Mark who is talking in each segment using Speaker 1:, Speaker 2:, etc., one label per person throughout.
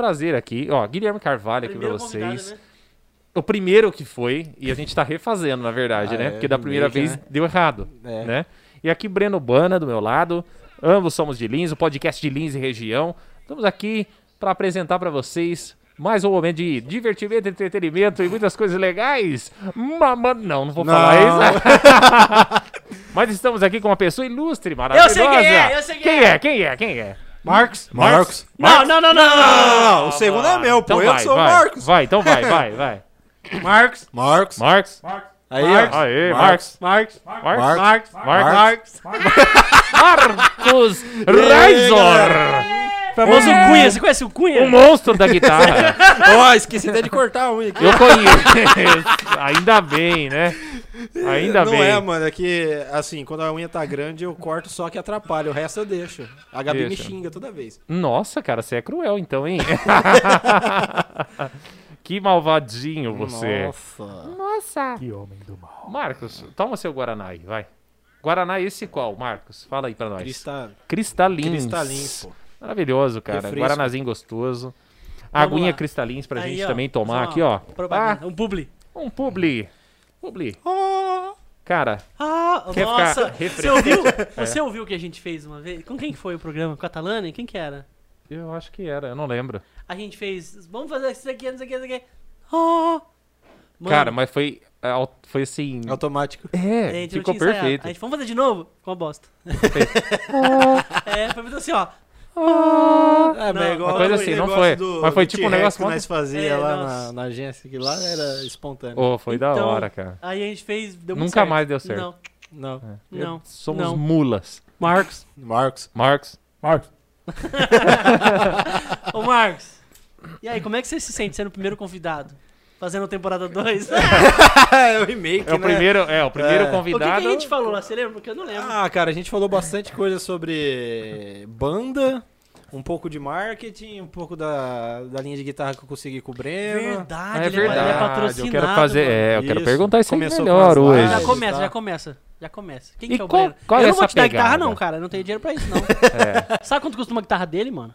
Speaker 1: prazer aqui. Ó, Guilherme Carvalho aqui pra
Speaker 2: Primeiro
Speaker 1: vocês.
Speaker 2: né?
Speaker 1: O primeiro que foi, e a gente tá refazendo, na verdade,
Speaker 3: Ah,
Speaker 1: né?
Speaker 3: é,
Speaker 1: Porque da primeira
Speaker 3: remake,
Speaker 1: vez
Speaker 3: né?
Speaker 1: deu errado,
Speaker 3: É.
Speaker 1: né? E aqui Breno Bana do meu lado. Ambos somos de Lins, o podcast de Lins e região. Estamos aqui para apresentar para vocês mais um momento de divertimento, entretenimento e muitas coisas legais. Mama... Não, não vou falar
Speaker 3: Não.
Speaker 1: isso. Mas estamos aqui com uma pessoa ilustre, maravilhosa.
Speaker 2: sei quem é, eu sei quem
Speaker 1: Quem é? Quem é? Quem é?
Speaker 3: Marcos. Marcos.
Speaker 2: Não, não, não, não, não,
Speaker 3: Não,
Speaker 2: não.
Speaker 3: não, não, o segundo é meu, pô.
Speaker 1: Então
Speaker 3: eu
Speaker 1: vai,
Speaker 3: sou o Marcos.
Speaker 1: Vai, então vai, vai, vai.
Speaker 2: Marcos.
Speaker 3: Marcos.
Speaker 1: Marcos.
Speaker 3: Aí,
Speaker 2: Marcos.
Speaker 3: ó.
Speaker 1: Aê,
Speaker 3: Marcos.
Speaker 1: Marcos.
Speaker 2: Marcos.
Speaker 1: Marcos.
Speaker 2: Marcos.
Speaker 1: Marcos.
Speaker 2: Marcos.
Speaker 1: Marcos Reisor.
Speaker 2: Famoso Cunha. Você conhece o Cunha?
Speaker 1: O monstro da guitarra.
Speaker 3: Ó, esqueci até de cortar a unha aqui.
Speaker 1: Eu conheço. Ainda bem, né? Ainda
Speaker 3: não
Speaker 1: bem.
Speaker 3: é, mano, é que, assim, quando a unha tá grande, eu corto só que atrapalha, o resto eu deixo. A Gabi
Speaker 1: Deixa.
Speaker 3: me xinga toda vez.
Speaker 1: Nossa, cara, você é cruel então, hein? que malvadinho você.
Speaker 3: Nossa.
Speaker 1: Nossa.
Speaker 4: Que homem do mal.
Speaker 1: Marcos, toma seu Guaraná aí, vai. Guaraná esse qual, Marcos? Fala aí pra nós.
Speaker 3: Crista...
Speaker 1: Cristalins.
Speaker 3: Cristalins, pô.
Speaker 1: Maravilhoso, cara.
Speaker 3: Refresco.
Speaker 1: Guaranazinho gostoso.
Speaker 2: Vamos
Speaker 1: Aguinha
Speaker 2: lá.
Speaker 1: cristalins pra
Speaker 2: Aí,
Speaker 1: gente
Speaker 2: ó,
Speaker 1: também tomar aqui, ó.
Speaker 2: propaganda, Um publi.
Speaker 1: Ah, um publi. Publi.
Speaker 3: Oh,
Speaker 1: Cara,
Speaker 2: Ah,
Speaker 1: Quer
Speaker 2: nossa.
Speaker 1: ficar
Speaker 2: Você ouviu?
Speaker 1: É.
Speaker 2: Você ouviu o que a gente fez uma vez? Com quem que foi o programa? Com a Talane? Quem que era?
Speaker 1: eu acho que era, eu não lembro.
Speaker 2: A gente fez. Vamos fazer isso aqui, isso aqui, isso aqui. Mano,
Speaker 1: Cara, mas foi, é, foi assim.
Speaker 3: automático.
Speaker 1: É,
Speaker 2: não
Speaker 1: ficou
Speaker 2: ensaiado.
Speaker 1: perfeito.
Speaker 2: A gente, vamos fazer de novo? Com a bosta. é, foi muito assim, ó.
Speaker 3: É,
Speaker 2: Não,
Speaker 3: mas igual
Speaker 1: uma coisa assim, não foi.
Speaker 3: do-
Speaker 1: Mas foi tipo um negócio
Speaker 3: que nós fazia
Speaker 2: É,
Speaker 3: lá na, na agência, que lá era espontâneo.
Speaker 1: Oh, foi da
Speaker 2: Então,
Speaker 1: hora, cara.
Speaker 2: Aí a gente fez.
Speaker 1: Nunca
Speaker 2: certo.
Speaker 1: mais deu certo.
Speaker 2: Não,
Speaker 3: Não.
Speaker 2: não.
Speaker 1: Somos
Speaker 2: não.
Speaker 1: mulas.
Speaker 2: Marcos.
Speaker 3: Marcos.
Speaker 1: Marcos.
Speaker 4: Marcos.
Speaker 2: Ô, Marcos. E aí, como é que você se sente sendo o primeiro convidado? Fazendo temporada 2?
Speaker 3: é o remake,
Speaker 1: É o
Speaker 3: né?
Speaker 1: primeiro, é, o primeiro
Speaker 3: É.
Speaker 2: O que, que
Speaker 1: convidado.
Speaker 2: a gente falou lá? Você lembra? Porque eu não lembro.
Speaker 3: Ah, cara, a gente falou bastante coisa sobre banda, um pouco de marketing, um pouco da, da linha de guitarra que eu consegui com o Breno.
Speaker 2: Verdade,
Speaker 1: Ah, é
Speaker 2: ele ele
Speaker 1: verdade.
Speaker 2: é patrocinado.
Speaker 1: eu quero fazer,
Speaker 2: mano.
Speaker 1: é, eu quero
Speaker 3: Isso.
Speaker 1: perguntar isso aí
Speaker 3: Começou
Speaker 1: melhor
Speaker 3: com
Speaker 1: hoje.
Speaker 2: Já
Speaker 3: lives.
Speaker 2: começa,
Speaker 3: tá?
Speaker 2: já começa. Já começa. Quem
Speaker 1: E
Speaker 2: que é o
Speaker 1: qual-
Speaker 2: Breno?
Speaker 1: qual
Speaker 2: eu
Speaker 1: é
Speaker 2: não vou
Speaker 1: essa
Speaker 2: te dar guitarra, não, cara. Eu não tenho dinheiro pra isso, não.
Speaker 1: É,
Speaker 2: Sabe quanto custa uma guitarra dele, mano?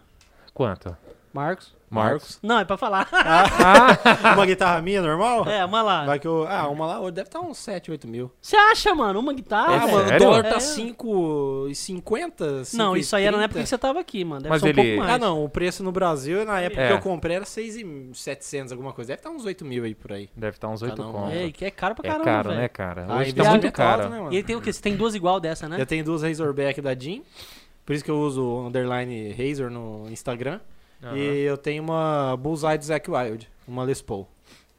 Speaker 1: quanto?
Speaker 2: Marcos?
Speaker 1: Marcos.
Speaker 2: Não, é pra falar.
Speaker 3: Uma guitarra minha normal?
Speaker 2: é, uma lá.
Speaker 3: Vai que eu, ah, uma lá deve estar uns 7, 8 mil.
Speaker 2: Você acha, mano? Uma guitarra?
Speaker 1: É
Speaker 3: ah, mano, o dólar tá
Speaker 2: É.
Speaker 3: 5,50.
Speaker 2: Não, isso aí era na época que você tava aqui, mano. Deve
Speaker 1: Mas
Speaker 2: ser um
Speaker 1: ele-
Speaker 2: pouco mais.
Speaker 3: Ah, não, o preço no Brasil, na época
Speaker 1: É.
Speaker 3: que eu comprei, era 6,700, alguma coisa. Deve estar uns 8 mil aí por aí.
Speaker 1: Deve estar uns 8
Speaker 3: não,
Speaker 1: conto.
Speaker 2: É, que é caro pra
Speaker 1: É
Speaker 2: caramba,
Speaker 1: caro,
Speaker 2: velho.
Speaker 1: né, cara?
Speaker 3: Ah,
Speaker 1: Hoje tá
Speaker 3: investimento
Speaker 1: muito
Speaker 3: alto,
Speaker 1: caro.
Speaker 3: né, mano?
Speaker 2: E ele tem o quê? Você tem duas igual dessa, né?
Speaker 3: Eu tenho duas Razorback da Jean, por isso que eu uso o underline Razor no Instagram.
Speaker 1: Aham.
Speaker 3: E eu tenho uma Bullseye do Zack Wild, uma Les Paul.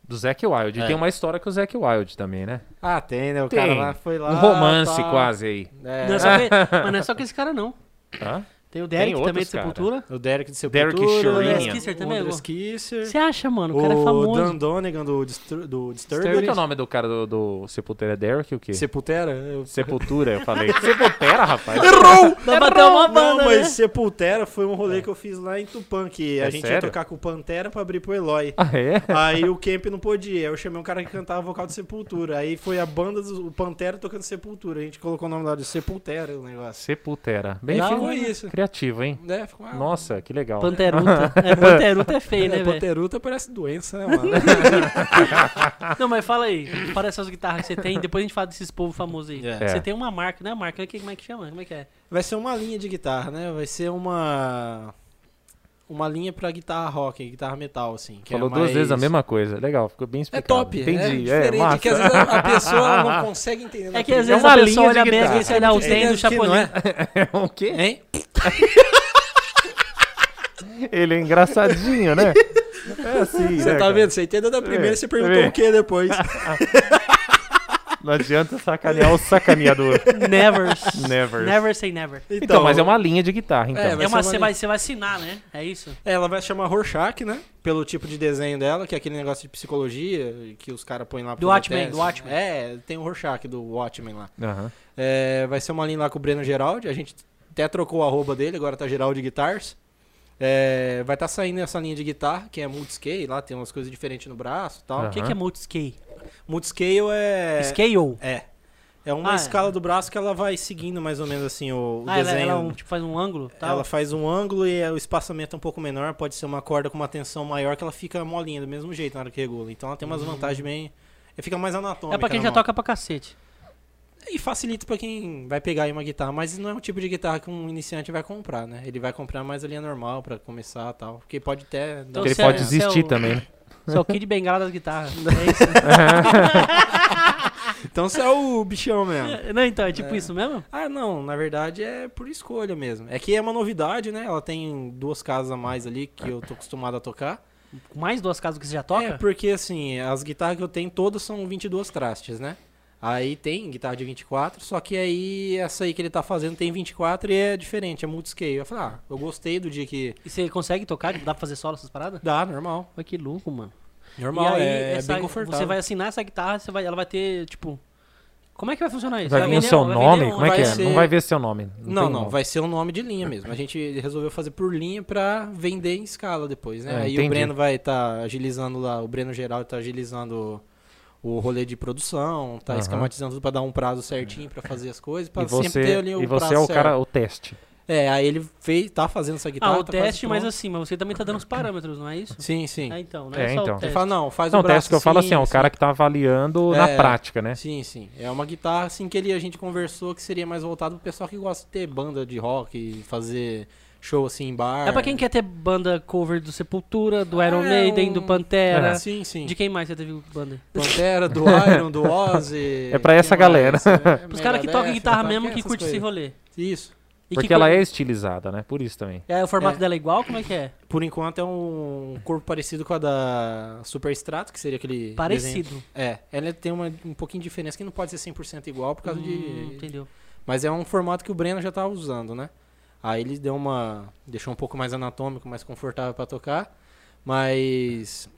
Speaker 1: Do Zac Wild. E
Speaker 3: É.
Speaker 1: tem uma história com o Zac Wild também, né?
Speaker 3: Ah, tem, né? O
Speaker 1: Tem.
Speaker 3: cara lá foi lá.
Speaker 1: um romance
Speaker 3: tá.
Speaker 1: quase aí.
Speaker 3: É.
Speaker 2: Não é só que- mas não é só com esse cara, não.
Speaker 1: Hã?
Speaker 2: Tem o Derek
Speaker 1: Tem
Speaker 2: também de. Sepultura.
Speaker 3: O Derek de
Speaker 1: Derek
Speaker 3: Sepultura.
Speaker 2: O André Kisser também,
Speaker 3: O André
Speaker 2: Gu?
Speaker 3: Kisser.
Speaker 2: Você acha, mano? O cara é
Speaker 3: O
Speaker 2: famoso.
Speaker 3: Dan Donegan do, Distur do Disturbed.
Speaker 1: Qual que é o nome do cara do, do Sepultura? É Derek o quê?
Speaker 3: Sepultura? Eu...
Speaker 1: Sepultura, eu falei. Sepultura, rapaz.
Speaker 3: Errou!
Speaker 2: Vai bater uma
Speaker 3: Não,
Speaker 2: banda,
Speaker 3: mas
Speaker 2: né?
Speaker 3: Sepultura foi um rolê que eu fiz lá em Tupã, que a
Speaker 1: É
Speaker 3: gente
Speaker 1: sério?
Speaker 3: ia tocar com o Pantera pra abrir pro Eloy.
Speaker 1: Ah, é?
Speaker 3: Aí o Camp não podia. Aí eu chamei um cara que cantava vocal de Sepultura. Aí foi a banda do o Pantera tocando Sepultura. A gente colocou o nome lá de Sepultura, o negócio.
Speaker 1: Sepultura. Bem
Speaker 3: Não,
Speaker 1: fi-
Speaker 3: foi isso.
Speaker 1: criativo, hein?
Speaker 3: É, ficou uma...
Speaker 1: Nossa, que legal.
Speaker 2: Panteruta. É, Panteruta é feio, né,
Speaker 3: é,
Speaker 2: velho?
Speaker 3: Panteruta parece doença, né, mano?
Speaker 2: Não, mas fala aí. Para essas guitarras que você tem, depois a gente fala desses povos famosos aí.
Speaker 3: É.
Speaker 2: Você tem uma marca, né? Marca, que- como é que chama? Como é que é?
Speaker 3: Vai ser uma linha de guitarra, né? Vai ser uma... Uma linha pra guitarra rock, guitarra metal, assim. que é
Speaker 1: Falou duas
Speaker 3: mais-
Speaker 1: vezes a mesma coisa. Legal, ficou bem
Speaker 3: É
Speaker 1: explicado.
Speaker 3: top,
Speaker 1: Entendi.
Speaker 3: é
Speaker 1: É,
Speaker 3: diferente,
Speaker 1: massa.
Speaker 3: que às vezes a, pessoa não consegue entender.
Speaker 2: É que às
Speaker 3: primeira.
Speaker 2: vezes
Speaker 1: uma
Speaker 2: a
Speaker 1: linha
Speaker 2: pessoa olha bem
Speaker 1: guitarra.
Speaker 2: aqui, você olha o tem do
Speaker 3: É,
Speaker 2: Chapolin.
Speaker 3: é?
Speaker 1: É o quê?
Speaker 3: Hein?
Speaker 1: Ele é engraçadinho, né? É assim,
Speaker 3: Você
Speaker 1: né,
Speaker 3: tá
Speaker 1: cara?
Speaker 3: vendo? Você entendeu da primeira
Speaker 1: É,
Speaker 3: e você perguntou
Speaker 1: é.
Speaker 3: o que depois.
Speaker 1: Não adianta sacanear o sacaneador.
Speaker 2: Never.
Speaker 1: Never.
Speaker 2: Never say never.
Speaker 1: Então, mas é uma linha de guitarra, então.
Speaker 3: É,
Speaker 2: É
Speaker 3: Vai
Speaker 2: uma,
Speaker 3: ser uma
Speaker 2: você, vai, você vai assinar, né? É isso?
Speaker 3: Ela vai se chamar Rorschach, né? Pelo tipo de desenho dela, que é aquele negócio de psicologia que os caras põem lá pra
Speaker 2: Do Watchmen,
Speaker 3: teste.
Speaker 2: do Watchmen.
Speaker 3: É, tem o Rorschach do Watchmen lá.
Speaker 1: Aham.
Speaker 3: É, vai ser uma linha lá com o Breno Geraldi. A gente até trocou o arroba dele, agora tá Geraldi Guitars. É, vai estar tá saindo essa linha de guitarra, que é multiscale, lá tem umas coisas diferentes no braço e tal.
Speaker 2: O que, que é multiscale?
Speaker 3: Multiscale é.
Speaker 2: Scale.
Speaker 3: É. É uma
Speaker 2: Ah, é.
Speaker 3: escala do braço que ela vai seguindo mais ou menos assim o, o
Speaker 2: ah, ela,
Speaker 3: desenho.
Speaker 2: ela um, tipo, faz um ângulo tal.
Speaker 3: Ela faz um ângulo e o espaçamento é um pouco menor. Pode ser uma corda com uma tensão maior que ela fica molinha do mesmo jeito na hora que regula. Então ela tem umas vantagens bem. Fica mais anatômica.
Speaker 2: é pra quem já
Speaker 3: mão.
Speaker 2: toca pra cacete.
Speaker 3: E facilita pra quem vai pegar aí uma guitarra, mas não é um tipo de guitarra que um iniciante vai comprar, né? Ele vai comprar mais a linha normal pra começar e tal. Porque pode até. dar
Speaker 2: Então,
Speaker 1: Porque ele
Speaker 2: é-
Speaker 1: pode
Speaker 2: você é
Speaker 1: desistir
Speaker 2: o-
Speaker 1: também, né?
Speaker 2: É o Kid Bengala das guitarras. É isso.
Speaker 3: Então você é o bichão mesmo.
Speaker 2: Não, então, é tipo isso mesmo?
Speaker 3: Ah, não, na verdade é por escolha mesmo. É que é uma novidade, né? Ela tem duas casas a mais ali que eu tô acostumado a tocar.
Speaker 2: Mais duas casas que você já toca?
Speaker 3: É, porque assim, as guitarras que eu tenho todas são 22 trastes, né? Aí tem guitarra de 24, só que aí essa aí que ele tá fazendo tem 24 e é diferente, é multiscale. Eu falei, ah, eu gostei do dia que
Speaker 2: E você consegue tocar? Dá pra fazer solo essas paradas?
Speaker 3: dá, normal.
Speaker 2: Olha que louco, mano.
Speaker 3: Normal,
Speaker 2: e aí,
Speaker 3: é, é
Speaker 2: essa-
Speaker 3: bem confortável.
Speaker 2: Você vai assinar essa guitarra, você vai, ela vai ter, tipo... Como é que vai funcionar isso?
Speaker 1: Vai vir o seu
Speaker 2: vai
Speaker 1: nome?
Speaker 2: vender
Speaker 1: Como é que é?
Speaker 3: ser-
Speaker 1: Não vai ver seu nome.
Speaker 3: Não,
Speaker 1: tem
Speaker 3: não,
Speaker 1: nome.
Speaker 3: vai ser o nome de linha mesmo. A gente resolveu fazer por linha pra vender em escala depois, né?
Speaker 1: É,
Speaker 3: Aí
Speaker 1: entendi.
Speaker 3: o Breno vai estar agilizando lá, o Breno geral tá agilizando o rolê de produção, tá
Speaker 1: Aham.
Speaker 3: esquematizando tudo pra dar um prazo certinho pra fazer as coisas, pra
Speaker 1: E
Speaker 3: sempre
Speaker 1: você,
Speaker 3: ter ali o
Speaker 1: e você
Speaker 3: prazo
Speaker 1: é o
Speaker 3: certo.
Speaker 1: cara, o teste.
Speaker 3: É, aí ele fez, tá fazendo essa guitarra.
Speaker 2: Ah, o
Speaker 3: tá
Speaker 2: teste, mas assim, mas você também tá dando os parâmetros, não é isso?
Speaker 3: Sim, sim.
Speaker 2: É, então, não
Speaker 1: É,
Speaker 2: é, só
Speaker 1: então.
Speaker 2: o
Speaker 3: Você
Speaker 2: teste.
Speaker 3: fala, não, faz
Speaker 1: Não,
Speaker 3: o
Speaker 1: o
Speaker 3: braço
Speaker 1: teste que eu falo assim, é o
Speaker 3: assim.
Speaker 1: cara que tá avaliando na
Speaker 3: É.
Speaker 1: prática, né?
Speaker 3: Sim, sim. É uma guitarra assim que ele, a gente conversou que seria mais voltado pro pessoal que gosta de ter banda de rock e fazer show assim em bar.
Speaker 2: É pra quem quer ter banda cover do Sepultura, do Iron
Speaker 3: É,
Speaker 2: Maiden,
Speaker 3: um-
Speaker 2: do Pantera.
Speaker 1: É.
Speaker 3: Sim, sim.
Speaker 2: De quem mais você teve banda?
Speaker 3: Pantera, do Iron, do Ozzy.
Speaker 1: É pra essa galera.
Speaker 3: mais? É,
Speaker 2: Os caras que tocam guitarra
Speaker 3: tá?
Speaker 2: mesmo que curte esse
Speaker 3: coisas?
Speaker 2: rolê.
Speaker 3: Isso.
Speaker 2: E
Speaker 1: Porque
Speaker 2: que
Speaker 1: ela é estilizada, né? Por isso também.
Speaker 2: É, o formato
Speaker 3: É.
Speaker 2: dela é igual? Como é que é?
Speaker 3: Por enquanto é um corpo parecido com a da Super Strato, que seria aquele. desenho-
Speaker 2: Parecido.
Speaker 3: É, ela tem uma, um pouquinho de diferença que não pode ser 100% igual por causa
Speaker 2: Hum,
Speaker 3: de.
Speaker 2: Entendeu?
Speaker 3: Mas é um formato que o Breno já tava usando, né? Aí ele deu uma. deixou um pouco mais anatômico, mais confortável pra tocar. Mas.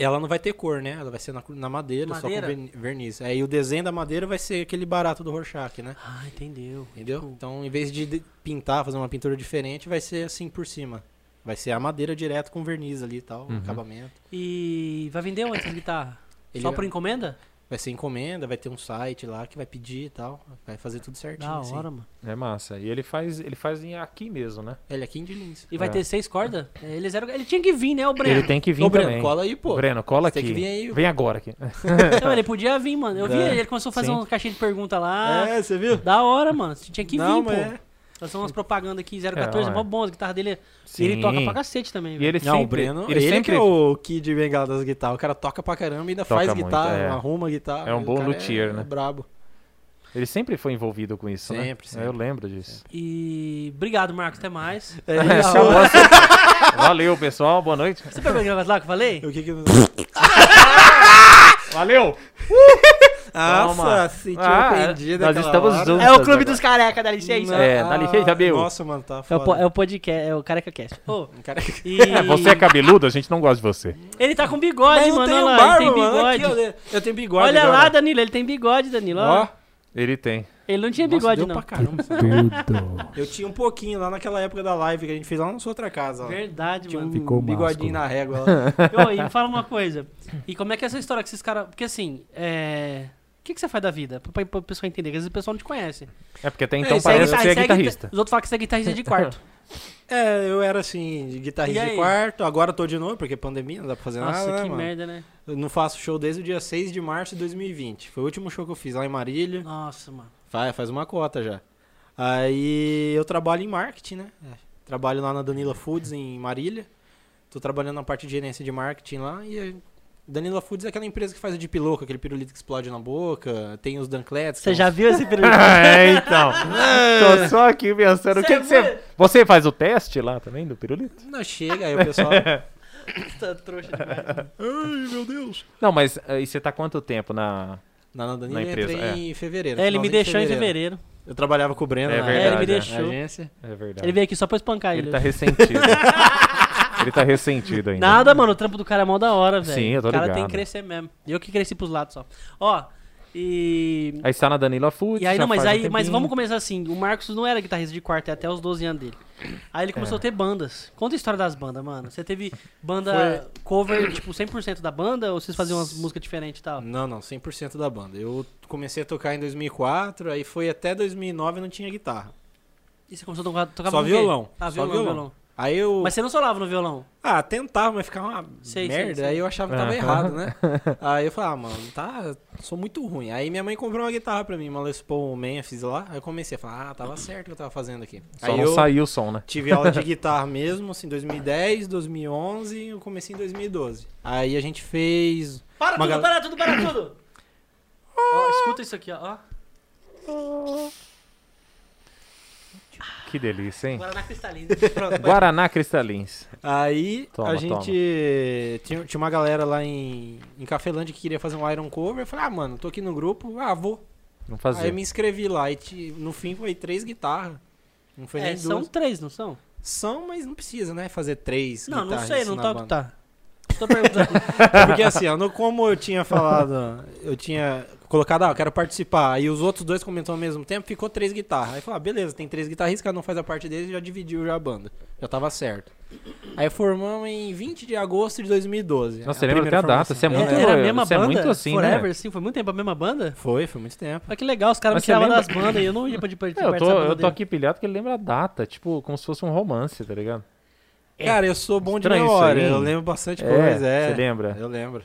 Speaker 3: Ela não vai ter cor, né? Ela vai ser na, na madeira, só
Speaker 2: Madeira?
Speaker 3: com verni- verniz. Aí o desenho da madeira vai ser aquele barato do Rorschach, né?
Speaker 2: Ah, entendeu.
Speaker 3: Entendeu? Então, em vez de pintar, fazer uma pintura diferente, vai ser assim por cima. Vai ser a madeira direto com verniz ali e tal,
Speaker 1: Uhum.
Speaker 3: acabamento.
Speaker 2: E vai vender onde essa guitarra?
Speaker 3: Ele
Speaker 2: Só por encomenda?
Speaker 3: Vai ser encomenda, vai ter um site lá que vai pedir e tal. Vai fazer tudo certinho.
Speaker 2: Da
Speaker 3: assim.
Speaker 2: hora, mano.
Speaker 1: É massa. E ele faz, ele faz em aqui mesmo, né?
Speaker 3: Ele é aqui de Lins.
Speaker 2: E vai
Speaker 1: É.
Speaker 2: ter seis cordas? É, Ele, zero... ele tinha que vir, né, o Breno?
Speaker 1: Ele tem que vir
Speaker 3: Ô, Breno,
Speaker 1: também.
Speaker 3: cola aí, pô.
Speaker 1: Breno, cola
Speaker 3: Você
Speaker 1: aqui.
Speaker 3: tem que vir aí.
Speaker 1: Vem agora aqui.
Speaker 2: Não, ele podia vir, mano. Eu vi,
Speaker 3: É.
Speaker 2: ele começou a fazer
Speaker 1: Sim.
Speaker 2: uma caixinha de pergunta lá.
Speaker 3: É, você viu?
Speaker 2: Da hora, mano. Você tinha que vir,
Speaker 3: Não,
Speaker 2: pô.
Speaker 3: mas é.
Speaker 2: Somos umas propagandas aqui, 014, é,
Speaker 1: É,
Speaker 2: mó bom, a guitarra dele é...
Speaker 1: Sim.
Speaker 2: E ele toca pra cacete também,
Speaker 1: E
Speaker 2: velho.
Speaker 1: ele
Speaker 3: Não,
Speaker 1: sempre,
Speaker 3: o Breno,
Speaker 1: ele,
Speaker 3: ele,
Speaker 1: sempre
Speaker 3: que é o Kid Bengala das guitarras. O cara toca pra caramba e ainda
Speaker 1: Toca
Speaker 3: faz
Speaker 1: muito,
Speaker 3: guitarra,
Speaker 1: é.
Speaker 3: arruma guitarra.
Speaker 1: É um
Speaker 3: O
Speaker 1: bom
Speaker 3: cara
Speaker 1: luthier,
Speaker 3: é
Speaker 1: né?
Speaker 3: brabo.
Speaker 1: ele sempre foi envolvido com isso, né?
Speaker 3: Sempre, sempre.
Speaker 1: Eu lembro disso.
Speaker 2: E obrigado, Marcos, até mais.
Speaker 3: É
Speaker 1: É,
Speaker 3: isso.
Speaker 1: Valeu, pessoal. Boa noite.
Speaker 2: Você pegou aquele negócio lá que eu falei?
Speaker 3: O que que...
Speaker 1: Valeu.
Speaker 3: Nossa, se tinha
Speaker 1: Ah,
Speaker 3: ofendido
Speaker 1: nós estamos
Speaker 3: hora.
Speaker 1: juntos.
Speaker 2: É o clube dos careca, dá licença.
Speaker 1: É, dá licença, meu.
Speaker 3: Nossa, mano, tá
Speaker 2: É o,
Speaker 3: foda.
Speaker 2: é o podcast, é o Careca Cast.
Speaker 3: Um cara...
Speaker 2: e...
Speaker 1: É, você é cabeludo, a gente não gosta de você.
Speaker 2: Ele tá com bigode,
Speaker 3: Mas
Speaker 2: mano. Olha lá,
Speaker 3: barba,
Speaker 2: ele tem
Speaker 3: mano.
Speaker 2: bigode.
Speaker 3: Aqui, eu tenho bigode
Speaker 2: Olha
Speaker 3: agora.
Speaker 2: lá, Danilo, ele tem bigode, Danilo. ó.
Speaker 3: Ó.
Speaker 1: Ele tem.
Speaker 2: Ele não tinha
Speaker 3: Nossa,
Speaker 2: bigode,
Speaker 3: deu
Speaker 2: não.
Speaker 3: pra caramba. Eu tinha um pouquinho lá naquela época da live que a gente fez lá na sua outra casa. Ó.
Speaker 2: Verdade,
Speaker 3: Tinha um
Speaker 2: mano.
Speaker 4: Ficou
Speaker 3: bigodinho
Speaker 4: másculo.
Speaker 3: na régua lá.
Speaker 2: Ô, e me fala uma coisa. E como é que é essa história que esses caras. Porque assim, é. O que, que você faz da vida? Pra, pra, pra pessoa entender, que às vezes o pessoal não te conhece.
Speaker 1: É porque até então
Speaker 3: É,
Speaker 1: parece que você é guitarrista.
Speaker 2: Os outros falam que você é guitarrista de quarto.
Speaker 3: É, eu era assim, de guitarrista de quarto, agora tô de novo, porque pandemia, não dá pra fazer
Speaker 2: Nossa,
Speaker 3: nada, né,
Speaker 2: que
Speaker 3: mano?
Speaker 2: merda, né?
Speaker 3: Eu não faço show desde o dia 6 de março de 2020. Foi o último show que eu fiz lá em Marília.
Speaker 2: Nossa, mano.
Speaker 3: Faz, faz uma cota já. Aí eu trabalho em marketing, né? É, Trabalho lá na Danila Foods em Marília. Tô trabalhando na parte de gerência de marketing lá e Danila Foods é aquela empresa que faz a Deep Loco, aquele pirulito que explode na boca, tem os Dunclets.
Speaker 2: Você
Speaker 3: é
Speaker 2: já
Speaker 3: uns-
Speaker 2: viu esse pirulito?
Speaker 1: é, então. Tô só aqui pensando. O que
Speaker 2: Cê
Speaker 1: que você. Você faz o teste lá também do pirulito?
Speaker 3: Não chega, aí o pessoal.
Speaker 2: Tá trouxa demais.
Speaker 3: Ai, meu Deus.
Speaker 1: Não, mas eh, e você tá quanto tempo na.
Speaker 3: Na, na Danila
Speaker 1: Na
Speaker 3: eu
Speaker 1: empresa,
Speaker 3: entrei em fevereiro.
Speaker 2: É, ele me
Speaker 3: de
Speaker 2: deixou em fevereiro.
Speaker 3: Eu trabalhava com o Breno
Speaker 1: É
Speaker 3: na
Speaker 1: verdade,
Speaker 2: É, ele me
Speaker 1: é.
Speaker 2: deixou.
Speaker 3: agência.
Speaker 1: É verdade.
Speaker 2: Ele veio aqui só pra espancar ele.
Speaker 1: Ele tá ressentido. ele tá ressentido ainda.
Speaker 2: Nada, mano, o trampo do cara é mó da hora, velho.
Speaker 1: Sim, eu tô
Speaker 2: O cara tem
Speaker 1: ligado.
Speaker 2: que crescer mesmo. Eu que cresci pros lados só. Ó, E.
Speaker 1: Aí está na Danila Foods.
Speaker 2: E aí, não, mas
Speaker 1: um
Speaker 2: aí, mas vamos começar assim. O Marcos não era guitarrista de quarto até os 12 anos dele. Aí ele começou
Speaker 1: É.
Speaker 2: a ter bandas. Conta a história das bandas, mano. Você teve banda cover, tipo, 100% da banda ou vocês faziam umas músicas diferentes e tal?
Speaker 3: Não, não, 100% da banda. Eu comecei a tocar em 2004, aí foi até 2009 e não tinha guitarra.
Speaker 2: E você começou a tocar, tocar
Speaker 3: Só violão,
Speaker 2: Ah,
Speaker 3: só
Speaker 2: violão,
Speaker 3: violão. Aí eu.
Speaker 2: Mas você não solava no violão?
Speaker 3: Ah, tentava, mas ficava uma
Speaker 2: Sei, sei,
Speaker 3: merda.
Speaker 2: sei.
Speaker 3: Aí eu achava que tava
Speaker 1: Ah.
Speaker 3: errado, né? Aí eu falei, ah, mano, tá. Sou muito ruim. Aí minha mãe comprou uma guitarra pra mim, uma Les Paul Memphis lá. Aí eu comecei a falar, ah, tava certo o que eu tava fazendo aqui.
Speaker 1: Só
Speaker 3: aí
Speaker 1: não
Speaker 3: eu
Speaker 1: saiu o som, né?
Speaker 3: tive aula de guitarra mesmo, assim, 2010, 2011 e eu comecei em 2012. Aí a gente fez.
Speaker 2: Para tudo,
Speaker 3: gal-
Speaker 2: para tudo, para tudo! Ó, escuta isso aqui, ó.
Speaker 1: Que delícia, hein?
Speaker 2: Guaraná cristalino. Pronto,
Speaker 1: Guaraná Cristalins.
Speaker 3: Aí
Speaker 1: Toma,
Speaker 3: a gente tinha, tinha uma galera lá em, em Cafelândia que queria fazer um Iron Cover. Eu falei, ah, mano, tô aqui no grupo, ah, vou.
Speaker 1: Não
Speaker 3: Aí
Speaker 1: fazia.
Speaker 3: eu me inscrevi lá e no fim foi três guitarras. Não foi
Speaker 2: É,
Speaker 3: nem
Speaker 2: são
Speaker 3: duas.
Speaker 2: três, não são?
Speaker 3: São, mas não precisa, né? Fazer três
Speaker 2: Não, não sei, não toco, tá. Tô perguntando.
Speaker 3: Porque assim, ó, no- como eu tinha falado, eu tinha colocado, ah, eu quero participar, e os outros dois comentam ao mesmo tempo, ficou três guitarras. Aí eu falei, ah, beleza, tem três guitarristas, cada um faz a parte deles e já dividiu já a banda. Já tava certo. Aí formamos em 20 de agosto de 2012.
Speaker 1: Nossa, você lembra até a
Speaker 3: primeira
Speaker 1: data, você é
Speaker 3: formação.
Speaker 1: muito-
Speaker 2: Era a mesma
Speaker 1: você é
Speaker 2: banda?
Speaker 1: muito assim, né?
Speaker 2: Forever, sim, foi muito tempo a mesma banda?
Speaker 3: Foi, foi muito tempo.
Speaker 2: Olha que legal, os caras me
Speaker 1: Mas
Speaker 2: tiravam das bandas e eu não ia pra participar
Speaker 1: É, eu tô, eu
Speaker 2: banda
Speaker 1: tô
Speaker 2: dele.
Speaker 1: aqui pilhado porque ele lembra a data, tipo, como se fosse um romance, tá ligado?
Speaker 3: Cara, eu sou bom de memória,
Speaker 1: aí.
Speaker 3: eu lembro bastante
Speaker 1: É,
Speaker 3: coisa, é.
Speaker 1: você lembra?
Speaker 3: Eu lembro.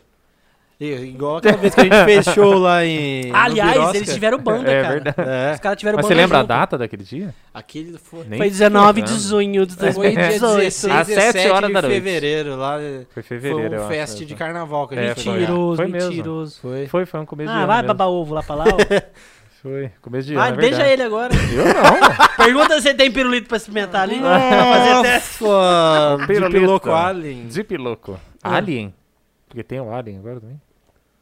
Speaker 3: Igual aquela vez que a gente fez show lá em.
Speaker 2: Aliás, eles tiveram banda,
Speaker 1: é
Speaker 2: cara.
Speaker 1: verdade.
Speaker 3: É.
Speaker 2: Os caras tiveram
Speaker 1: Mas
Speaker 2: banda
Speaker 1: você lembra a
Speaker 2: junto.
Speaker 1: data daquele dia?
Speaker 3: Aquele foi.
Speaker 1: Nem
Speaker 2: Foi 19 de junho de
Speaker 3: Foi dia
Speaker 2: 2018.
Speaker 3: 16,
Speaker 1: Às sete
Speaker 3: 17
Speaker 1: horas da noite.
Speaker 3: fevereiro lá.
Speaker 1: Foi fevereiro,
Speaker 3: foi um fest de carnaval que a
Speaker 1: É,
Speaker 3: gente foi.
Speaker 2: Mentiroso,
Speaker 1: Foi
Speaker 2: mentiroso.
Speaker 3: Foi.
Speaker 1: Foi, foi um começo de
Speaker 2: Ah, vai babar ovo lá pra lá. ó.
Speaker 1: Foi, começo de ano,
Speaker 2: Ah,
Speaker 1: é
Speaker 2: deixa ele agora.
Speaker 1: Eu não.
Speaker 2: Pergunta se tem pirulito pra experimentar ali. pra fazer teste.
Speaker 3: Nossa,
Speaker 1: Pirulito.
Speaker 3: piloco alien.
Speaker 1: Zip louco.
Speaker 2: Ah.
Speaker 1: Alien? Porque tem o Alien agora também.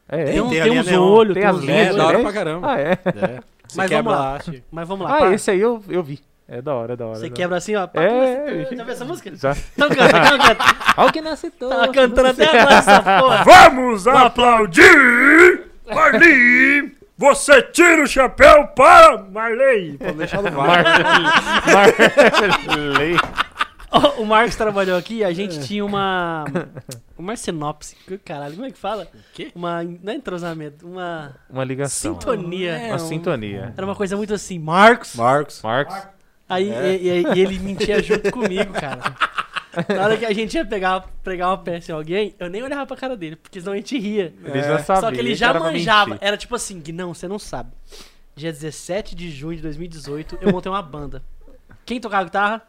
Speaker 1: É,
Speaker 2: Tem,
Speaker 3: tem a
Speaker 2: tem
Speaker 3: linha
Speaker 2: uns olhos,
Speaker 1: Tem
Speaker 2: tem
Speaker 1: as linhas
Speaker 3: É, da hora pra caramba.
Speaker 1: Ah, é?
Speaker 3: É. Você
Speaker 2: Mas
Speaker 3: quebra
Speaker 2: vamos lá. Mas vamos lá.
Speaker 1: Ah, esse aí eu, eu vi. É da hora, é da hora.
Speaker 2: Você
Speaker 1: da
Speaker 2: quebra assim, ó. pá,
Speaker 1: É,
Speaker 2: Já viu essa música?
Speaker 1: Já.
Speaker 2: Então canta, então canta.
Speaker 1: Olha o que nasce todo.
Speaker 2: Tava cantando até agora essa porra.
Speaker 4: Vamos aplaudir! Marli! Você tira o chapéu para Marley!
Speaker 3: Pode deixar no
Speaker 1: Mar...
Speaker 3: vácuo.
Speaker 1: Marley.
Speaker 2: O Marcos trabalhou aqui e a gente tinha uma. Uma sinopse. Caralho, como é que fala?
Speaker 3: quê?
Speaker 2: Uma. Não é entrosamento, uma.
Speaker 1: Uma ligação.
Speaker 2: Sintonia.
Speaker 3: É,
Speaker 1: Uma
Speaker 3: um-
Speaker 1: sintonia.
Speaker 2: Era uma coisa muito assim, Marcos.
Speaker 3: Marcos.
Speaker 1: Marcos.
Speaker 2: Aí e, e- e ele mentia junto comigo, cara. Na hora que a gente ia pegar, pregar uma peça em alguém, eu nem olhava pra cara dele, porque senão a gente ria.
Speaker 1: Ele já sabia.
Speaker 2: Só que ele já manjava. Era tipo assim, não, você não sabe. Dia 17 de junho de 2018, eu montei uma banda. Quem tocava guitarra?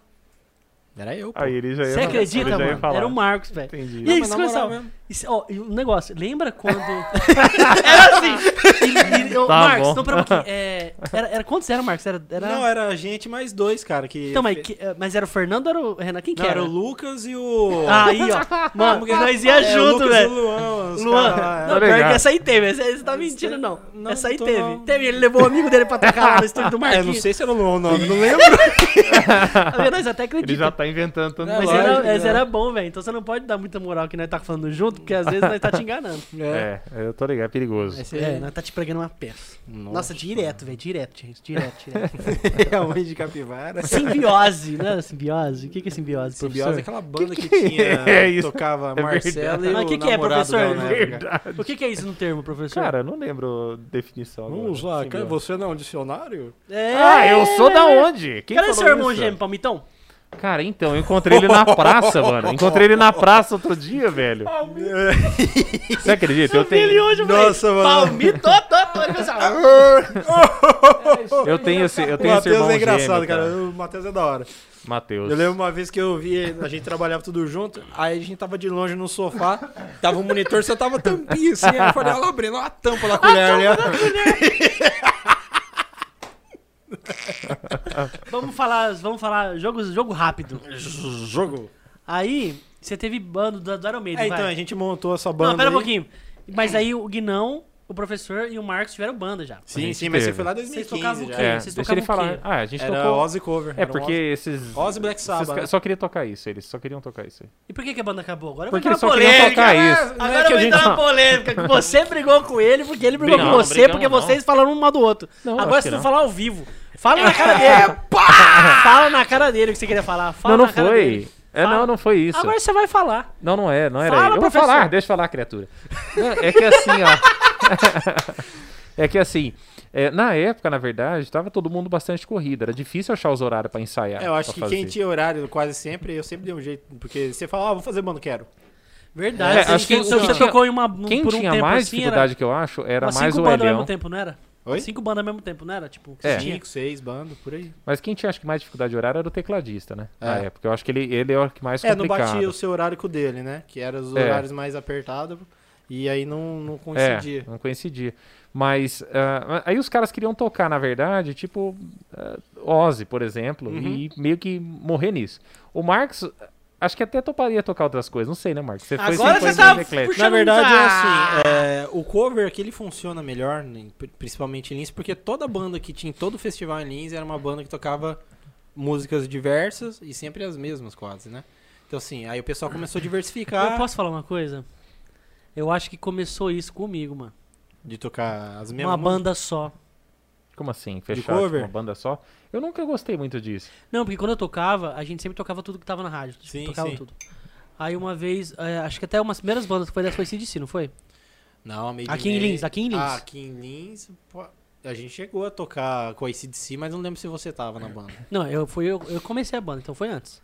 Speaker 3: Era eu, pô.
Speaker 1: Aí ele já ia
Speaker 2: Você
Speaker 1: falar-
Speaker 2: acredita,
Speaker 1: ele já ia
Speaker 2: mano?
Speaker 1: falar.
Speaker 2: Era o Marcos, velho.
Speaker 1: Entendi.
Speaker 2: E aí,
Speaker 3: mas na
Speaker 2: você
Speaker 3: moral
Speaker 2: começava.
Speaker 3: mesmo.
Speaker 2: Isso, ó, e um negócio, lembra quando. era assim! E, e, ô,
Speaker 1: Tá
Speaker 2: Marcos,
Speaker 1: bom.
Speaker 2: não, pera um pouquinho. É, era, era, quantos eram, Marcos? Era, era...
Speaker 3: Não, era a gente mais dois, cara. Que
Speaker 2: Então, mas, que- eh, mas era o Fernando ou era o Renan? Quem que
Speaker 3: Não,
Speaker 2: era?
Speaker 3: era o Lucas e o.
Speaker 2: Aí, ó. Mano,
Speaker 3: Como que-
Speaker 2: nós ia
Speaker 3: É, o
Speaker 2: junto,
Speaker 3: Lucas e o
Speaker 2: velho.
Speaker 3: Luan. os
Speaker 2: Luan,
Speaker 3: caras lá, é.
Speaker 2: não,
Speaker 1: Tá
Speaker 2: pior que essa aí teve. Essa aí você tá mentindo, não.
Speaker 3: Não,
Speaker 2: essa aí teve.
Speaker 3: não.
Speaker 2: Teve, ele levou o amigo dele pra tocar lá no estúdio do
Speaker 3: É,
Speaker 2: Marquinhos.
Speaker 3: não sei se era o o nome, não lembro.
Speaker 2: Tá? Nós até
Speaker 1: Ele
Speaker 2: acreditamos.
Speaker 1: já tá inventando tanto
Speaker 3: É,
Speaker 2: Mas
Speaker 3: lógico,
Speaker 2: era,
Speaker 3: né?
Speaker 2: era bom, velho. Então você não pode dar muita moral que nós tá falando junto, porque às vezes nós tá te enganando.
Speaker 1: É, eu tô ligado, é perigoso.
Speaker 3: Esse
Speaker 2: É,
Speaker 3: é,
Speaker 2: nós tá te pregando uma peça.
Speaker 3: Nossa.
Speaker 2: Nossa, direto, velho. Direto, gente. Direto, direto.
Speaker 3: é a mãe de capivara.
Speaker 2: simbiose, né? Simbiose. O que que é simbiose,
Speaker 3: Simbiose é aquela banda que, tinha.
Speaker 1: é isso?
Speaker 3: Tocava
Speaker 1: É
Speaker 3: Marcelo e
Speaker 2: Mas
Speaker 3: o
Speaker 2: o que que é, professor? O que que é isso no termo, professor?
Speaker 1: Cara, eu não lembro definição. agora.
Speaker 3: Vamos lá,
Speaker 1: Simbiose.
Speaker 3: você não é um dicionário?
Speaker 2: É...
Speaker 1: Ah, eu sou da onde? Quem
Speaker 2: Cadê
Speaker 1: falou
Speaker 2: seu irmão
Speaker 1: isso?
Speaker 2: gêmeo, Palmitão?
Speaker 1: Cara, então, eu encontrei ele na praça, mano. Encontrei ele na praça outro dia, velho. Você acredita? Eu
Speaker 2: Ele
Speaker 1: tenho,
Speaker 2: hoje,
Speaker 3: Nossa, mano.
Speaker 2: Palmito, assim,
Speaker 1: eu tenho esse, eu
Speaker 3: O
Speaker 1: tenho esse
Speaker 3: Matheus
Speaker 1: irmão
Speaker 3: é engraçado,
Speaker 1: gêmeo,
Speaker 3: cara. O Matheus é da hora.
Speaker 1: Matheus.
Speaker 3: Eu lembro uma vez que eu vi, a gente trabalhava tudo junto, aí a gente tava de longe no sofá, tava o monitor, só tava tampinha assim, aí eu falei, olha lá, abrindo a tampa da colher ali.
Speaker 2: Vamos falar, vamos falar jogo, jogo rápido.
Speaker 3: Jogo.
Speaker 2: Aí, você teve bando do, do Iron Maiden,
Speaker 3: É, então,
Speaker 2: vai.
Speaker 3: a gente montou essa banda
Speaker 2: Não, pera um
Speaker 3: aí.
Speaker 2: pouquinho. Mas aí o Guinão o professor e o Marcos tiveram banda já.
Speaker 3: Sim, sim, mas você foi lá em
Speaker 2: Vocês
Speaker 3: 2015
Speaker 2: tocavam o quê?
Speaker 1: É,
Speaker 2: vocês
Speaker 1: deixa ele
Speaker 2: tocavam o
Speaker 1: falar.
Speaker 2: quê?
Speaker 1: Ah, a gente
Speaker 3: Era
Speaker 1: tocou.
Speaker 3: Ozzy cover.
Speaker 1: É
Speaker 3: era um
Speaker 1: porque
Speaker 3: Ozzy-
Speaker 1: esses.
Speaker 3: Ozzy Black
Speaker 1: esses
Speaker 3: Sabbath.
Speaker 1: ca-
Speaker 3: né?
Speaker 1: só queria tocar isso, eles só queriam tocar isso aí.
Speaker 2: E por que, que a banda acabou? Agora
Speaker 1: Porque
Speaker 2: vai
Speaker 1: eles
Speaker 2: entrar
Speaker 1: só
Speaker 2: uma
Speaker 1: queriam
Speaker 2: polêmica.
Speaker 1: tocar
Speaker 2: né?
Speaker 1: isso.
Speaker 3: Não é
Speaker 2: Agora
Speaker 3: que a
Speaker 2: vai
Speaker 3: gente
Speaker 2: entrar uma
Speaker 3: não-
Speaker 2: polêmica. Que você brigou com ele porque ele brigou
Speaker 1: Não,
Speaker 2: com você,
Speaker 1: brigamos,
Speaker 2: porque
Speaker 1: não.
Speaker 2: vocês falaram um mal do outro.
Speaker 1: Não,
Speaker 2: Agora
Speaker 1: acho
Speaker 2: vocês vão
Speaker 1: não.
Speaker 2: falar ao vivo. Fala na cara dele. Fala na cara dele o que você queria falar. Fala
Speaker 1: não, não
Speaker 2: na cara
Speaker 1: foi.
Speaker 2: dele.
Speaker 1: É,
Speaker 2: Fala.
Speaker 1: não, não foi isso.
Speaker 2: Agora você vai falar.
Speaker 1: Não, não é, não era
Speaker 2: Fala,
Speaker 1: ele. Eu vou
Speaker 2: professor.
Speaker 1: falar, deixa eu falar, criatura. Não, é que assim, ó. é que assim, é, na época, na verdade, tava todo mundo bastante corrida. Era difícil achar os horários pra ensaiar.
Speaker 3: É, eu acho que
Speaker 1: fazer.
Speaker 3: quem tinha horário quase sempre, eu sempre dei um jeito. Porque você fala, ah, vou fazer banda, quero.
Speaker 2: Verdade.
Speaker 1: É,
Speaker 2: Você-
Speaker 1: acho que tinha-
Speaker 2: tocou em uma, num-
Speaker 1: Quem
Speaker 2: por um
Speaker 1: tinha
Speaker 2: tempo
Speaker 1: mais
Speaker 2: assim,
Speaker 1: dificuldade que eu acho era
Speaker 2: umas
Speaker 1: mais
Speaker 2: cinco
Speaker 1: o
Speaker 2: bandas ao
Speaker 1: Elião.
Speaker 2: mesmo tempo, não era?
Speaker 3: Oi?
Speaker 2: Cinco bandas ao mesmo tempo, não era? Tipo,
Speaker 1: É.
Speaker 3: Cinco, seis bandas, por aí.
Speaker 1: Mas quem tinha acho que mais dificuldade de horário era o tecladista, né? Na
Speaker 3: É.
Speaker 1: época. Eu acho que ele, ele é o que mais
Speaker 3: É, não
Speaker 1: complicado.
Speaker 3: batia o seu horário com o dele, né? Que eram os
Speaker 1: É.
Speaker 3: horários mais apertados. E aí não, não
Speaker 1: É,
Speaker 3: coincidia.
Speaker 1: não coincidia. Mas ah, aí os caras queriam tocar, na verdade, tipo ah, Ozzy, por exemplo,
Speaker 3: Uhum.
Speaker 1: e meio que morrer nisso. O Marcos, acho que até toparia tocar outras coisas. Não sei, né, Marcos? Você foi
Speaker 2: Agora
Speaker 1: sempre foi
Speaker 2: você tá puxando
Speaker 3: Na verdade, é assim, é, o cover aqui ele funciona melhor, né, pri- principalmente em Lins, porque toda banda que tinha em todo festival em Lins era uma banda que tocava músicas diversas e sempre as mesmas quase, né? Então assim, aí o pessoal começou a diversificar
Speaker 2: Eu posso falar uma coisa? Eu acho que começou isso comigo, mano.
Speaker 3: de tocar as mesmas
Speaker 2: Uma
Speaker 3: músicas.
Speaker 2: banda só.
Speaker 1: Como assim? Fechar tipo, uma banda só? Eu nunca gostei muito disso.
Speaker 2: Não, porque quando eu tocava, a gente sempre tocava tudo que tava na rádio. Tipo,
Speaker 3: Sim,
Speaker 2: tocava
Speaker 3: sim.
Speaker 2: tudo. Aí uma vez, é, acho que até umas primeiras bandas que foi dessa foi CDC, não foi?
Speaker 3: Não, Made
Speaker 2: Aqui em Lins, aqui em Lins.
Speaker 3: Ah, aqui em Lins, pô, a gente chegou a tocar com a ACDC, mas não lembro se você tava na banda.
Speaker 2: Não, eu, fui, eu, eu comecei a banda, então foi antes.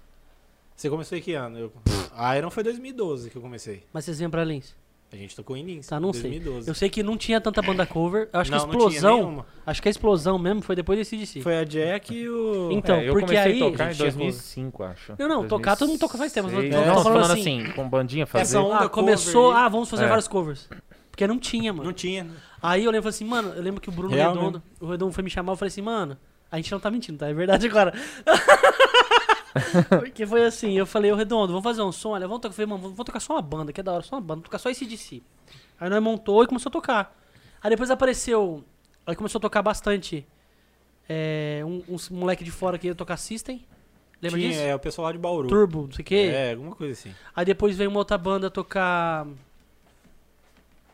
Speaker 3: Você começou em que ano? Eu... A Iron foi 2012 que eu comecei.
Speaker 2: Mas vocês vêm pra Lins.
Speaker 3: A gente tocou em Lins.
Speaker 2: Tá, não sei.
Speaker 3: 2012.
Speaker 2: Eu sei que não tinha tanta banda cover. Eu acho
Speaker 3: não,
Speaker 2: que a
Speaker 3: não tinha
Speaker 2: explosão. Acho que a explosão mesmo foi depois desse CDC.
Speaker 3: Foi a Jack e o.
Speaker 2: Então,
Speaker 1: É, eu
Speaker 2: porque
Speaker 1: comecei
Speaker 2: aí-
Speaker 1: a tocar em
Speaker 3: gente chegou-
Speaker 1: 2005, acho.
Speaker 2: Não, não, tocar todo mundo toca faz tempo,
Speaker 1: 2006.
Speaker 3: tô
Speaker 1: Não, tô
Speaker 2: falando assim,
Speaker 1: assim, com bandinha fazer.
Speaker 3: Essa onda
Speaker 2: Ah, começou. Ah, vamos fazer
Speaker 1: É.
Speaker 2: vários covers. Porque não tinha, mano.
Speaker 3: Não tinha.
Speaker 2: Aí eu lembro assim, mano, eu lembro que o Bruno
Speaker 3: Real
Speaker 2: Redondo, o Redondo foi me chamar, eu falei assim, mano, a gente não tá mentindo, tá? É verdade agora. Porque foi assim, eu falei, ô Redondo, vamos fazer um som, olha, vamos tocar, falei, mano, vamos tocar só uma banda, que é da hora, só uma banda, tocar só esse DC. Aí nós montou e começou a tocar. Aí depois apareceu, aí começou a tocar bastante, é, um, uns moleque de fora que ia tocar System, lembra
Speaker 3: tinha,
Speaker 2: disso?
Speaker 3: É, o pessoal lá de Bauru.
Speaker 2: Turbo, não sei o quê.
Speaker 3: É, alguma coisa assim.
Speaker 2: Aí depois veio uma outra banda tocar...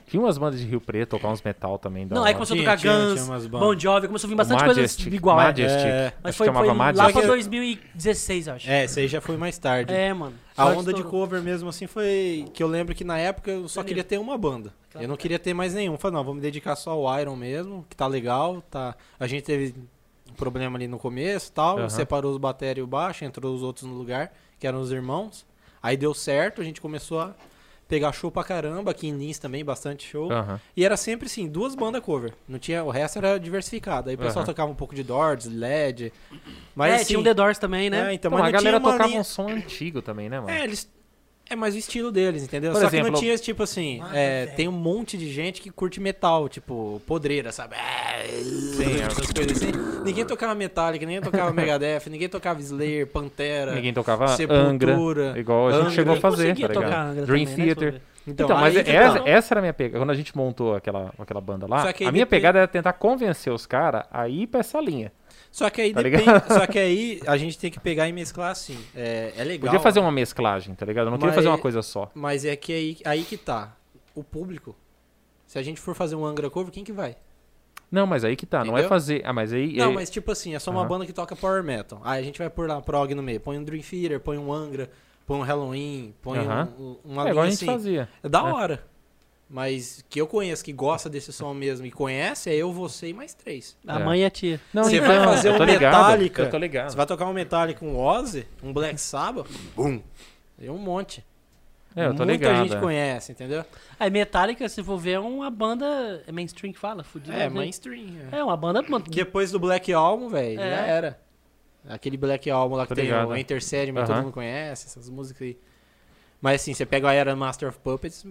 Speaker 1: Tinha umas bandas de Rio Preto, tocar uns metal também. da
Speaker 2: Não, aí
Speaker 1: hora.
Speaker 2: começou a tocar Guns. Bon Jovi, começou a vir bastante coisa
Speaker 1: Majestic,
Speaker 2: igual. é.
Speaker 1: Majestic.
Speaker 3: É.
Speaker 2: Mas foi,
Speaker 1: chamava
Speaker 2: foi lá pra
Speaker 3: que-
Speaker 2: 2016, acho.
Speaker 3: É, esse aí já foi mais tarde.
Speaker 2: É, mano.
Speaker 3: A onda de cover mesmo assim foi que eu lembro que na época eu só queria ter uma banda. Eu não queria ter mais nenhum. Falei, não, vou me dedicar só ao Iron mesmo, que tá legal, tá. A gente teve um problema ali no começo, tal,
Speaker 1: Aham.
Speaker 3: separou os bateria e o baixo, entrou os outros no lugar, que eram os irmãos. Aí deu certo, a gente começou a pegar show pra caramba, aqui em Lins também, bastante show.
Speaker 1: Aham.
Speaker 3: E era sempre assim, duas bandas cover. Não tinha, o resto era diversificado. Aí o pessoal
Speaker 1: Aham.
Speaker 3: tocava um pouco de Doors, LED. Mas
Speaker 2: é,
Speaker 3: assim,
Speaker 2: tinha o The Doors também, né?
Speaker 3: é, então,
Speaker 1: Pô,
Speaker 3: mas
Speaker 1: a galera tocava
Speaker 3: linha-
Speaker 1: um som antigo também, né, mano?
Speaker 3: é, eles. É mais o estilo deles, entendeu?
Speaker 1: Por
Speaker 3: Só que
Speaker 1: exemplo,
Speaker 3: não tinha, tipo assim,
Speaker 2: Ah,
Speaker 3: é,
Speaker 2: velho.
Speaker 3: tem um monte de gente que curte metal, tipo, podreira, sabe? É,
Speaker 1: Sim,
Speaker 3: essas coisas assim. Ninguém tocava Metallica, ninguém tocava Megadeth, ninguém tocava Slayer, Pantera.
Speaker 1: Ninguém tocava
Speaker 3: Sepultura,
Speaker 1: Angra, igual a gente
Speaker 3: Angra.
Speaker 1: chegou a fazer, tá ligado?
Speaker 2: tocar Angra
Speaker 1: Dream
Speaker 2: também, né,
Speaker 1: Theater.
Speaker 2: ver.
Speaker 3: Então,
Speaker 1: Então, mas
Speaker 3: aí que
Speaker 1: essa,
Speaker 3: tá.
Speaker 1: essa era a minha pegada. Quando a gente montou aquela, aquela banda lá,
Speaker 3: que
Speaker 1: a minha
Speaker 3: depende-
Speaker 1: pegada era tentar convencer os caras a ir pra essa linha.
Speaker 3: Só que aí
Speaker 1: Tá
Speaker 3: depende. Só que aí a gente tem que pegar e mesclar assim. É, é legal.
Speaker 1: Podia fazer uma mesclagem, tá ligado? Eu não queria fazer uma coisa só.
Speaker 3: Mas é que aí, aí que tá. O público. Se a gente for fazer um Angra cover, quem que vai?
Speaker 1: Não, mas aí que tá. Não é
Speaker 3: Entendeu?
Speaker 1: fazer. Ah, mas aí.
Speaker 3: Não,
Speaker 1: aí-
Speaker 3: mas tipo assim, é só uma
Speaker 1: Aham.
Speaker 3: banda que toca power metal. Aí a gente vai pôr lá prog no meio. Põe um Dream Theater, põe um Angra, põe um Halloween, põe
Speaker 1: Aham.
Speaker 3: um, um, uma
Speaker 1: É
Speaker 3: linha
Speaker 1: igual a gente
Speaker 3: assim.
Speaker 1: fazia.
Speaker 3: É da
Speaker 1: É.
Speaker 3: hora. Mas que eu conheço, que gosta desse som mesmo e conhece, é eu, você e mais três.
Speaker 2: A
Speaker 1: É.
Speaker 2: mãe e a tia.
Speaker 1: Não,
Speaker 3: Você
Speaker 1: então,
Speaker 3: vai fazer um
Speaker 1: ligado,
Speaker 3: Metallica,
Speaker 1: Eu tô ligado.
Speaker 3: Você vai tocar um Metallica, um Ozzy, um Black Sabbath, bum. É um monte.
Speaker 1: É, eu tô
Speaker 3: Muita
Speaker 1: ligado.
Speaker 3: gente
Speaker 1: é.
Speaker 3: conhece, entendeu?
Speaker 2: Aí Metallica, se for ver, é uma banda é mainstream que fala, fudida.
Speaker 3: É,
Speaker 2: né?
Speaker 3: mainstream. É.
Speaker 2: É uma banda...
Speaker 3: Depois do Black Album, velho,
Speaker 2: É.
Speaker 3: já era. Aquele Black Album lá que
Speaker 1: Tô
Speaker 3: tem
Speaker 1: ligado.
Speaker 3: o Enter Sandman, todo
Speaker 1: Aham.
Speaker 3: mundo conhece, essas músicas aí. Mas assim, você pega a era Master of Puppets,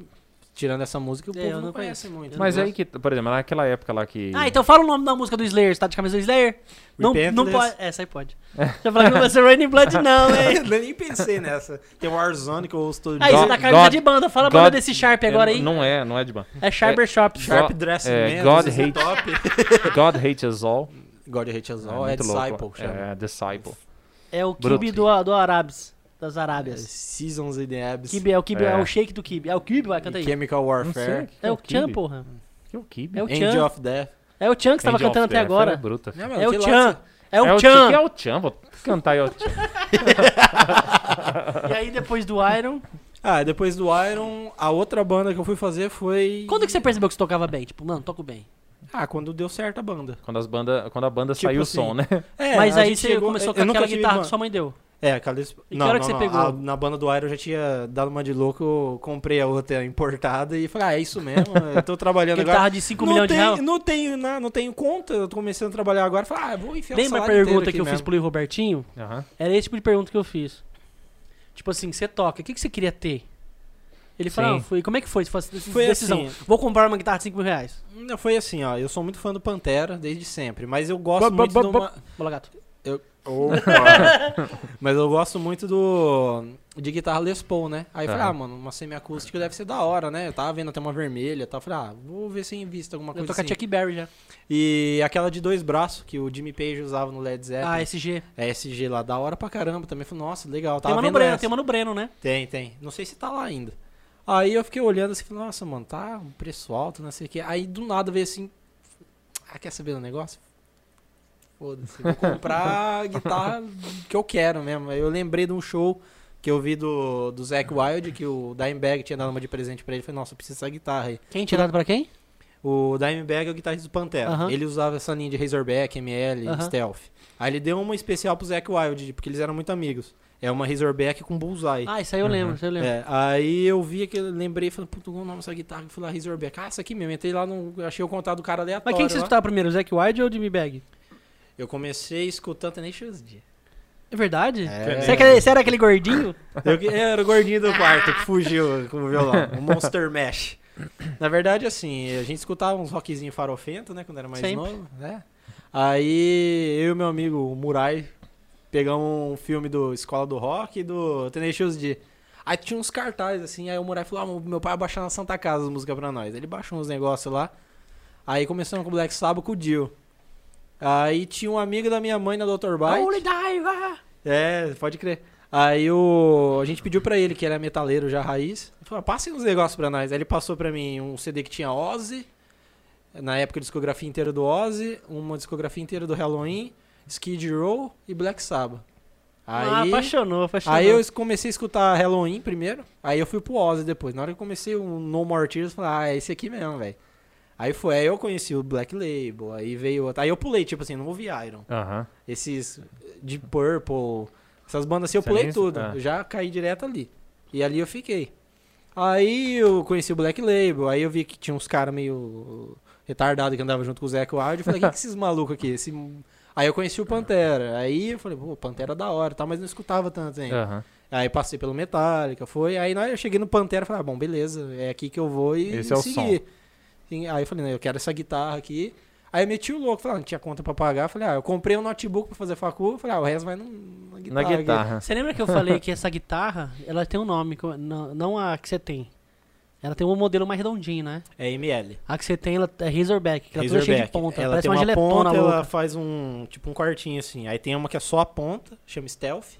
Speaker 3: tirando essa música, o
Speaker 2: É,
Speaker 3: povo não,
Speaker 2: não
Speaker 3: conhece muito.
Speaker 1: Mas
Speaker 3: né?
Speaker 1: aí que, por exemplo, naquela época lá que.
Speaker 2: Ah, então fala o nome da música do Slayer. Você tá de camisa do Slayer? Não, não
Speaker 3: Repentless.
Speaker 2: pode. Essa aí pode. Já falei que vai ser Raining Blood, não, hein?
Speaker 3: Eu nem pensei nessa. Tem o Warzone que eu ouço todo
Speaker 2: Aí
Speaker 3: dia.
Speaker 2: você tá camisa
Speaker 1: God-
Speaker 2: de banda. Fala a
Speaker 1: God-
Speaker 2: banda desse Sharp agora
Speaker 1: É,
Speaker 2: aí.
Speaker 1: Não é, não é de banda.
Speaker 2: É Sharper Shop.
Speaker 3: Sharp
Speaker 1: Go-
Speaker 3: Dressing
Speaker 1: é,
Speaker 3: Man,
Speaker 1: God Hate-
Speaker 3: Top.
Speaker 1: God Hates Us All.
Speaker 3: God Hate Us All, é,
Speaker 1: muito
Speaker 3: Disciple.
Speaker 1: louco.
Speaker 3: chama.
Speaker 1: É, Disciple.
Speaker 2: É o. Kibe do, do Arabes. Das
Speaker 3: É,
Speaker 2: Arábias.
Speaker 3: Seasons in the Abyss.
Speaker 2: Kibe é o Kibe, é.
Speaker 1: É.
Speaker 2: o shake do Kibe. É o Kibe, vai, canta aí.
Speaker 3: Chemical
Speaker 1: Não sei,
Speaker 3: Warfare.
Speaker 1: que
Speaker 2: É o? Chan, porra.
Speaker 1: Que é o Kibe?
Speaker 2: É o Chan.
Speaker 3: of Death.
Speaker 2: É o Chan que você tava cantando até
Speaker 1: Death,
Speaker 2: agora.
Speaker 1: É bruta.
Speaker 3: Não,
Speaker 2: É o
Speaker 3: que lá
Speaker 2: Chan. É o
Speaker 1: O
Speaker 2: Chan.
Speaker 1: é o Chan? Vou cantar aí o Chan.
Speaker 2: E aí depois do Iron.
Speaker 3: Ah, depois do Iron, a outra banda que eu fui fazer foi...
Speaker 2: Quando que você percebeu que você tocava bem? Tipo, mano, toco bem.
Speaker 3: Ah, quando deu certo a banda.
Speaker 1: Quando, as banda, quando a banda
Speaker 3: Tipo
Speaker 1: saiu o
Speaker 3: assim,
Speaker 1: som, né?
Speaker 3: É,
Speaker 2: Mas aí você
Speaker 3: chegou-
Speaker 2: começou com aquela guitarra
Speaker 3: ban-
Speaker 2: que sua mãe deu.
Speaker 3: É, aquela... E
Speaker 2: que hora que você pegou?
Speaker 3: A- na banda do Iron eu já tinha dado uma de louco, eu comprei a outra importada e falei, ah, é isso mesmo, eu tô trabalhando agora.
Speaker 2: guitarra de 5
Speaker 3: não
Speaker 2: milhões de
Speaker 3: tem-
Speaker 2: reais.
Speaker 3: Não tenho, não, não tenho conta, eu tô começando a trabalhar agora, falei, ah, vou enfiar
Speaker 2: Lembra a pergunta que eu fiz
Speaker 3: mesmo.
Speaker 2: pro Luiz Robertinho?
Speaker 1: Aham.
Speaker 2: Era esse tipo de pergunta que eu fiz. Tipo assim, você toca, o que, que você queria ter? Ele falou, ah, foi, como é que foi? Você
Speaker 3: Foi
Speaker 2: decisão.
Speaker 3: assim.
Speaker 2: Vou comprar uma guitarra de 5 mil reais.
Speaker 3: Não, foi assim, ó, eu sou muito fã do Pantera desde sempre, mas eu gosto
Speaker 2: Bo-
Speaker 3: muito
Speaker 2: bo-
Speaker 3: de uma...
Speaker 2: Bola gato.
Speaker 3: Opa! mas eu gosto muito do de guitarra Les Paul, né? Aí eu falei,
Speaker 1: Aham.
Speaker 3: ah, mano, uma semiacústica deve ser da hora, né? Eu tava vendo até uma vermelha e tal. Falei, ah, vou ver se invista alguma
Speaker 2: Eu
Speaker 3: coisa
Speaker 2: tô com a
Speaker 3: assim.
Speaker 2: Chuck Berry já.
Speaker 3: E aquela de dois braços, que o Jimmy Page usava no Led Zeppelin.
Speaker 2: Ah, SG.
Speaker 3: É SG lá, da hora pra caramba também. Falei, nossa, legal.
Speaker 2: Tem
Speaker 3: Tava
Speaker 2: uma no
Speaker 3: vendo
Speaker 2: Breno,
Speaker 3: essa.
Speaker 2: tem uma no Breno, né?
Speaker 3: Tem, tem. Não sei se tá lá ainda. Aí eu fiquei olhando assim, falei, nossa, mano, tá um preço alto, não sei o que. Aí do nada veio assim, ah, quer saber do negócio? Foda-se, vou comprar a guitarra que eu quero mesmo. Eu lembrei de um show que eu vi do, do Zac Wild, que o Dimebag tinha dado uma de presente pra ele. Falei, nossa, eu preciso dessa guitarra aí.
Speaker 2: Quem tinha dado pra quem?
Speaker 3: O Dimebag é o guitarrista do Pantera. Ele usava essa linha de Razorback, ML,
Speaker 2: Aham.
Speaker 3: Stealth. Aí ele deu uma especial pro Zac Wild, porque eles eram muito amigos. É uma Razorback com Bullseye.
Speaker 2: Ah, isso aí eu lembro, isso aí eu lembro.
Speaker 3: É, aí eu vi que lembrei, falei, puta, qual o nome dessa guitarra? Eu fui lá, Razorback. Ah, essa aqui mesmo. Entrei lá, no, achei o contato do cara aleatório.
Speaker 2: Mas quem que você
Speaker 3: lá.
Speaker 2: escutava primeiro, o Zack Wilde ou o Jimmy Bag?
Speaker 3: Eu comecei escutando Tenacious D.
Speaker 2: É verdade?
Speaker 3: É.
Speaker 2: Você, é aquele- você era aquele gordinho?
Speaker 3: Eu, eu era o gordinho do quarto que fugiu com o violão, o Monster Mash. Na verdade, assim, a gente escutava uns rockzinho farofento, né, quando era mais
Speaker 2: Sempre.
Speaker 3: novo, né? Aí eu e meu amigo o Murai pegamos um filme do Escola do Rock e do Tenacious D. Aí tinha uns cartazes assim, aí o Murai falou: ah, meu pai vai baixar na Santa Casa as músicas pra nós. Ele baixou uns negócios lá. Aí começamos com o Black Sabbath com o Dio. Aí tinha um amigo da minha mãe na Dr. Bite. É, pode crer. Aí o... a gente pediu pra ele, que era metaleiro já raiz. Falou, passem uns negócios pra nós. Aí ele passou pra mim um CD que tinha Ozzy, na época a discografia inteira do Ozzy, uma discografia inteira do Halloween, Skid Row e Black Sabbath.
Speaker 2: Ah,
Speaker 3: Aí,
Speaker 2: apaixonou, apaixonou.
Speaker 3: aí eu comecei a escutar Halloween primeiro, aí eu fui pro Ozzy depois. Na hora que eu comecei o No More Tears, eu falei, ah, é esse aqui mesmo, velho. Aí foi, aí eu conheci o Black Label, aí veio outro. Aí eu pulei, tipo assim, não ouvi Iron.
Speaker 1: Aham.
Speaker 3: Esses de Purple, essas bandas assim, eu
Speaker 1: Você
Speaker 3: pulei
Speaker 1: nem-
Speaker 3: tudo.
Speaker 1: ah.
Speaker 3: Eu já caí direto ali. E ali eu fiquei. Aí eu conheci o Black Label, aí eu vi que tinha uns caras meio retardados que andavam junto com o Zac Wild. Eu falei, que que esses malucos aqui? Esse... Aí eu conheci o Pantera. Aí eu falei, pô, Pantera da hora, tá? mas não escutava tanto ainda.
Speaker 1: Aham.
Speaker 3: Aí passei pelo Metallica, foi. Aí na hora eu cheguei no Pantera e falei, ah, bom, beleza, é aqui que eu vou e
Speaker 1: Esse é o
Speaker 3: seguir. Sim, Aí eu falei, não, eu quero essa guitarra aqui. Aí eu meti o louco, falei, ah, não tinha conta pra pagar. Falei, ah, eu comprei um notebook pra fazer facu. Falei, ah, o resto vai no- na guitarra.
Speaker 1: Na
Speaker 3: aqui.
Speaker 1: guitarra.
Speaker 2: Você lembra que eu falei que essa guitarra, ela tem um nome, não, não a que você tem. Ela tem um modelo mais redondinho, né?
Speaker 3: É ML.
Speaker 2: A que você tem, ela é Razorback, que ela é toda cheia de
Speaker 3: Razorback.
Speaker 2: ponta.
Speaker 3: Ela
Speaker 2: parece
Speaker 3: tem
Speaker 2: uma,
Speaker 3: uma ponta,
Speaker 2: louca.
Speaker 3: ela faz um, tipo um quartinho assim. Aí tem uma que é só a ponta, chama Stealth.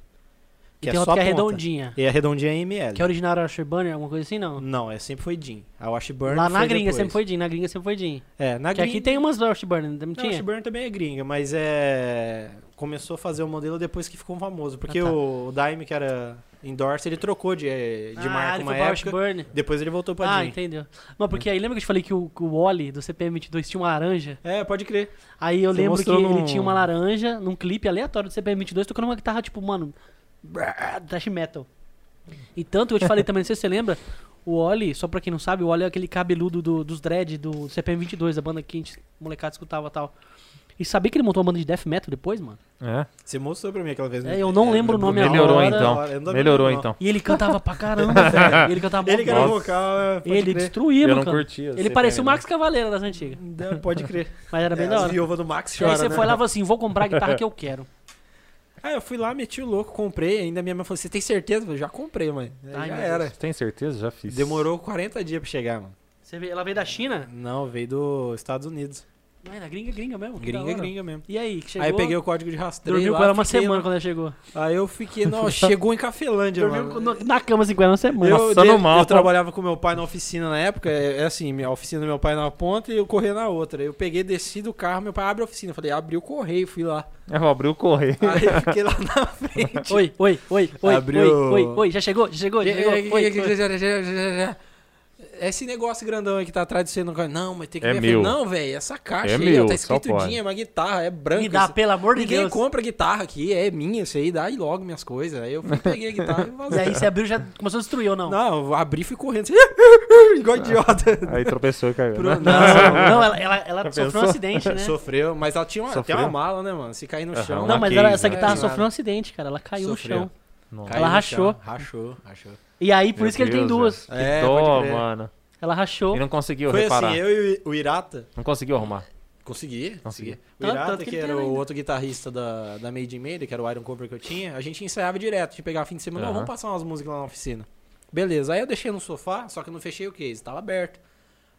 Speaker 2: E
Speaker 3: Que
Speaker 2: tem
Speaker 3: é só
Speaker 2: outra que
Speaker 3: a
Speaker 2: é redondinha.
Speaker 3: E a redondinha é ML.
Speaker 2: Que é original era Burner, alguma coisa assim, não.
Speaker 3: Não, é, sempre foi Jean. A Washburn
Speaker 2: Lá na gringa
Speaker 3: depois.
Speaker 2: sempre foi Jean, na gringa sempre foi Jean.
Speaker 3: É, na
Speaker 2: Que aqui
Speaker 3: gringa-
Speaker 2: tem umas Washburn, não
Speaker 3: Não, a
Speaker 2: tinha?
Speaker 3: Washburn também é gringa, mas é... Começou a fazer o modelo depois que ficou famoso. Porque
Speaker 2: Ah, tá.
Speaker 3: o Daime, que era endorse, ele trocou de, de
Speaker 2: ah,
Speaker 3: marca
Speaker 2: ele
Speaker 3: uma época.
Speaker 2: Washburn.
Speaker 3: Depois ele voltou pra
Speaker 2: Ah,
Speaker 3: Jean.
Speaker 2: entendeu. Não, porque aí lembra que eu te falei que o, o Wally do CPM22 tinha uma laranja?
Speaker 3: É, pode crer.
Speaker 2: Aí eu
Speaker 3: Você
Speaker 2: lembro que
Speaker 3: mostrou
Speaker 2: ele
Speaker 3: num-
Speaker 2: tinha uma laranja num clipe aleatório do CPM22 tocando uma guitarra tipo, mano, brrr, thrash metal. E tanto que eu te falei também, não sei se você lembra, o Oli, só pra quem não sabe, o Oli é aquele cabeludo do- dos dread do CPM22, a banda que a gente, molecada escutava e tal. E sabia que ele montou uma banda de death metal depois, mano?
Speaker 1: É.
Speaker 3: Você mostrou pra mim aquela vez. né?
Speaker 2: É, eu não lembro o nome agora.
Speaker 1: Melhorou
Speaker 2: hora-
Speaker 1: então.
Speaker 3: eu não
Speaker 1: Melhorou então.
Speaker 2: E ele cantava pra caramba, velho. Ele cantava
Speaker 3: Ele era vocal, é,
Speaker 2: Ele
Speaker 3: crer.
Speaker 2: destruía,
Speaker 1: Eu
Speaker 2: mano.
Speaker 1: não
Speaker 2: cara.
Speaker 1: curtia.
Speaker 2: Ele parecia o Max Cavaleira das antigas.
Speaker 3: Não, Pode crer.
Speaker 2: Mas era bem
Speaker 3: É,
Speaker 2: da
Speaker 3: As
Speaker 2: hora.
Speaker 3: viúvas do Max
Speaker 2: E aí você
Speaker 3: né?
Speaker 2: foi lá e falou assim: vou comprar a guitarra que eu quero.
Speaker 3: Ah, eu fui lá, meti o louco, comprei. Ainda minha mãe falou: Você tem certeza? Eu falei, já comprei, mãe. Aí
Speaker 2: Ai,
Speaker 3: já era.
Speaker 1: Você tem certeza? Já fiz.
Speaker 3: Demorou 40 dias pra chegar, mano.
Speaker 2: Você veio, ela veio da China?
Speaker 3: Não, veio dos Estados Unidos.
Speaker 2: Não, era gringa, gringa mesmo.
Speaker 3: Gringa, gringa mesmo.
Speaker 2: E aí, que chegou?
Speaker 3: Aí eu peguei o código de rastreio.
Speaker 2: Dormiu
Speaker 3: lá,
Speaker 2: com ela uma
Speaker 3: fiquei
Speaker 2: semana quando ela chegou.
Speaker 3: Aí eu fiquei, não, chegou em Cafelândia,
Speaker 2: Dormiu
Speaker 3: mano.
Speaker 2: na cama assim com ela uma semana.
Speaker 3: Eu,
Speaker 1: Passando
Speaker 3: de-
Speaker 1: mal.
Speaker 3: eu trabalhava com meu pai na oficina na época, é, é assim, a oficina do meu pai na ponta e eu corria na outra. Eu peguei, desci do carro, meu pai abre a oficina. Eu falei, abriu o correio, fui lá.
Speaker 1: Eu vou abrir o correio.
Speaker 3: Aí eu fiquei lá na frente.
Speaker 2: Oi, oi, oi, oi,
Speaker 3: Abriu-
Speaker 2: oi, oi, oi, já chegou, já chegou, já chegou. Oi, oi.
Speaker 3: Esse negócio grandão aí que tá atrás de você no carro. Não, mas tem que
Speaker 1: É
Speaker 3: ver. Eu
Speaker 1: meu.
Speaker 3: Não, velho, essa caixa
Speaker 1: É
Speaker 3: aí,
Speaker 1: meu,
Speaker 3: ó, tá escrito. Dinha, é uma guitarra, é branca.
Speaker 2: Me dá,
Speaker 3: isso-
Speaker 2: pelo amor de
Speaker 3: Ninguém
Speaker 2: Deus.
Speaker 3: compra guitarra aqui, é minha isso aí, dá aí logo minhas coisas. Aí eu fui, peguei a guitarra e
Speaker 2: E
Speaker 3: vazei.
Speaker 2: aí você abriu já começou a destruir ou não?
Speaker 3: Não, eu abri e fui correndo assim, igual idiota.
Speaker 1: Aí tropeçou e caiu.
Speaker 3: Pro-
Speaker 1: né?
Speaker 3: Não,
Speaker 2: Não, não, ela, ela, ela sofreu um acidente, né?
Speaker 3: Sofreu, mas ela tinha uma,
Speaker 1: Sofreu?
Speaker 3: tem uma mala, né, mano? Se cair no
Speaker 1: Aham,
Speaker 3: chão.
Speaker 2: Não, mas
Speaker 1: case,
Speaker 2: ela- essa
Speaker 1: né?
Speaker 2: guitarra sofreu um acidente, cara. Ela caiu
Speaker 3: Sofreu.
Speaker 2: no chão. Ela rachou.
Speaker 3: Rachou, rachou.
Speaker 2: E aí, por
Speaker 1: Meu
Speaker 2: isso que ele tem duas.
Speaker 1: velho.
Speaker 3: É,
Speaker 1: Que dó,
Speaker 3: pode crer.
Speaker 1: mano.
Speaker 2: Ela rachou.
Speaker 1: E não conseguiu
Speaker 3: Foi
Speaker 1: reparar.
Speaker 3: assim, eu e o Irata,
Speaker 1: Não conseguiu arrumar.
Speaker 3: Consegui, consegui. O
Speaker 2: Tanto-
Speaker 3: Irata,
Speaker 2: tanto que
Speaker 3: que,
Speaker 2: ele
Speaker 3: era
Speaker 2: tem
Speaker 3: o
Speaker 2: ainda.
Speaker 3: outro guitarrista da, da Made in Made, que era o Iron Cover que eu tinha, a gente ensaiava direto. A gente pegava fim de semana,
Speaker 1: Aham.
Speaker 3: "Não, vamos passar umas músicas lá na oficina. Beleza, aí eu deixei no sofá, só que eu não fechei o case, tava aberto.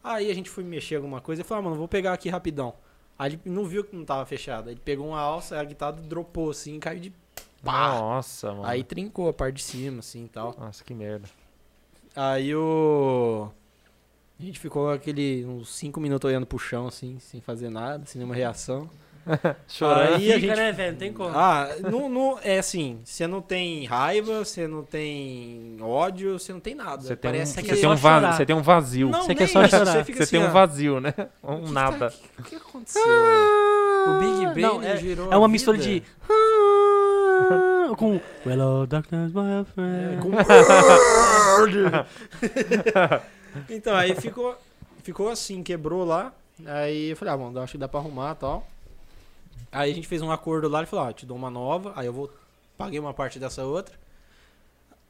Speaker 3: Aí a gente foi mexer alguma coisa e falou, ah, mano, vou pegar aqui rapidão. Aí ele não viu que não tava fechado. Aí ele pegou uma alça, a guitarra dropou assim, caiu de pá.
Speaker 1: Nossa, mano.
Speaker 3: Aí trincou a parte de cima, assim e tal.
Speaker 1: Nossa, que merda.
Speaker 3: Aí o. A gente ficou aquele uns 5 minutos olhando pro chão, assim, sem fazer nada, sem nenhuma reação.
Speaker 1: Chorando.
Speaker 3: Aí a
Speaker 2: Fica,
Speaker 3: gente
Speaker 2: né, velho? Não tem como.
Speaker 3: Ah, não, não, é assim, você não tem raiva, você não tem ódio, você não tem nada.
Speaker 1: Você tem, um,
Speaker 3: Parece
Speaker 1: você,
Speaker 3: que
Speaker 2: quer
Speaker 1: tem um va-
Speaker 2: chorar.
Speaker 1: você tem um vazio.
Speaker 3: Não,
Speaker 2: Você quer só
Speaker 3: isso,
Speaker 2: chorar.
Speaker 3: Você,
Speaker 1: Você
Speaker 3: assim,
Speaker 1: tem um vazio, né? Um
Speaker 3: que
Speaker 1: nada.
Speaker 3: Tá, o que aconteceu? o Big Bang
Speaker 2: Não, é-
Speaker 3: girou
Speaker 2: É uma mistura
Speaker 3: vida.
Speaker 2: Com. Hello, darkness, my
Speaker 3: É,
Speaker 2: friend.
Speaker 3: com- então, aí ficou, ficou assim, quebrou lá. Aí eu falei, ah, mano, acho que dá pra arrumar e tal. Aí a gente fez um acordo lá, ele falou, ah, te dou uma nova, aí eu vou paguei uma parte dessa outra.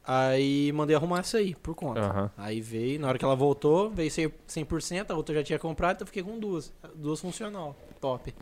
Speaker 3: Aí mandei arrumar essa aí, por conta.
Speaker 1: Aham.
Speaker 3: Aí veio, na hora que ela voltou, veio 100%, 100% a outra eu já tinha comprado, então eu fiquei com duas. Duas funcional. Top.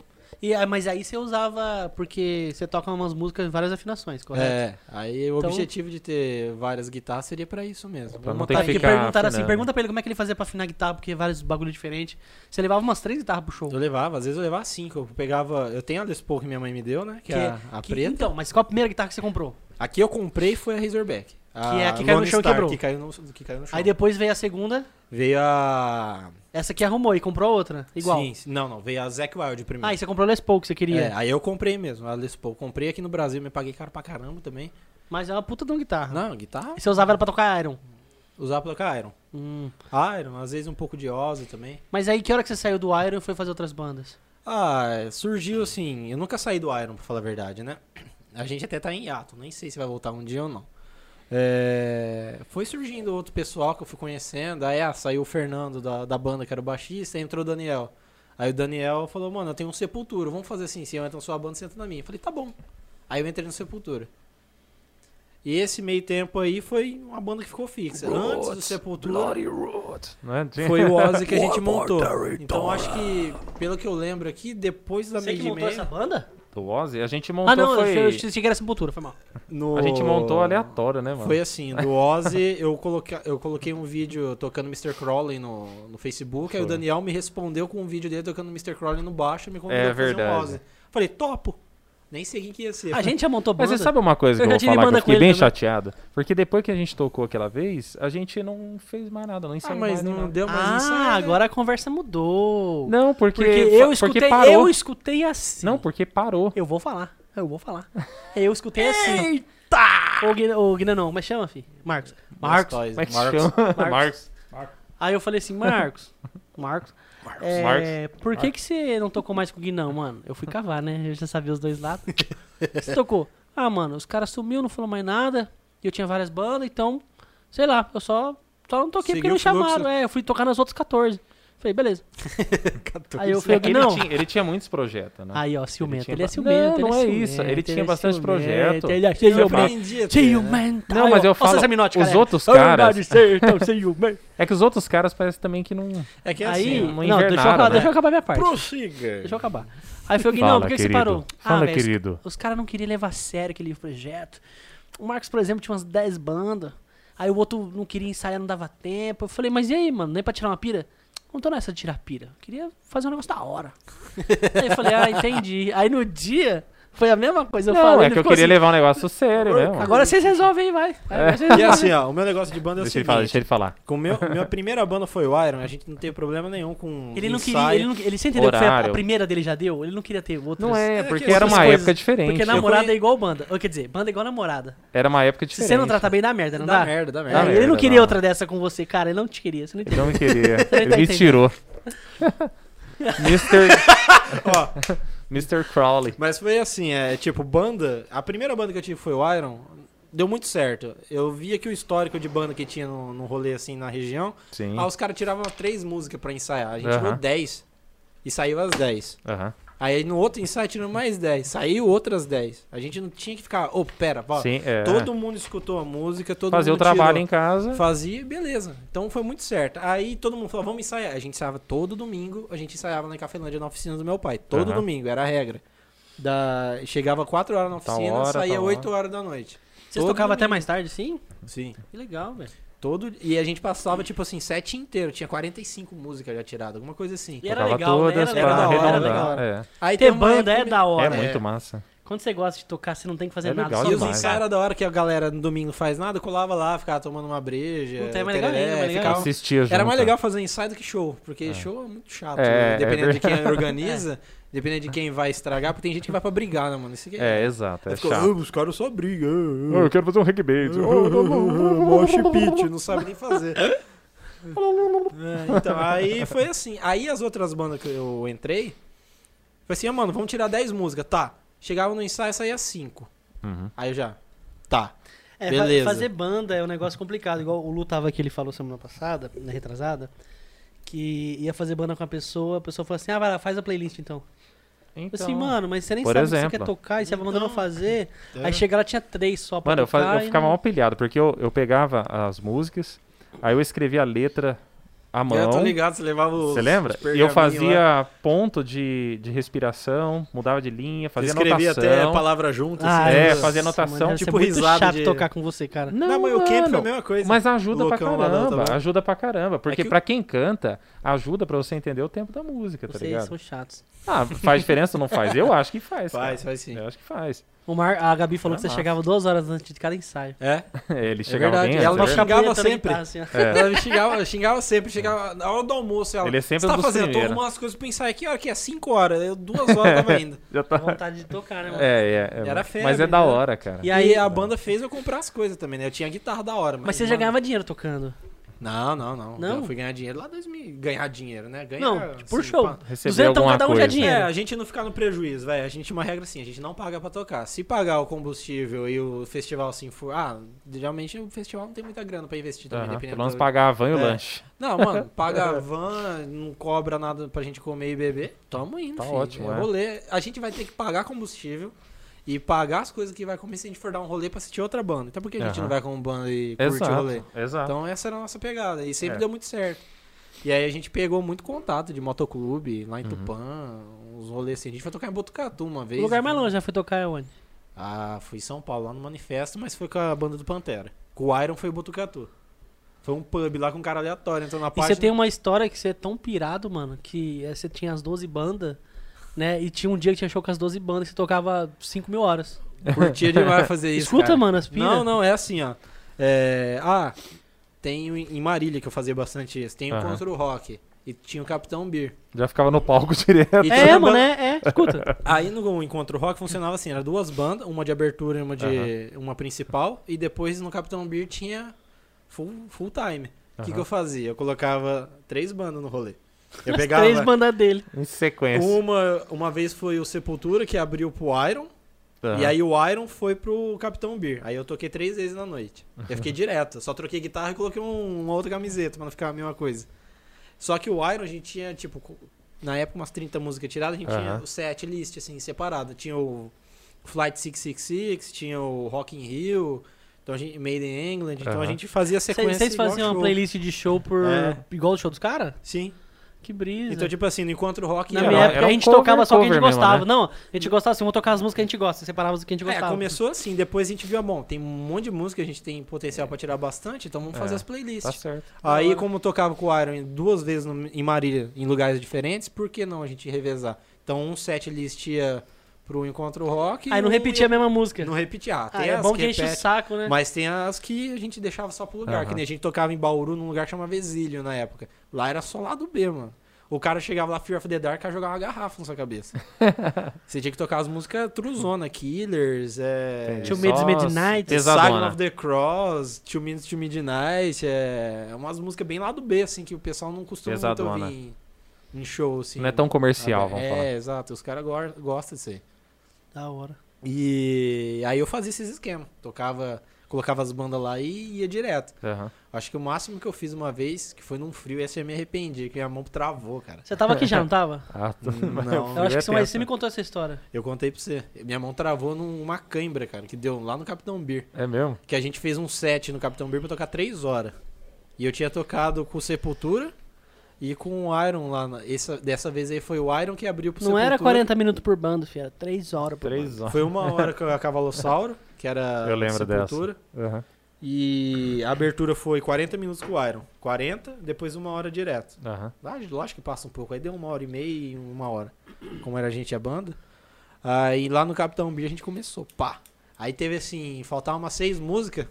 Speaker 2: E, ah, mas aí você usava. Porque você toca umas músicas em várias afinações, correto?
Speaker 3: É, aí o
Speaker 2: Então-
Speaker 3: objetivo de ter várias guitarras seria pra isso mesmo.
Speaker 1: Pra não ter que ficar
Speaker 2: perguntaram assim, pergunta pra ele como é que ele fazia pra afinar a guitarra, porque vários bagulho diferentes. Você levava umas três guitarras pro show.
Speaker 3: Eu levava, às vezes eu levava cinco. Eu pegava. Eu tenho a Les Paul que minha mãe me deu, né? Que, é a, a
Speaker 2: que-
Speaker 3: preta.
Speaker 2: Então, mas qual a primeira guitarra que você comprou?
Speaker 3: Aqui eu comprei foi a Razorback.
Speaker 2: Que é a que caiu no chão e
Speaker 3: Star,
Speaker 2: quebrou.
Speaker 3: Que caiu no, que caiu no chão.
Speaker 2: Aí depois veio a segunda,
Speaker 3: Veio a.
Speaker 2: essa que arrumou e comprou outra, igual.
Speaker 3: Sim, sim. não, não. Veio a Zack Wild primeiro.
Speaker 2: Ah, e você comprou a Les Paul que você queria.
Speaker 3: É, aí eu comprei mesmo, a Les Paul. Comprei aqui no Brasil, me paguei caro pra caramba também.
Speaker 2: Mas é uma puta de uma guitarra.
Speaker 3: Não, guitarra,
Speaker 2: E você usava ela pra tocar Iron.
Speaker 3: usava pra tocar Iron.
Speaker 2: Hum.
Speaker 3: Iron, às vezes um pouco de Ozzy também.
Speaker 2: Mas aí que hora que você saiu do Iron e foi fazer outras bandas?
Speaker 3: Ah, surgiu assim. Eu nunca saí do Iron, pra falar a verdade, né? A gente até tá em hiato, nem sei se vai voltar um dia ou não. É, foi surgindo outro pessoal que eu fui conhecendo. Aí ah, saiu o Fernando da, da banda, que era o baixista, aí entrou o Daniel. Aí o Daniel falou, mano, eu tenho um Sepultura, vamos fazer assim, se eu entro na sua banda, você entra na minha. Eu falei, tá bom. Aí eu entrei no Sepultura. E esse meio tempo aí foi uma banda que ficou fixa. Antes do Sepultura
Speaker 1: Né?
Speaker 3: Foi o Ozzy que a gente montou. Então acho que, pelo que eu lembro aqui, depois da
Speaker 2: Você que montou
Speaker 3: Man,
Speaker 2: essa banda?
Speaker 1: Do Ozzy, a gente montou
Speaker 2: Ah, não,
Speaker 1: foi...
Speaker 2: eu achei que era Sepultura, foi mal.
Speaker 3: no...
Speaker 1: A gente montou aleatório, né, mano?
Speaker 3: Foi assim, do Ozzy, eu coloquei, eu coloquei um vídeo tocando Mr. Crowley no, no Facebook, aí o
Speaker 1: Foi.
Speaker 3: Daniel me respondeu com um vídeo dele tocando Mr. Crowley no baixo e me convidou
Speaker 1: É
Speaker 3: pra fazer um
Speaker 1: verdade.
Speaker 3: Ozzy. Falei, topo. Nem sei quem que ia ser.
Speaker 2: A gente já montou
Speaker 1: Mas
Speaker 2: banda.
Speaker 1: você sabe uma coisa
Speaker 2: Eu
Speaker 1: que eu vou falar que eu
Speaker 2: com
Speaker 1: fiquei bem
Speaker 2: também.
Speaker 1: chateado? Porque depois que a gente tocou aquela vez, a gente não fez mais nada, não
Speaker 3: ah,
Speaker 1: ensaiou
Speaker 3: mas
Speaker 1: mais nem
Speaker 3: não
Speaker 1: nada.
Speaker 3: deu mais
Speaker 2: Ah,
Speaker 3: isso. é-
Speaker 2: agora a conversa mudou.
Speaker 1: Não, porque,
Speaker 2: porque eu
Speaker 1: porque
Speaker 2: escutei,
Speaker 1: parou.
Speaker 2: eu escutei assim.
Speaker 1: Não, porque parou.
Speaker 2: Eu vou falar, eu vou falar. Eu escutei assim. Eita! Ô, Guina, ô, Guina não, mas chama, fi. Marcos. Marcos.
Speaker 1: Como é
Speaker 3: Marcos.
Speaker 2: Marcos.
Speaker 1: Marcos.
Speaker 2: Aí eu falei assim, Marcos. Marcos. É, por que, que você não tocou mais com o Guinão, mano? Eu fui cavar, né? Eu já sabia os dois lados. Você tocou? Ah, mano, os caras sumiu, não falou mais nada. E eu tinha várias bandas, então, sei lá, eu só, só não toquei porque
Speaker 3: Seguiu
Speaker 2: não
Speaker 3: o fluxo.
Speaker 2: chamaram. É, eu fui tocar nas outras 14. Falei, beleza.
Speaker 3: Catou
Speaker 2: Aí eu falei,
Speaker 1: É que ele,
Speaker 2: não.
Speaker 1: tinha, ele tinha muitos projetos, né?
Speaker 2: Aí, ó, ciumento.
Speaker 1: tinha
Speaker 2: Ele, é ciumento.
Speaker 1: Não,
Speaker 2: ele
Speaker 1: não é
Speaker 2: ciumento,
Speaker 1: isso. Ele tinha bastante projeto.
Speaker 2: Ele é
Speaker 3: Eu
Speaker 2: ciumento.
Speaker 3: né?
Speaker 2: Ciumento.
Speaker 1: Não, mas eu falo, os outros
Speaker 2: Ah,
Speaker 1: caras-
Speaker 2: de ser tão ciumento.
Speaker 1: É que os outros caras parecem também que não.
Speaker 3: É que é
Speaker 2: Aí,
Speaker 3: assim,
Speaker 1: não
Speaker 2: não, deixa eu,
Speaker 1: invernaram,
Speaker 2: acabar,
Speaker 1: né?
Speaker 2: deixa eu acabar minha parte.
Speaker 3: prossiga.
Speaker 2: Deixa eu acabar. Aí foi o
Speaker 1: Fala,
Speaker 2: não, por que, você parou?
Speaker 1: Fala,
Speaker 2: velho, os-
Speaker 1: querido.
Speaker 2: Os, caras não queriam levar a sério aquele projeto. O Marcos, por exemplo, tinha umas 10 bandas. Aí o outro não queria ensaiar, não dava tempo. Eu falei, mas e aí, mano? Nem pra tirar uma pira? Não tô nessa de tirar pira. Queria fazer um negócio da hora. aí eu falei, ah, entendi. Aí no dia, foi a mesma coisa. Eu
Speaker 1: Não,
Speaker 2: falei,
Speaker 1: é
Speaker 2: ele
Speaker 1: que eu queria
Speaker 2: assim,
Speaker 1: levar um negócio sério mesmo.
Speaker 2: Agora vocês resolvem aí, vai.
Speaker 1: É.
Speaker 3: E assim, ó, o meu negócio de banda é o
Speaker 1: Deixa ele
Speaker 3: seguinte.
Speaker 1: falar, deixa ele falar.
Speaker 3: Com meu, minha primeira banda foi o Iron, a gente não teve problema nenhum com
Speaker 2: Ele não
Speaker 3: ensaio.
Speaker 2: queria, ele, não, ele sempre entendeu que foi a, a
Speaker 1: Horário.
Speaker 2: primeira dele já deu? Ele não queria ter outras.
Speaker 1: Não é,
Speaker 3: É
Speaker 1: porque
Speaker 3: que
Speaker 1: era uma
Speaker 2: coisas-
Speaker 1: época diferente.
Speaker 2: Porque namorada
Speaker 3: conhe-
Speaker 2: é igual banda. Ou quer dizer, banda é igual namorada.
Speaker 1: Era uma época
Speaker 2: Se
Speaker 1: diferente.
Speaker 2: você não tratar bem, dá merda, não
Speaker 3: Dá
Speaker 2: dá?
Speaker 3: merda, dá
Speaker 2: É,
Speaker 3: merda.
Speaker 2: Ele não
Speaker 1: merda,
Speaker 2: queria
Speaker 1: não.
Speaker 2: outra dessa com você, cara. Ele não te queria. Você não
Speaker 1: Ele
Speaker 2: entendeu.
Speaker 1: não me queria.
Speaker 2: tá
Speaker 1: Ele me tirou. Mr.
Speaker 3: Ó,
Speaker 1: Mr. Crowley.
Speaker 3: mas foi assim, é tipo, banda. A primeira banda que eu tive foi o Iron. Deu muito certo. Eu via que o histórico de banda que tinha no, no rolê assim na região.
Speaker 1: Sim.
Speaker 3: Ah, os caras tiravam três músicas pra ensaiar. A gente tirou 10. E saiu as 10.
Speaker 1: Aham.
Speaker 3: Aí no outro ensaio tirou mais 10. Saiu outras 10. A gente não tinha que ficar, ô, pera, ó,
Speaker 1: Sim, é.
Speaker 3: todo mundo escutou a música, todo
Speaker 1: Fazer o
Speaker 3: mundo
Speaker 1: trabalho
Speaker 3: tirou.
Speaker 1: em casa.
Speaker 3: Fazia, beleza. Então foi muito certo. Aí todo mundo falou, vamos ensaiar. A gente ensaiava todo domingo, a gente ensaiava em Cafelândia na oficina do meu pai. Todo
Speaker 1: Aham.
Speaker 3: domingo, era a regra. Da... Chegava 4 horas na oficina,
Speaker 1: hora,
Speaker 3: saía
Speaker 1: tal
Speaker 3: 8 horas da noite.
Speaker 2: Vocês
Speaker 3: Todo
Speaker 2: tocavam até mais tarde, sim?
Speaker 3: Sim.
Speaker 2: Que legal, velho.
Speaker 3: Todo... E a gente passava, tipo assim, sete inteiro. Tinha 45 músicas já tiradas, alguma coisa assim.
Speaker 2: E era
Speaker 1: Tocava
Speaker 2: legal, né?
Speaker 1: todas
Speaker 2: Era
Speaker 3: Era
Speaker 1: pra
Speaker 3: da hora, era da
Speaker 1: É.
Speaker 3: Aí
Speaker 2: Ter banda é da hora.
Speaker 1: É
Speaker 2: né?
Speaker 1: muito massa.
Speaker 2: Quando você gosta de tocar, você não tem que fazer
Speaker 1: É
Speaker 2: nada.
Speaker 1: legal
Speaker 2: Só
Speaker 3: E os ensaios era da hora que a galera no domingo não faz nada, colava lá, ficava tomando uma breja.
Speaker 2: Puta, é mais legal
Speaker 3: tereré,
Speaker 2: legal.
Speaker 3: ficava-
Speaker 1: Assistia junto.
Speaker 3: Era mais legal fazer ensaio do que show, porque show é muito chato.
Speaker 1: É,
Speaker 3: né? Dependendo
Speaker 1: é
Speaker 3: de quem organiza, dependendo de quem vai estragar, porque tem gente que vai pra brigar, né, mano? Isso aqui
Speaker 1: É, exato. É
Speaker 3: Aí fica,
Speaker 1: chato.
Speaker 3: "Ah, os caras só brigam.
Speaker 1: Eu quero fazer um reggae
Speaker 3: Mosh pit, não sabe nem fazer. É, então, aí foi assim. Aí as outras bandas que eu entrei, foi assim, ah, mano, vamos tirar 10 músicas. Tá. Chegava no ensaio e saía 5.
Speaker 1: Uhum.
Speaker 3: Aí eu já. Tá.
Speaker 2: É, fa-
Speaker 3: Beleza.
Speaker 2: fazer banda é um negócio complicado. Igual o Lu tava aqui, ele falou semana passada, na retrasada, que ia fazer banda com a pessoa, a pessoa falou assim, ah, vai lá, faz a playlist então. Eu
Speaker 1: Então,
Speaker 2: assim, mano, mas você nem sabe o que você
Speaker 1: exemplo.
Speaker 2: quer tocar e você vai mandando eu fazer.
Speaker 3: É.
Speaker 2: Aí chega lá, tinha três só pra
Speaker 1: Mano, eu,
Speaker 2: tocar.
Speaker 1: faz- eu
Speaker 2: e
Speaker 1: ficava
Speaker 2: não-
Speaker 1: mal pilhado, porque eu, eu pegava as músicas, aí eu escrevia a letra à mão.
Speaker 3: Eu tô ligado, você levava os.
Speaker 1: Você lembra? E eu
Speaker 3: pergaminhos lá.
Speaker 1: fazia ponto de, de respiração, mudava de linha,
Speaker 3: Você
Speaker 1: fazia
Speaker 3: escrevia
Speaker 1: anotação.
Speaker 3: até a palavra junto.
Speaker 2: Ah,
Speaker 3: assim,
Speaker 1: É,
Speaker 3: nossa,
Speaker 1: fazia
Speaker 2: Nossa,
Speaker 1: anotação,
Speaker 2: mano,
Speaker 3: tipo risada
Speaker 2: chato
Speaker 3: de-
Speaker 2: tocar com você, cara.
Speaker 3: Não, mas o camp é a mesma coisa.
Speaker 1: Mas ajuda pra
Speaker 3: Loucão
Speaker 1: caramba, ajuda pra caramba. Porque
Speaker 3: que o-
Speaker 1: pra quem canta, ajuda pra você entender o tempo da música, tá
Speaker 2: Vocês
Speaker 1: ligado?
Speaker 2: são chatos.
Speaker 1: Ah, faz diferença ou não faz? Eu acho que faz.
Speaker 3: Faz,
Speaker 1: cara.
Speaker 3: faz sim.
Speaker 1: Eu acho que faz.
Speaker 2: O Mar, a Gabi falou
Speaker 1: É
Speaker 2: que você
Speaker 1: massa.
Speaker 2: chegava duas horas antes de cada ensaio.
Speaker 3: É.
Speaker 1: Ele chegava
Speaker 3: verdade,
Speaker 1: bem
Speaker 3: ela
Speaker 1: é verdade.
Speaker 3: xingava
Speaker 2: a
Speaker 3: sempre.
Speaker 2: assim.
Speaker 1: É.
Speaker 3: Ela me xingava, xingava sempre, chegava na hora do almoço. Ela,
Speaker 1: Ele é sempre
Speaker 3: "Você tá
Speaker 1: dos
Speaker 3: fazendo? Eu tô
Speaker 1: primeiros.
Speaker 3: arrumando as coisas pra ensaio aqui, hora que é 5 horas. Eu duas horas tava indo.
Speaker 1: Já tá...
Speaker 2: Vontade de tocar, né, mano?
Speaker 1: É, é, é.
Speaker 3: Era febre,
Speaker 1: Mas é da
Speaker 3: né?
Speaker 1: hora, cara.
Speaker 2: E
Speaker 3: E
Speaker 2: aí-
Speaker 3: aí a banda fez eu comprar as coisas também, né? Eu tinha guitarra da hora. Mas,
Speaker 2: Mas você já
Speaker 3: mano,
Speaker 2: ganhava dinheiro tocando.
Speaker 3: Não, não, não.
Speaker 2: Não?
Speaker 3: Eu fui ganhar dinheiro lá em 2000. Ganhar dinheiro, né? Ganhar,
Speaker 2: Não, tipo, por
Speaker 3: assim,
Speaker 2: show.
Speaker 3: pá.
Speaker 1: Receber
Speaker 2: Duzentão
Speaker 1: alguma
Speaker 2: cada um já é
Speaker 1: coisa.
Speaker 2: dinheiro.
Speaker 3: É, a gente não ficar no prejuízo, velho. A gente uma regra assim, a gente não paga pra tocar. Se pagar o combustível e o festival assim for. Ah, geralmente o festival não tem muita grana pra investir também,
Speaker 1: Aham,
Speaker 3: dependendo
Speaker 1: Pelo menos
Speaker 3: do-
Speaker 1: pagar a van e o
Speaker 3: É.
Speaker 1: lanche.
Speaker 3: Não, mano, paga a van, não cobra nada pra gente comer e beber. Tamo indo,
Speaker 1: Tá
Speaker 3: filho.
Speaker 1: ótimo,
Speaker 3: é
Speaker 1: é.
Speaker 3: rolê. A gente vai ter que pagar combustível e pagar as coisas que vai comer se a gente for dar um rolê pra assistir outra banda. Então por que a gente
Speaker 1: Aham.
Speaker 3: não vai com banda e curte o rolê?
Speaker 1: Exato.
Speaker 3: Então essa era a nossa pegada. E sempre
Speaker 1: É.
Speaker 3: deu muito certo. E aí a gente pegou muito contato de motoclube
Speaker 1: Uhum.
Speaker 3: lá em Tupã, uns rolês assim. A gente foi tocar em Botucatu uma vez.
Speaker 2: O lugar mais longe já foi tocar é onde?
Speaker 3: Ah, fui em São Paulo, lá no Manifesto, mas foi com a banda do Pantera. Com o Iron foi em Botucatu. Foi um pub lá com um cara aleatório, entrou na
Speaker 2: E
Speaker 3: página.
Speaker 2: você tem uma história que você é tão pirado, mano, que é, você tinha as 12 bandas, né? E tinha um dia que tinha show com as 12 bandas e você tocava 5 mil horas.
Speaker 3: Curtia demais fazer isso.
Speaker 2: Escuta,
Speaker 3: cara.
Speaker 2: mano, as pira.
Speaker 3: Não, não, é assim, ó. É, ah, tem em Marília que eu fazia bastante isso. Tem o
Speaker 1: Aham.
Speaker 3: Contra o Rock. E tinha o Capitão Beer.
Speaker 1: Já ficava no palco direto.
Speaker 3: E
Speaker 2: É,
Speaker 3: tinha
Speaker 2: mano, é, é. Escuta.
Speaker 3: Aí no Encontro Rock funcionava assim, era duas bandas, uma de abertura e uma de uma principal, e depois no Capitão Beer tinha full, full time. O que,
Speaker 1: Aham.
Speaker 3: que eu fazia? Eu colocava três bandas no rolê. Eu
Speaker 2: As
Speaker 3: pegava
Speaker 2: três bandas dele.
Speaker 1: Em sequência.
Speaker 3: uma, uma vez foi o Sepultura que abriu pro Iron,
Speaker 1: Aham.
Speaker 3: e aí o Iron foi pro Capitão Beer. Aí eu toquei três vezes na noite. Eu fiquei direto, só troquei guitarra e coloquei um- uma outra camiseta pra não ficar a mesma coisa. Só que o Iron a gente tinha, tipo, na época umas 30 músicas tiradas, a gente tinha
Speaker 1: Aham.
Speaker 3: o set list, assim, separado. Tinha o Flight 666, tinha o Rock in Rio, então a gente, Made in England, então a gente fazia sequência
Speaker 2: Vocês faziam uma
Speaker 3: show.
Speaker 2: playlist de show por.
Speaker 3: É.
Speaker 2: igual o show dos caras?
Speaker 3: Sim.
Speaker 2: Que brisa.
Speaker 3: Então, tipo assim, no Encontro Rock...
Speaker 2: Na
Speaker 3: era-
Speaker 2: minha época
Speaker 1: era
Speaker 2: a gente
Speaker 1: cover-
Speaker 2: tocava só o que a gente
Speaker 1: cover mesmo,
Speaker 2: gostava.
Speaker 1: né?
Speaker 2: Não, a gente gostava assim, vamos tocar as músicas que a gente gosta, separava as que a gente
Speaker 3: É,
Speaker 2: gostava.
Speaker 3: começou assim, depois a gente viu, ah, bom, tem um monte de música, a gente tem potencial pra tirar bastante, então vamos fazer
Speaker 1: É,
Speaker 3: as playlists.
Speaker 1: Tá certo.
Speaker 3: Aí, como eu tocava com o Iron duas vezes no- em Marília, em lugares diferentes, por que não a gente revezar? Então, um set list ia pro Encontro Rock.
Speaker 2: Aí não
Speaker 3: e
Speaker 2: repetia a mesma música.
Speaker 3: Não repetia. Ah,
Speaker 2: Ah,
Speaker 3: tem
Speaker 2: é
Speaker 3: as
Speaker 2: bom
Speaker 3: que
Speaker 2: que enche o
Speaker 3: repete,
Speaker 2: saco, né?
Speaker 3: Mas tem as que a gente deixava só pro lugar.
Speaker 1: Aham.
Speaker 3: Que nem a gente tocava em Bauru, num lugar que chama Exílio na época. Lá era só lado B, mano. O cara chegava lá, Fear of the Dark, ia jogar uma garrafa na sua cabeça. Você tinha que tocar as músicas Truzona, Killers, é...
Speaker 2: Two Minutes Midnight.
Speaker 1: pesadona.
Speaker 3: Sign of the Cross, Two Minutes to Midnight, é é umas músicas bem lado B, assim, que o pessoal não costuma muito
Speaker 1: Pesadona.
Speaker 3: ouvir em, em show, assim.
Speaker 1: Não é tão comercial, vamos
Speaker 3: é,
Speaker 1: falar.
Speaker 3: exato, os caras go- gostam disso aí.
Speaker 2: Da hora.
Speaker 3: E aí eu fazia esses esquemas, tocava, colocava as bandas lá e ia direto.
Speaker 1: Aham.
Speaker 3: Acho que o máximo que eu fiz uma vez, que foi num frio, esse eu me arrependi, que minha mão travou, cara.
Speaker 2: Você tava aqui já, não tava?
Speaker 1: Ah, tu-
Speaker 3: Não.
Speaker 2: Eu acho que você, mas
Speaker 1: tenso.
Speaker 2: você me contou essa história.
Speaker 3: Eu contei pra você. Minha mão travou numa cãibra, cara, que deu lá no Capitão Beer.
Speaker 1: É mesmo?
Speaker 3: que a gente fez um set no Capitão Beer pra tocar 3 horas. E eu tinha tocado com o Sepultura e com o Iron lá. na- essa, dessa vez aí foi o Iron que abriu pro
Speaker 2: Não
Speaker 3: Sepultura.
Speaker 2: era 40 minutos por bando, filho. Era 3 horas por
Speaker 1: Três
Speaker 2: bando.
Speaker 1: anos.
Speaker 3: Foi uma hora com a Cavalossauro, que era
Speaker 1: Eu lembro
Speaker 3: Sepultura.
Speaker 1: Aham.
Speaker 3: E a abertura foi 40 minutos com o Iron. 40, depois uma hora direto.
Speaker 1: Aham.
Speaker 3: Lá, lógico que passa um pouco. Aí deu uma hora e meia e uma hora. Como era a gente e a banda. Aí lá no Capitão Beer a gente começou. Pá. Aí teve assim, faltava umas seis músicas.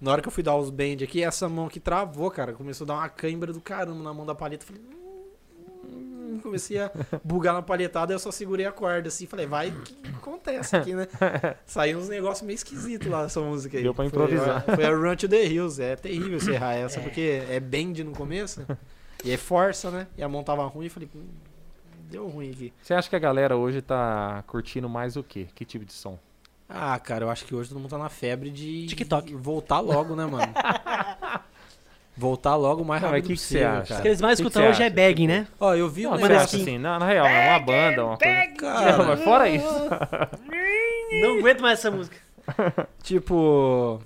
Speaker 3: Na hora que eu fui dar os bend aqui, essa mão aqui travou, cara. Começou a dar uma cãibra do caramba na mão da palheta. Falei. "Hum", Comecei a bugar na palhetada, eu só segurei a corda assim. Falei, vai que acontece aqui, né? Saiu uns negócios meio esquisitos lá nessa música aí.
Speaker 1: Deu pra
Speaker 3: Foi-
Speaker 1: improvisar.
Speaker 3: Foi, a Run to the Hills. É terrível você errar essa, porque é bend no começo. E é força, né? E a mão tava ruim, eu falei, hum, deu ruim aqui.
Speaker 1: Você acha que a galera hoje tá curtindo mais o quê? Que tipo de som?
Speaker 3: Ah, cara, eu acho que hoje todo mundo tá na febre de
Speaker 2: TikTok.
Speaker 3: voltar logo, né, mano? voltar logo o mais
Speaker 1: Não, mas
Speaker 3: rápido
Speaker 1: que que você
Speaker 3: possível,
Speaker 1: acha?
Speaker 2: O
Speaker 3: cara.
Speaker 2: que eles mais escutam hoje é
Speaker 1: acha?
Speaker 2: bag, né?
Speaker 3: Ó, eu vi um
Speaker 1: Não, você
Speaker 3: negócio
Speaker 1: acha assim, na, na real, é uma banda, uma coisa... Não,
Speaker 3: cara,
Speaker 1: mas fora isso.
Speaker 2: Não aguento mais essa música.
Speaker 3: tipo,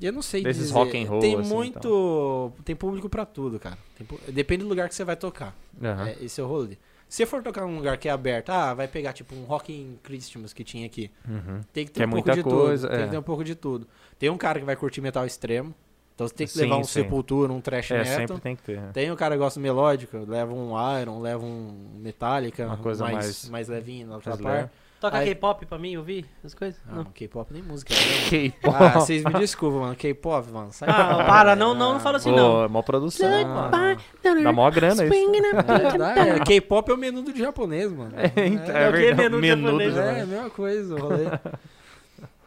Speaker 3: eu não sei
Speaker 1: Desses
Speaker 3: dizer.
Speaker 1: rock and roll,
Speaker 3: Tem
Speaker 1: assim,
Speaker 3: muito, tem público pra tudo, cara. Tem Depende do lugar que você vai tocar. É, esse é o rolê. Se você for tocar num lugar que é aberto, ah, vai pegar tipo um Rock in Christmas que tinha aqui.
Speaker 1: Uhum.
Speaker 3: Tem que ter
Speaker 1: Que é
Speaker 3: um pouco
Speaker 1: muita
Speaker 3: de
Speaker 1: coisa,
Speaker 3: tudo. Tem
Speaker 1: é.
Speaker 3: que ter um pouco de tudo. Tem um cara que vai curtir metal extremo. Então você tem que
Speaker 1: Sim,
Speaker 3: levar um
Speaker 1: sim.
Speaker 3: Sepultura, um thrash
Speaker 1: É,
Speaker 3: metal.
Speaker 1: sempre tem que ter. né?
Speaker 3: Tem o cara que gosta melódico, leva um Iron, leva um Metallica,
Speaker 1: Uma coisa
Speaker 3: mais,
Speaker 1: mais-
Speaker 3: mais levinho na outra parte.
Speaker 2: Toca
Speaker 3: Aí-
Speaker 2: K-pop pra mim ouvir as coisas?
Speaker 3: Ah,
Speaker 2: Não.
Speaker 3: não, K-pop nem música. Né,
Speaker 1: K-pop.
Speaker 3: ah, vocês me desculpam, mano. K-pop, mano. Sai
Speaker 2: Ah,
Speaker 3: fora.
Speaker 2: para, não, não, não fala assim não.
Speaker 1: É mó produção, mano.
Speaker 3: Ah,
Speaker 1: Dá mó grana isso.
Speaker 3: é, dá, é, K-pop é o menudo de japonês, mano.
Speaker 1: então,
Speaker 2: É
Speaker 1: é
Speaker 2: o que?
Speaker 1: verdade.
Speaker 2: Menudo
Speaker 1: Menudo
Speaker 2: japonês.
Speaker 3: É,
Speaker 1: né?
Speaker 3: a mesma coisa, o rolê.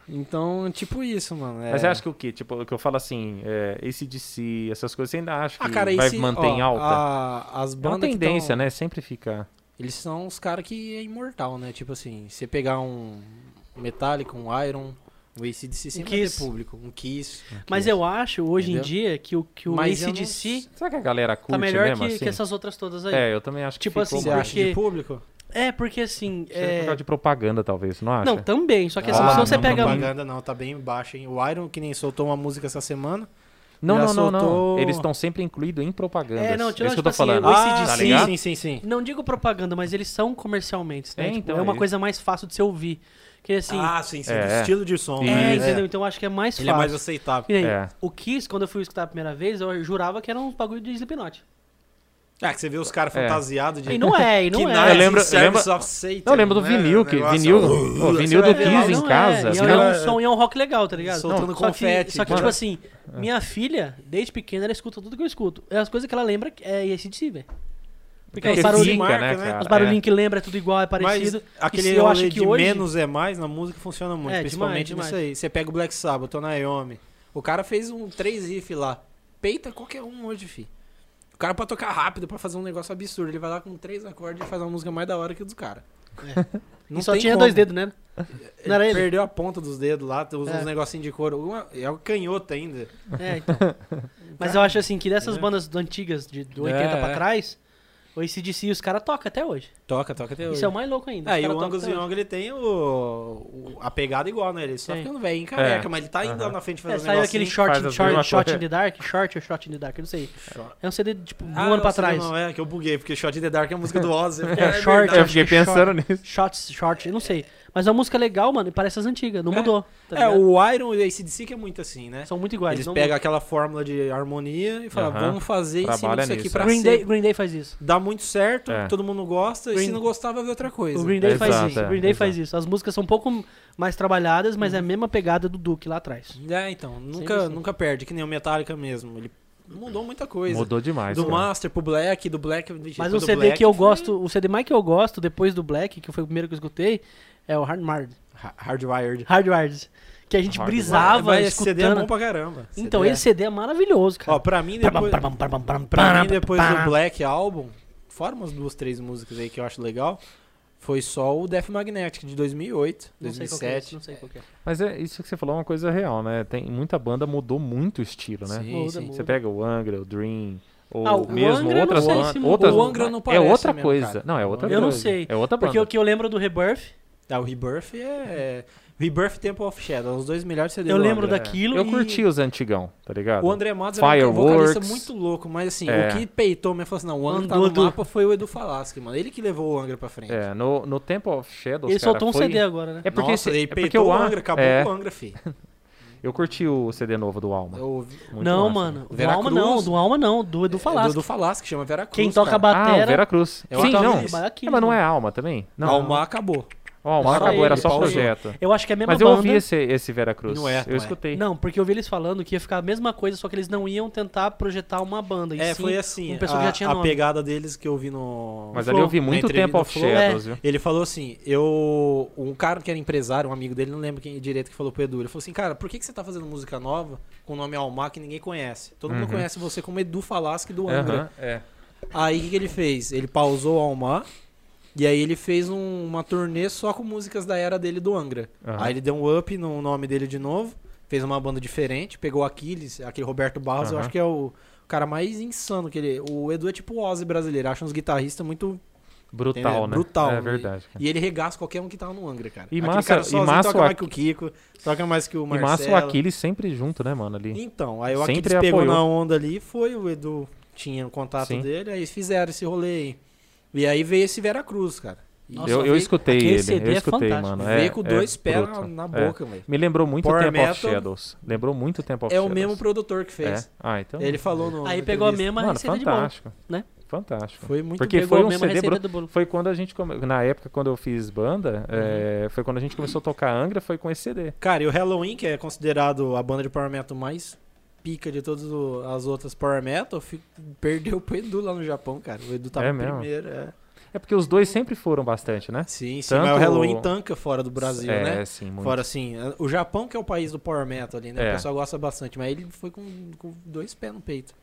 Speaker 3: Então, tipo isso, mano. É...
Speaker 1: Mas você acha que o quê? Tipo, o que eu falo assim, é, ACDC, essas coisas, você ainda acha que
Speaker 3: Ah, cara,
Speaker 1: vai
Speaker 3: esse,
Speaker 1: manter em
Speaker 3: ó,
Speaker 1: alta?
Speaker 3: a- as
Speaker 1: é uma
Speaker 3: bandas que
Speaker 1: tendência,
Speaker 3: tão-
Speaker 1: né? Sempre fica...
Speaker 3: Eles são os caras que é imortal, né? Tipo assim, você pegar um Metallica, um Iron, um ACDC sempre vai ter
Speaker 2: Kiss.
Speaker 3: público. Um Kiss.
Speaker 2: Mas eu acho, hoje em
Speaker 3: Entendeu?
Speaker 2: dia, que o, que o
Speaker 3: Mas eu não-
Speaker 2: ACDC
Speaker 1: Será que a galera curte
Speaker 2: tá melhor
Speaker 1: mesmo
Speaker 2: que,
Speaker 1: assim?
Speaker 2: que essas outras todas aí.
Speaker 1: É, eu também acho que
Speaker 2: Tipo
Speaker 1: ficou
Speaker 2: assim,
Speaker 3: Você
Speaker 1: mais-
Speaker 3: acha de
Speaker 2: porque-
Speaker 3: público?
Speaker 2: É, porque assim.
Speaker 1: Que é por
Speaker 2: É...
Speaker 1: causa de propaganda, talvez, não acha?
Speaker 2: Não, também. Só que assim,
Speaker 3: Ah,
Speaker 2: se você
Speaker 3: não,
Speaker 2: pega.
Speaker 3: propaganda não, tá bem baixo, hein? O Iron, que nem soltou uma música essa semana.
Speaker 1: Não, não, não, não.
Speaker 3: soltou-
Speaker 1: Eles estão sempre incluídos em propagandas.
Speaker 2: É, não,
Speaker 1: é
Speaker 2: tirando,
Speaker 1: isso que eu tô
Speaker 2: tipo assim,
Speaker 1: falando.
Speaker 2: AC/DC,
Speaker 1: tá
Speaker 3: sim, sim, sim, sim.
Speaker 2: Não digo propaganda, mas eles são comercialmente, né?
Speaker 1: É,
Speaker 2: Tipo,
Speaker 1: então,
Speaker 2: é uma
Speaker 1: é
Speaker 2: coisa mais fácil de você ouvir. Que assim.
Speaker 3: ah, sim, sim.
Speaker 1: é.
Speaker 3: do estilo de som.
Speaker 2: é,
Speaker 3: né?
Speaker 2: entendeu? Então eu acho que é mais
Speaker 3: Ele
Speaker 2: fácil.
Speaker 3: é mais aceitável.
Speaker 2: Que nem
Speaker 1: É.
Speaker 2: O Kiss, quando eu fui escutar a primeira vez, eu jurava que era um bagulho de Slipknot.
Speaker 3: Ah, que você vê os caras
Speaker 1: É.
Speaker 3: fantasiados de...
Speaker 2: E não é, e não
Speaker 3: Knives
Speaker 2: é.
Speaker 1: Eu lembro- lembro-
Speaker 3: of Satan,
Speaker 1: Não, eu lembro do
Speaker 3: né?
Speaker 1: vinil, que, vinil,
Speaker 3: Uh,
Speaker 1: o
Speaker 3: você
Speaker 1: vinil do Kiss
Speaker 2: não
Speaker 1: em casa.
Speaker 2: É, e é um som e é um rock legal, tá ligado?
Speaker 3: Soltando
Speaker 2: só que,
Speaker 3: confete,
Speaker 2: só que tipo assim, minha filha, desde pequena, ela escuta tudo que eu escuto. É as coisas que ela lembra é ACDC, velho. Porque
Speaker 3: É,
Speaker 2: os
Speaker 3: que
Speaker 2: barulhinhos,
Speaker 3: fica,
Speaker 1: né,
Speaker 3: né?
Speaker 1: cara?
Speaker 2: os barulhinhos
Speaker 1: É.
Speaker 2: que lembra é tudo igual, é parecido.
Speaker 3: Mas aquele
Speaker 2: eu acho que
Speaker 3: de
Speaker 2: hoje-
Speaker 3: menos é mais na música funciona muito,
Speaker 2: É,
Speaker 3: principalmente
Speaker 2: demais,
Speaker 3: nisso aí. Você pega o Black Sabbath, o Naomi, o cara fez um três riff lá, peita qualquer um hoje, fi. O cara pra tocar rápido, pra fazer um negócio absurdo, ele vai lá com três acordes e faz uma música mais da hora que a dos caras. Não
Speaker 2: e só tinha
Speaker 3: como.
Speaker 2: dois dedos, né? Não era ele?
Speaker 3: Perdeu a ponta dos dedos lá, usa
Speaker 2: É.
Speaker 3: uns negocinhos de couro. Uma- é o canhoto ainda.
Speaker 2: É, então. Mas eu acho assim que dessas bandas do- antigas, de, do 80
Speaker 3: É,
Speaker 2: pra
Speaker 3: é.
Speaker 2: trás, O ACDC, os caras tocam até hoje.
Speaker 3: Toca, toca até hoje.
Speaker 2: Isso é o mais louco ainda.
Speaker 3: É, e o Angus. Young, ele tem o, o- a pegada igual, né? Ele só
Speaker 2: Tem.
Speaker 3: ficando velho em careca,
Speaker 1: É.
Speaker 3: mas ele tá indo lá na frente
Speaker 2: É,
Speaker 3: fazendo um
Speaker 2: saiu aquele short, short,
Speaker 1: coisa.
Speaker 2: in the dark, short ou shot in the dark, eu não sei. É um CD, tipo, um
Speaker 3: Ah,
Speaker 2: ano pra trás.
Speaker 3: Não, é que eu buguei, porque Shot in the Dark é a música do Ozzy.
Speaker 2: É, short,
Speaker 1: Eu fiquei
Speaker 2: que
Speaker 1: pensando
Speaker 2: short,
Speaker 1: nisso.
Speaker 2: Shots, short, eu não sei. Mas é uma música legal, mano, e parece as antigas, não
Speaker 3: É.
Speaker 2: mudou. tá
Speaker 3: É,
Speaker 2: ligado?
Speaker 3: o Iron e o ACDC que é muito assim, né?
Speaker 2: São muito iguais.
Speaker 3: Eles
Speaker 2: não
Speaker 3: pegam aquela fórmula de harmonia e falam,
Speaker 1: Aham.
Speaker 3: vamos fazer em cima
Speaker 1: Trabalha
Speaker 3: disso aqui pra
Speaker 1: é.
Speaker 2: Green
Speaker 3: ser.
Speaker 2: Day, Green Day faz isso.
Speaker 3: Dá muito certo,
Speaker 1: É.
Speaker 3: todo mundo gosta, e
Speaker 2: Green-
Speaker 3: se não gostar vai ver outra coisa.
Speaker 2: O Green Day faz
Speaker 1: Exato,
Speaker 2: isso.
Speaker 1: é,
Speaker 2: O Green Day
Speaker 1: exato.
Speaker 2: faz isso. As músicas são um pouco mais trabalhadas, mas é a mesma pegada do Duke lá atrás.
Speaker 3: É, então,
Speaker 2: Sempre
Speaker 3: nunca,
Speaker 2: assim.
Speaker 3: nunca perde, que nem o Metallica mesmo. Ele mudou muita coisa.
Speaker 1: Mudou demais.
Speaker 3: Do
Speaker 1: cara.
Speaker 3: Master pro Black, do Black...
Speaker 2: Mas o CD
Speaker 3: Black
Speaker 2: que eu
Speaker 3: foi
Speaker 2: gosto, o CD mais que eu gosto depois do Black, que foi o primeiro que eu escutei, é o Hardwired.
Speaker 3: Ha- Hardwired.
Speaker 2: Hardwired. Que a gente
Speaker 1: Hardwired.
Speaker 2: brisava
Speaker 3: Mas esse CD é
Speaker 2: escutando.
Speaker 3: bom pra caramba.
Speaker 2: Então,
Speaker 3: CD é-
Speaker 2: esse CD é maravilhoso,
Speaker 3: Ó,
Speaker 2: cara.
Speaker 3: pra mim, depois, pra mim, depois do Black Album, fora umas duas, três músicas aí que eu acho legal, foi só o Death Magnetic de 2008,
Speaker 2: Não sei qual que é
Speaker 3: 2007.
Speaker 2: não sei qual que é.
Speaker 1: Mas é isso que você falou é uma coisa real, né? Tem muita banda mudou muito o estilo, né?
Speaker 3: Sim,
Speaker 2: Muda,
Speaker 3: sim.
Speaker 2: muda.
Speaker 1: Você pega o Angra, o Dream, ou
Speaker 2: Ah, o
Speaker 1: mesmo
Speaker 2: Angra eu
Speaker 1: outras
Speaker 2: não
Speaker 1: bandas.
Speaker 2: se
Speaker 1: outras
Speaker 3: O Angra não
Speaker 1: É
Speaker 3: parece
Speaker 1: outra
Speaker 3: mesmo,
Speaker 1: coisa.
Speaker 3: cara.
Speaker 1: Não, é outra
Speaker 2: Eu não
Speaker 1: coisa.
Speaker 2: sei,
Speaker 1: É outra
Speaker 2: Porque
Speaker 1: banda.
Speaker 2: o que eu lembro do Rebirth,
Speaker 3: Ah, o Rebirth é... Rebirth Temple of Shadow, os dois melhores CDs
Speaker 2: eu
Speaker 3: do
Speaker 2: lembro
Speaker 3: Angra.
Speaker 2: daquilo
Speaker 1: Eu
Speaker 2: e-
Speaker 1: curti os antigão, tá ligado?
Speaker 3: O André Matos era um vocalista muito louco, mas assim,
Speaker 1: É.
Speaker 3: o que peitou mesmo falou assim, não, o Angra tá no
Speaker 2: do-
Speaker 3: mapa foi o Edu Falaschi, mano. Ele que levou o Angra pra frente.
Speaker 1: É, no, no Temple of Shadows,
Speaker 2: Ele
Speaker 1: cara,
Speaker 2: soltou um
Speaker 1: foi...
Speaker 2: CD agora, né?
Speaker 1: É porque,
Speaker 3: Nossa,
Speaker 1: esse-
Speaker 3: ele
Speaker 1: é porque
Speaker 3: peitou
Speaker 1: o
Speaker 3: o
Speaker 1: An-
Speaker 3: Angra, acabou
Speaker 1: é,
Speaker 3: com o Angra, fi.
Speaker 1: Eu curti o CD novo do Alma.
Speaker 3: Eu,
Speaker 1: Muito
Speaker 2: não,
Speaker 1: massa.
Speaker 2: mano. Do
Speaker 3: Vera
Speaker 2: Alma não, do Alma não, do Edu
Speaker 3: é
Speaker 2: Falaschi.
Speaker 3: do Edu Falaschi, que chama Vera Cruz,
Speaker 2: Quem toca
Speaker 3: cara.
Speaker 1: Ah,
Speaker 2: batera...
Speaker 1: Vera Cruz.
Speaker 3: Eu
Speaker 1: Sim,
Speaker 3: acho
Speaker 1: não. É, mas não é Alma também? Não.
Speaker 3: Alma acabou.
Speaker 1: O Alma
Speaker 3: Para
Speaker 1: acabou, era só
Speaker 3: pausou.
Speaker 1: projeto.
Speaker 2: Eu acho que é a mesma
Speaker 1: Mas eu
Speaker 2: banda.
Speaker 1: ouvi esse, esse Vera Cruz.
Speaker 3: Não é,
Speaker 1: eu
Speaker 3: não é.
Speaker 1: escutei.
Speaker 2: Não, porque eu vi eles falando que ia ficar a mesma coisa, só que eles não iam tentar projetar uma banda. e
Speaker 3: É,
Speaker 2: sim
Speaker 3: foi assim,
Speaker 2: uma pessoa
Speaker 3: a,
Speaker 2: que já tinha
Speaker 3: a
Speaker 2: nome.
Speaker 3: pegada deles que eu vi no...
Speaker 1: Mas
Speaker 3: no
Speaker 1: ali eu
Speaker 3: Flow,
Speaker 1: vi muito of
Speaker 3: Flow.
Speaker 1: Shadows, viu?
Speaker 3: Ele falou assim, eu... Um cara que era empresário, um amigo dele, não lembro quem direito que falou pro Edu. Ele falou assim, cara, por que, que você tá fazendo música nova com o nome Almar que ninguém conhece? Todo mundo
Speaker 1: Uhum.
Speaker 3: conhece você como Edu Falaschi do Angra.
Speaker 1: Aham, é.
Speaker 3: Aí o que, que ele fez? Ele pausou o Almar e aí ele fez um- uma turnê só com músicas da era dele do Angra.
Speaker 1: Aham.
Speaker 3: Aí ele deu um up no nome dele de novo, fez uma banda diferente, pegou Aquiles, aquele Roberto Barros, eu
Speaker 1: Aham.
Speaker 3: acho que é o cara mais insano que ele. O Edu é tipo o Ozzy brasileiro, acha uns guitarristas muito.
Speaker 1: Brutal,
Speaker 3: Entendeu?
Speaker 1: né?
Speaker 3: Brutal,
Speaker 1: É
Speaker 3: né?
Speaker 1: verdade. cara.
Speaker 3: E ele regaça qualquer um que tava no Angra, cara.
Speaker 1: E massa-
Speaker 3: cara
Speaker 1: e massa
Speaker 3: toca
Speaker 1: o
Speaker 3: mais que o Kiko, toca mais que o
Speaker 1: E
Speaker 3: Marcelo.
Speaker 1: massa o Aquiles sempre junto, né, mano? Ali.
Speaker 3: Então, aí o
Speaker 1: Sempre
Speaker 3: Aquiles pegou
Speaker 1: apoiou.
Speaker 3: na onda ali, foi o Edu tinha o contato
Speaker 1: Sim.
Speaker 3: dele, aí fizeram esse rolê aí. E aí veio esse Vera Cruz, cara.
Speaker 2: Nossa,
Speaker 1: eu, eu escutei ele.
Speaker 2: CD
Speaker 1: eu
Speaker 2: é
Speaker 1: escutei,
Speaker 2: fantástico.
Speaker 1: mano. É,
Speaker 3: veio com
Speaker 1: é
Speaker 3: dois pés na, na
Speaker 1: É.
Speaker 3: boca, velho.
Speaker 1: Me lembrou muito
Speaker 3: Power
Speaker 1: Temple of
Speaker 3: Metal.
Speaker 1: Shadows. Lembrou muito Temple of
Speaker 3: É o
Speaker 1: Shadows.
Speaker 3: mesmo produtor que fez.
Speaker 1: É? Ah, então.
Speaker 3: Ele falou no.
Speaker 2: Aí pegou a mesma
Speaker 1: Mano,
Speaker 2: receita de bolo.
Speaker 1: fantástico.
Speaker 2: né?
Speaker 1: Fantástico.
Speaker 3: Foi muito
Speaker 1: Porque
Speaker 2: Pegou
Speaker 1: foi
Speaker 2: a
Speaker 1: um
Speaker 2: mesma
Speaker 1: CD
Speaker 2: receita
Speaker 1: bruto.
Speaker 2: do bolo.
Speaker 1: Foi quando a gente. come- Na época, quando eu fiz banda, é, foi quando a gente começou a tocar Angra, foi com esse CD.
Speaker 3: Cara, e o Halloween, que é considerado a banda de Power Metal mais pica de todas as outras Power Metal, perdeu pro Edu lá no Japão, cara. O Edu tava
Speaker 1: É
Speaker 3: primeiro. É.
Speaker 1: É porque os dois sempre foram bastante, né?
Speaker 3: Sim, sim.
Speaker 1: Tanto
Speaker 3: Mas o Halloween tanca fora do Brasil,
Speaker 1: é,
Speaker 3: né?
Speaker 1: sim, muito.
Speaker 3: Fora assim, o Japão que é o país do Power Metal ali, né?
Speaker 1: É.
Speaker 3: O pessoal gosta bastante, mas ele foi com, com dois pés no peito.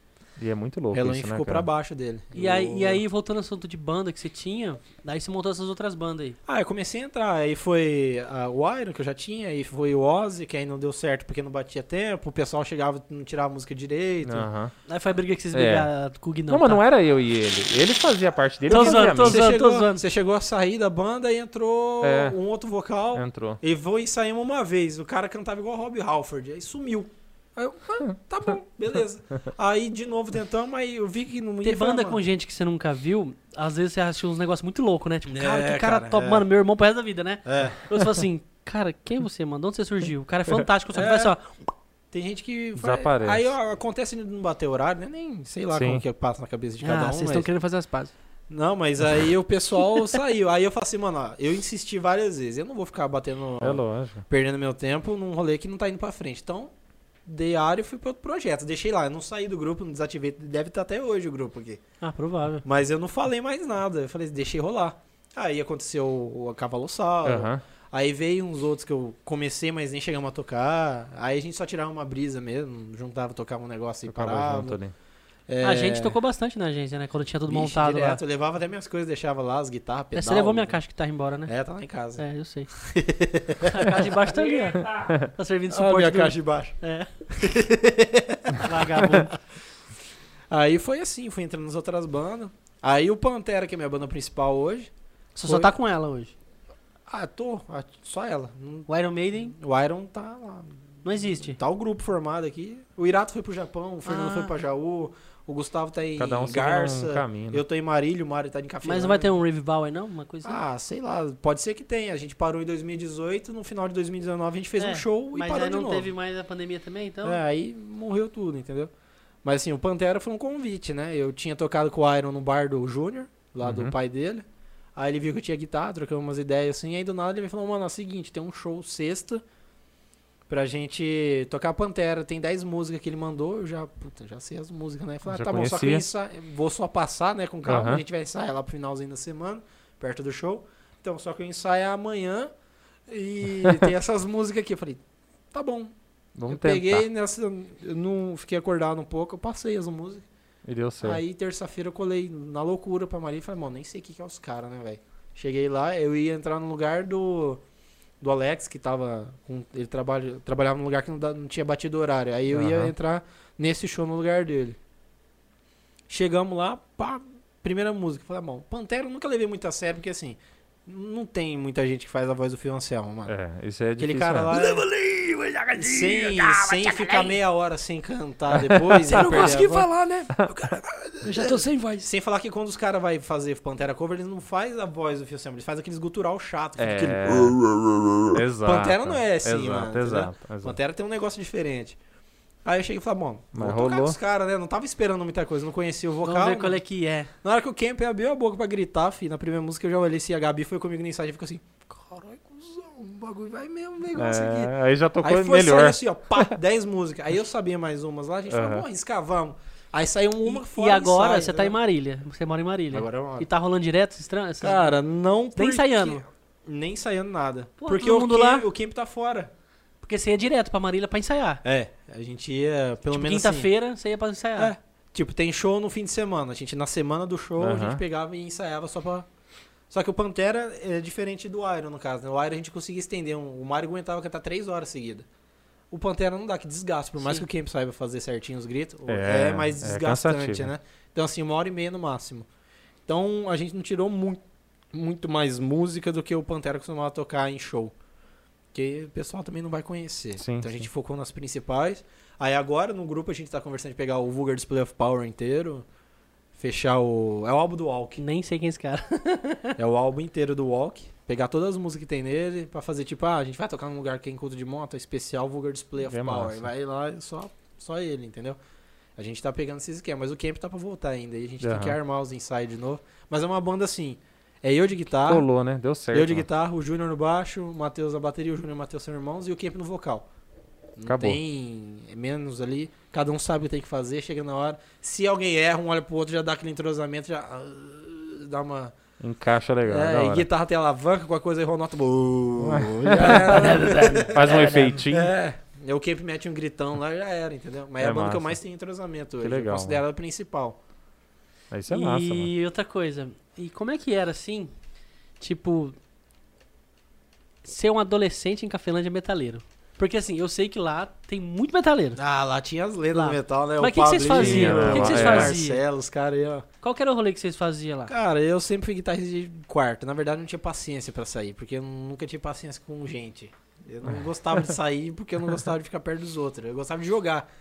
Speaker 1: E é muito louco
Speaker 3: Halloween
Speaker 1: isso, né,
Speaker 3: ficou pra
Speaker 1: cara?
Speaker 3: baixo dele.
Speaker 2: E aí, e aí, voltando ao assunto de banda que você tinha, daí você montou essas outras bandas aí.
Speaker 3: Ah, eu comecei a entrar. Aí foi ah, o Iron, que eu já tinha, aí foi o Ozzy, que aí não deu certo porque não batia tempo, o pessoal chegava e não tirava a música direito.
Speaker 1: Aham.
Speaker 2: Aí foi a briga que vocês
Speaker 1: É.
Speaker 2: brigaram com o Guinão.
Speaker 1: Não, mas
Speaker 2: tá?
Speaker 1: não era eu e ele. Ele fazia parte dele.
Speaker 2: Tô zoando, tô zoando,
Speaker 3: chegou,
Speaker 2: zoando.
Speaker 3: você chegou a sair da banda e entrou
Speaker 1: É.
Speaker 3: um outro vocal.
Speaker 1: Entrou.
Speaker 3: E foi e saímos uma vez. O cara cantava igual o Rob Halford. Aí sumiu. Aí eu, ah, tá bom, beleza. aí de novo tentamos, aí eu vi que não ia
Speaker 2: Ter
Speaker 3: falar,
Speaker 2: banda
Speaker 3: mano.
Speaker 2: com gente que você nunca viu, às vezes você acha uns negócios muito loucos, né? Tipo,
Speaker 3: É,
Speaker 2: cara, que cara,
Speaker 3: cara,
Speaker 2: top.
Speaker 3: é.
Speaker 2: Mano, meu irmão pro resto da vida, né?
Speaker 3: É.
Speaker 2: Eu falo assim, cara, quem é você, mano? De onde você surgiu? O cara é fantástico, só que
Speaker 3: É.
Speaker 2: vai só.
Speaker 3: Tem gente que.
Speaker 1: Desaparece.
Speaker 3: Aí ó, acontece de não bater horário, né? Nem sei lá
Speaker 1: Sim.
Speaker 3: como que passa na cabeça de cada
Speaker 2: Ah,
Speaker 3: um.
Speaker 2: vocês
Speaker 3: mas-
Speaker 2: estão querendo fazer as pazes.
Speaker 3: Não, mas aí o pessoal saiu. Aí eu falei assim, mano, ó, eu insisti várias vezes. Eu não vou ficar batendo.
Speaker 1: É lógico.
Speaker 3: perdendo meu tempo num rolê que não tá indo pra frente. Então, dei área e fui pra outro projeto. Deixei lá, eu não saí do grupo, não desativei. Deve estar até hoje o grupo aqui.
Speaker 2: Ah, provável.
Speaker 3: Mas eu não falei mais nada. Eu falei, deixei rolar. Aí aconteceu o Cavalossal.
Speaker 1: Aham.
Speaker 3: Aí veio uns outros que eu comecei, mas nem chegamos a tocar. Aí a gente só tirava uma brisa mesmo, juntava, tocava um negócio e parava.
Speaker 1: junto ali.
Speaker 3: É,
Speaker 2: A gente tocou bastante na agência, né? Quando tinha tudo
Speaker 3: vixe,
Speaker 2: montado
Speaker 3: direto,
Speaker 2: lá.
Speaker 3: Eu levava até minhas coisas, deixava lá, as guitarras,
Speaker 2: É,
Speaker 3: pedal.
Speaker 2: você levou minha caixa que tá embora, né?
Speaker 3: É, tá lá em casa.
Speaker 2: É, eu sei. a caixa de baixo tá ali, ó. Tá servindo de
Speaker 3: Ah,
Speaker 2: suporte
Speaker 3: minha
Speaker 2: do...
Speaker 3: caixa de baixo.
Speaker 2: É. Vagabundo.
Speaker 3: Aí foi assim, fui entrando nas outras bandas. Aí o Pantera, que é minha banda principal hoje.
Speaker 2: Você
Speaker 3: Foi.
Speaker 2: só tá com ela hoje.
Speaker 3: Ah, tô. ah, Só ela.
Speaker 2: O Iron Maiden
Speaker 3: O Iron tá lá.
Speaker 2: não existe.
Speaker 3: Tá o grupo formado aqui. O Irato foi pro Japão, o Fernando
Speaker 2: Ah.
Speaker 3: foi pra Jaú, o Gustavo tá em
Speaker 1: Cada um
Speaker 3: Garça,
Speaker 1: um caminho. né?
Speaker 3: eu tô em Marília, o Mário tá em Café.
Speaker 2: Mas não vai ter um revival aí não? Uma coisa assim?
Speaker 3: Ah, sei lá, pode ser que tenha. A gente parou em 2018, no final de 2019 a gente fez
Speaker 2: É,
Speaker 3: um show e
Speaker 2: Mas
Speaker 3: parou de
Speaker 2: não
Speaker 3: novo.
Speaker 2: teve mais a pandemia também, então?
Speaker 3: É, aí morreu tudo, entendeu? Mas assim, o Pantera foi um convite, né? Eu tinha tocado com o Iron no bar do Júnior, lá
Speaker 1: Uhum.
Speaker 3: do pai dele. Aí ele viu que eu tinha guitarra, trocamos umas ideias assim, aí do nada ele me falou, mano, é o seguinte, tem um show sexta pra gente tocar Pantera, tem 10 músicas que ele mandou, eu já, puta, já sei as músicas, né? Falei, ah, tá bom, só que
Speaker 1: conhecia.
Speaker 3: ensa... vou só passar, né, com calma,
Speaker 1: Aham.
Speaker 3: a gente vai ensaiar lá pro finalzinho da semana, perto do show. Então, só que eu ensaio é amanhã e tem essas músicas aqui. Eu falei, tá bom,
Speaker 1: Vamos
Speaker 3: eu
Speaker 1: tentar.
Speaker 3: peguei nessa. Eu não fiquei acordado um pouco, eu passei as músicas.
Speaker 1: E deu certo.
Speaker 3: Aí terça-feira eu colei na loucura pra Maria e falei, mano, nem sei o que, que é os caras, né, velho? Cheguei lá, eu ia entrar no lugar do. Do Alex, que tava. Com, ele trabalha, trabalhava num lugar que não, não tinha batido horário. Aí eu ia
Speaker 1: Aham.
Speaker 3: entrar nesse show no lugar dele. Chegamos lá, pá, primeira música. Falei, ah, bom, Pantera eu nunca levei muito a sério, porque assim, não tem muita gente que faz a voz do Fio Anselmo, mano.
Speaker 1: É, isso é
Speaker 3: Aquele
Speaker 1: difícil.
Speaker 3: cara
Speaker 1: mesmo.
Speaker 3: lá. Sem, sem ficar meia hora sem cantar depois.
Speaker 5: Você não conseguiu falar, né? Eu já tô sem voz.
Speaker 3: Sem falar que quando os caras vão fazer Pantera cover, eles não fazem a voz do Fio Anselmo, eles fazem aqueles gutural chato. fica aquele-
Speaker 1: É. Exato.
Speaker 3: Pantera não é assim,
Speaker 1: exato,
Speaker 3: mano?
Speaker 1: Exato, exato.
Speaker 3: Pantera tem um negócio diferente. Aí eu cheguei e falei, bom,
Speaker 1: Mas
Speaker 3: vou tocar com os caras, né? Não tava esperando muita coisa, não conhecia o vocal.
Speaker 2: Vamos ver qual é que é.
Speaker 3: Na hora que o Camp abriu a boca pra gritar, fi, na primeira música eu já olhei se a Gabi foi comigo no ensaio e ficou assim, o bagulho vai mesmo, o negócio aqui.
Speaker 1: É, aí já tocou
Speaker 3: Aí foi
Speaker 1: melhor.
Speaker 3: saindo assim, ó, pá, 10 músicas. Aí eu sabia mais umas lá, a gente falou,
Speaker 1: Aham.
Speaker 3: bom, escavamos. Aí saiu uma
Speaker 2: E,
Speaker 3: fora
Speaker 2: e agora
Speaker 3: ensaio,
Speaker 2: você tá em
Speaker 3: entendeu?
Speaker 2: Marília. Você mora em Marília.
Speaker 3: Agora é uma...
Speaker 2: E tá rolando direto esses
Speaker 3: Cara, não
Speaker 2: Nem
Speaker 3: porque-
Speaker 2: ensaiando.
Speaker 3: Nem ensaiando nada.
Speaker 2: Pô,
Speaker 3: porque
Speaker 2: todo
Speaker 3: o
Speaker 2: mundo
Speaker 3: camp,
Speaker 2: lá?
Speaker 3: o camp tá fora.
Speaker 2: Porque você ia direto pra Marília pra ensaiar.
Speaker 3: É, a gente ia pelo
Speaker 2: tipo,
Speaker 3: menos assim,
Speaker 2: quinta-feira você ia pra ensaiar.
Speaker 3: É. Tipo, tem show no fim de semana. A gente, na semana do show, a
Speaker 1: Aham.
Speaker 3: gente pegava e ensaiava só pra. Só que o Pantera é diferente do Iron, no caso. né? O Iron a gente conseguia estender. Um... O Mario aguentava cantar três horas seguidas. O Pantera não dá, que desgaste. Por mais
Speaker 2: Sim.
Speaker 3: que o Camp saiba fazer certinho os gritos,
Speaker 1: É,
Speaker 3: é, mais
Speaker 1: é
Speaker 3: desgastante,
Speaker 1: cansativo.
Speaker 3: né? Então, assim, uma hora e meia no máximo. Então, a gente não tirou muito, muito mais música do que o Pantera costumava tocar em show. Porque o pessoal também não vai conhecer.
Speaker 1: Sim,
Speaker 3: então, a
Speaker 1: sim.
Speaker 3: gente focou nas principais. Aí, agora, no grupo, a gente tá conversando de pegar o Vulgar Display of Power inteiro. Fechar o... É o álbum do Walk.
Speaker 2: Nem sei quem é esse cara.
Speaker 3: É o álbum inteiro do Walk. Pegar todas as músicas que tem nele pra fazer tipo, ah, a gente vai tocar num lugar que é encontro de moto, especial Vulgar Display of
Speaker 1: É
Speaker 3: Power.
Speaker 1: massa.
Speaker 3: Vai lá e só, só ele, entendeu? A gente tá pegando esses esquemas, mas o camp tá pra voltar ainda. E a gente tem que armar os ensaios de novo. Mas é uma banda assim. É eu de guitarra,
Speaker 1: Colou, né? Deu certo.
Speaker 3: eu de
Speaker 1: mano.
Speaker 3: guitarra, o Júnior no baixo, o Matheus na bateria, o Júnior e o Matheus são irmãos e o camp no vocal. Não
Speaker 1: Acabou.
Speaker 3: tem é menos ali. Cada um sabe o que tem que fazer, chega na hora. Se alguém erra, um olha pro outro, já dá aquele entrosamento, já ah, dá uma.
Speaker 1: Encaixa legal.
Speaker 3: É,
Speaker 1: da
Speaker 3: e guitarra tem alavanca, qualquer coisa errou nota.
Speaker 1: Faz um efeitinho.
Speaker 3: É. E o Camp mete um gritão lá, já era, entendeu? Mas é,
Speaker 1: É
Speaker 3: a banda que eu
Speaker 1: massa.
Speaker 3: mais tenho entrosamento hoje.
Speaker 1: legal,
Speaker 3: eu considero ela a principal.
Speaker 1: Isso é
Speaker 2: e
Speaker 1: massa, mano.
Speaker 2: outra coisa. E como é que era assim? Tipo. Ser um adolescente em Cafelândia metaleiro. Porque assim, eu sei que lá tem muito metaleiro.
Speaker 3: Ah, lá tinha as lendas do metal, né?
Speaker 2: Mas
Speaker 3: o
Speaker 2: que que vocês
Speaker 1: faziam?
Speaker 3: o
Speaker 1: Que que vocês
Speaker 2: faziam?
Speaker 3: Marcelo, os caras ó.
Speaker 2: Qual que era o rolê que vocês faziam lá?
Speaker 3: Cara, eu sempre fui guitarrista de quarto. Na verdade, eu não tinha paciência pra sair, porque eu nunca tive paciência com gente. Eu não gostava de sair porque eu não gostava de ficar perto dos outros. Eu gostava de jogar,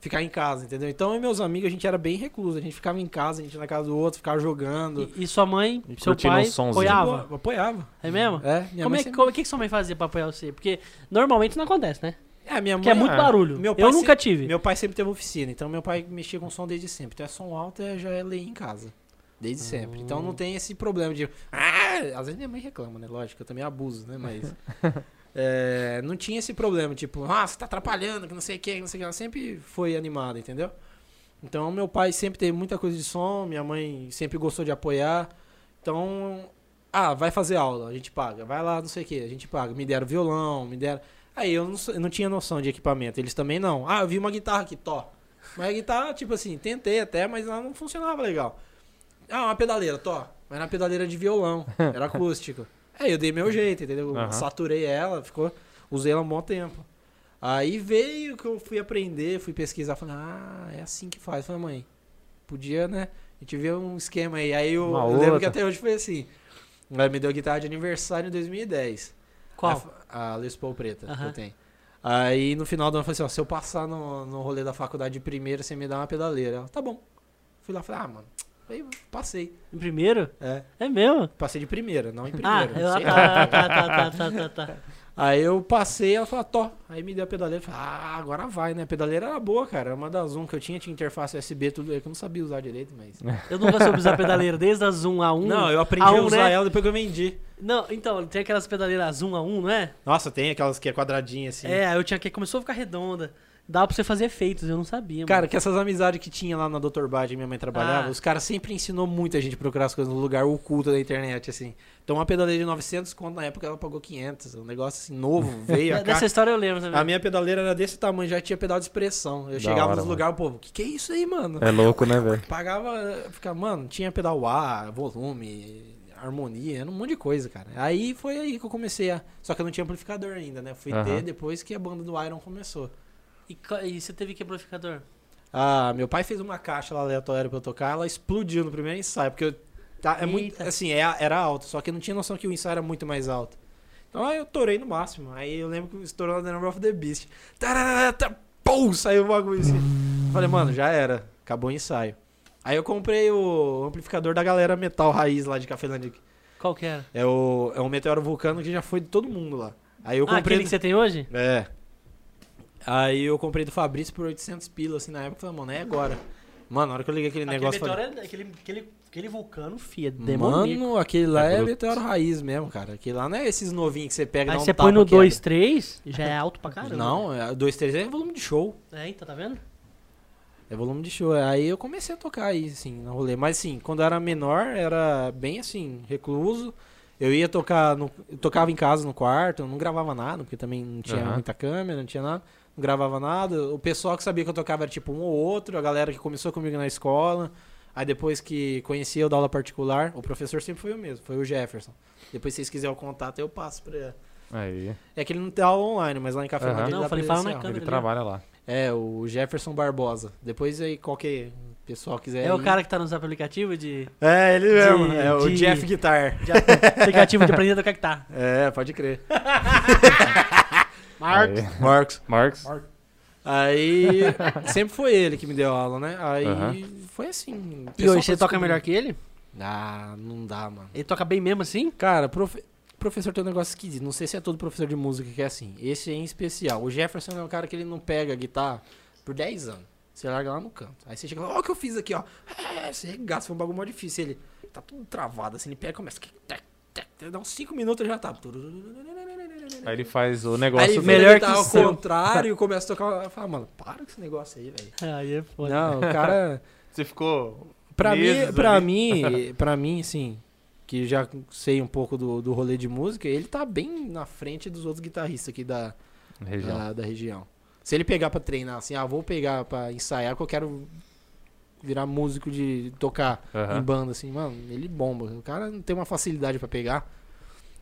Speaker 3: ficar em casa, entendeu? Então, eu e meus amigos, a gente era bem recluso. A gente ficava em casa, a gente ia na casa do outro, ficava jogando.
Speaker 2: E, e sua mãe,
Speaker 1: E
Speaker 2: seu pai,
Speaker 1: um
Speaker 2: apoiava?
Speaker 3: Pô, apoiava.
Speaker 2: É mesmo?
Speaker 3: É, minha
Speaker 2: Como
Speaker 3: mãe
Speaker 2: é, que,
Speaker 3: sempre-
Speaker 2: como, o que que sua mãe fazia pra apoiar você? Porque normalmente não acontece, né?
Speaker 3: É, minha mãe...
Speaker 2: Porque é muito barulho.
Speaker 3: meu pai
Speaker 2: Eu nunca
Speaker 3: sempre-
Speaker 2: tive.
Speaker 3: Meu pai sempre teve oficina, então meu pai mexia com som desde sempre. Então é som alto, é, já é lei em casa. Desde sempre. Então não tem esse problema de. Ah! Às vezes minha mãe reclama, né? Lógico, eu também abuso, né? Mas. é, não tinha esse problema, tipo, ah, você tá atrapalhando, que não sei o que, não sei o que. Ela sempre foi animada, entendeu? Então meu pai sempre teve muita coisa de som, minha mãe sempre gostou de apoiar. Então, ah, vai fazer aula, a gente paga. Vai lá, não sei o que, a gente paga. Me deram violão, me deram. Aí eu não, eu não tinha noção de equipamento, eles também não. Ah, eu vi uma guitarra aqui, tó. Mas a guitarra, tipo assim, tentei até, mas ela não funcionava legal. Ah, uma pedaleira, tó. Mas na pedaleira de violão, era acústico. Aí eu dei meu jeito, entendeu? Eu
Speaker 1: Aham.
Speaker 3: Saturei ela, ficou. Usei ela um bom tempo. Aí veio que eu fui aprender, fui pesquisar, falei, ah, é assim que faz. Falei, mãe, podia, né? A gente vê um esquema aí. Aí eu, eu lembro que até hoje foi assim. Ela me deu a guitarra de aniversário em 2010.
Speaker 2: Qual?
Speaker 3: A, a Les Paul preta que
Speaker 2: Aham.
Speaker 3: eu tenho. Aí no final do ano eu falei assim, ó, se eu passar no, no rolê da faculdade de primeira, você me dá uma pedaleira. Ela, tá bom. Fui lá e falei, ah, mano. Aí passei.
Speaker 2: Em primeiro?
Speaker 3: É,
Speaker 2: É mesmo?
Speaker 3: passei de primeira, não em
Speaker 2: Ah,
Speaker 3: primeira.
Speaker 2: eu,
Speaker 3: sei
Speaker 2: tá, tá, tá, tá, tá, tá, tá.
Speaker 3: Aí eu passei, ela falou, tó. Aí me deu a pedaleira. Falei, ah, agora vai, né? A pedaleira era boa, cara. Uma das Zoom que eu tinha, tinha interface USB, tudo aí que eu não sabia usar direito, mas.
Speaker 2: Eu nunca soube usar pedaleira, desde a Zoom A1.
Speaker 3: Não, eu aprendi
Speaker 2: A1,
Speaker 3: a usar
Speaker 2: né?
Speaker 3: ela depois que eu vendi.
Speaker 2: Não, então, tem aquelas pedaleiras Zoom A1, não é?
Speaker 3: Nossa, tem aquelas que é quadradinha assim.
Speaker 2: É, eu tinha que começou a ficar redonda. Dava pra você fazer efeitos, eu não sabia.
Speaker 3: Cara,
Speaker 2: mano.
Speaker 3: que essas amizades que tinha lá na Dr. Bad minha mãe trabalhava,
Speaker 2: Ah.
Speaker 3: os caras sempre ensinou muita gente a procurar as coisas no lugar oculto da internet, assim. Então uma pedaleira de 900 conto, na época ela pagou 500. Um negócio assim, novo, veio a
Speaker 2: Dessa
Speaker 3: caixa.
Speaker 2: história eu lembro também.
Speaker 3: A minha pedaleira era desse tamanho, já tinha pedal de expressão. Eu
Speaker 1: Da
Speaker 3: chegava
Speaker 1: hora,
Speaker 3: nos lugares, o povo, que que é isso aí, mano?
Speaker 1: É louco, né, velho?
Speaker 3: Pagava, ficava, mano, tinha pedal A, volume, harmonia, era um monte de coisa, cara. Aí foi aí que eu comecei a. Só que eu não tinha amplificador ainda, né? Fui
Speaker 1: Aham.
Speaker 3: ter depois que a banda do Iron começou.
Speaker 2: E, e você teve que amplificador?
Speaker 3: Ah, meu pai fez uma caixa lá aleatória pra eu tocar, ela explodiu no primeiro ensaio, porque eu, tá, é muito, assim, é, era alto, só que eu não tinha noção que o ensaio era muito mais alto. Então aí eu torei no máximo. Aí eu lembro que estourou The Number of the Beast. Tararara, tá, Pum, saiu o bagulho assim. Falei, mano, já era. Acabou o ensaio. Aí eu comprei o amplificador da galera metal raiz lá de Cafelândia.
Speaker 2: Qual que era?
Speaker 3: É o, é um meteoro vulcano que já foi de todo mundo lá. Aí eu
Speaker 2: ah,
Speaker 3: comprei.
Speaker 2: aquele que você tem hoje?
Speaker 3: É. Aí eu comprei do Fabrício por 800 pila, assim, na época. Falei, mano, é agora. Mano, na hora que eu liguei aquele negócio,
Speaker 2: aquele,
Speaker 3: falei,
Speaker 2: meteoro é, aquele, aquele, aquele vulcano, fia, demoníaco.
Speaker 3: mano, aquele lá
Speaker 1: É
Speaker 3: é, meteoro raiz mesmo, cara. Aquele lá não é esses novinhos que você pega e
Speaker 2: Aí
Speaker 3: dá um
Speaker 2: você põe no
Speaker 3: quebra.
Speaker 2: 2, 3, já é alto pra caramba.
Speaker 3: Não, é 2, 3 é volume de show.
Speaker 2: É, então, tá vendo?
Speaker 3: É volume de show. Aí eu comecei a tocar aí, assim, no rolê. Mas, assim, quando eu era menor, era bem, assim, recluso. Eu ia tocar, no, eu tocava em casa, no quarto, eu não gravava nada, porque também não tinha
Speaker 1: Aham.
Speaker 3: muita câmera, não tinha nada. Não gravava nada. O pessoal que sabia que eu tocava era, tipo, um ou outro. A galera que começou comigo na escola. Aí depois que conhecia eu da aula particular, o professor sempre foi o mesmo, foi o Jefferson. Depois, se vocês quiserem o contato, eu passo pra ele.
Speaker 1: Aí.
Speaker 3: É que ele não tem aula online, mas lá em Café. Madeira
Speaker 2: Não, eu falei, fala na câmera.
Speaker 1: Ele
Speaker 2: ali,
Speaker 1: trabalha lá.
Speaker 3: É, o Jefferson Barbosa. Depois aí, qualquer pessoal quiser.
Speaker 2: É o
Speaker 3: ir-
Speaker 2: cara que tá nos aplicativos de,
Speaker 3: É, ele mesmo. é o
Speaker 2: de-
Speaker 3: Jeff Guitar.
Speaker 2: de aplicativo de aprender a tocar guitarra.
Speaker 3: É, pode crer.
Speaker 1: Marcos.
Speaker 3: Marcos.
Speaker 1: Marcos.
Speaker 3: Aí, sempre foi ele que me deu aula, né? Aí, foi assim.
Speaker 2: E hoje você toca melhor que ele?
Speaker 3: Ah, não dá, mano.
Speaker 2: Ele toca bem mesmo assim?
Speaker 3: Cara, profe- professor tem um negócio esquisito. Não sei se é todo professor de música que é assim. Esse é em especial. O Jefferson é um cara que ele não pega a guitarra por 10 anos. Você larga lá no canto. Aí você chega e fala, ó o que eu fiz aqui, ó. É, você regaça, foi um bagulho mó difícil. Ele tá tudo travado, assim, ele pega e começa. Tec, tec, Dá uns 5 minutos já tá.
Speaker 1: Aí ele faz o negócio.
Speaker 3: Aí
Speaker 2: melhor
Speaker 3: guitarra
Speaker 2: que o
Speaker 3: ao
Speaker 2: seu.
Speaker 3: contrário e começa a tocar. Eu falo, mano, para com esse negócio aí, velho.
Speaker 2: Aí é foda.
Speaker 3: Não, o cara.
Speaker 1: Você ficou.
Speaker 3: Pra mim, pra mim, pra mim, assim, que já sei um pouco do, do rolê de música, ele tá bem na frente dos outros guitarristas aqui da,
Speaker 1: Região.
Speaker 3: da, da região. Se ele pegar pra treinar, assim, ah, vou pegar pra ensaiar, que eu quero virar músico de tocar
Speaker 1: Aham.
Speaker 3: em banda, assim, mano, ele bomba. O cara não tem uma facilidade pra pegar.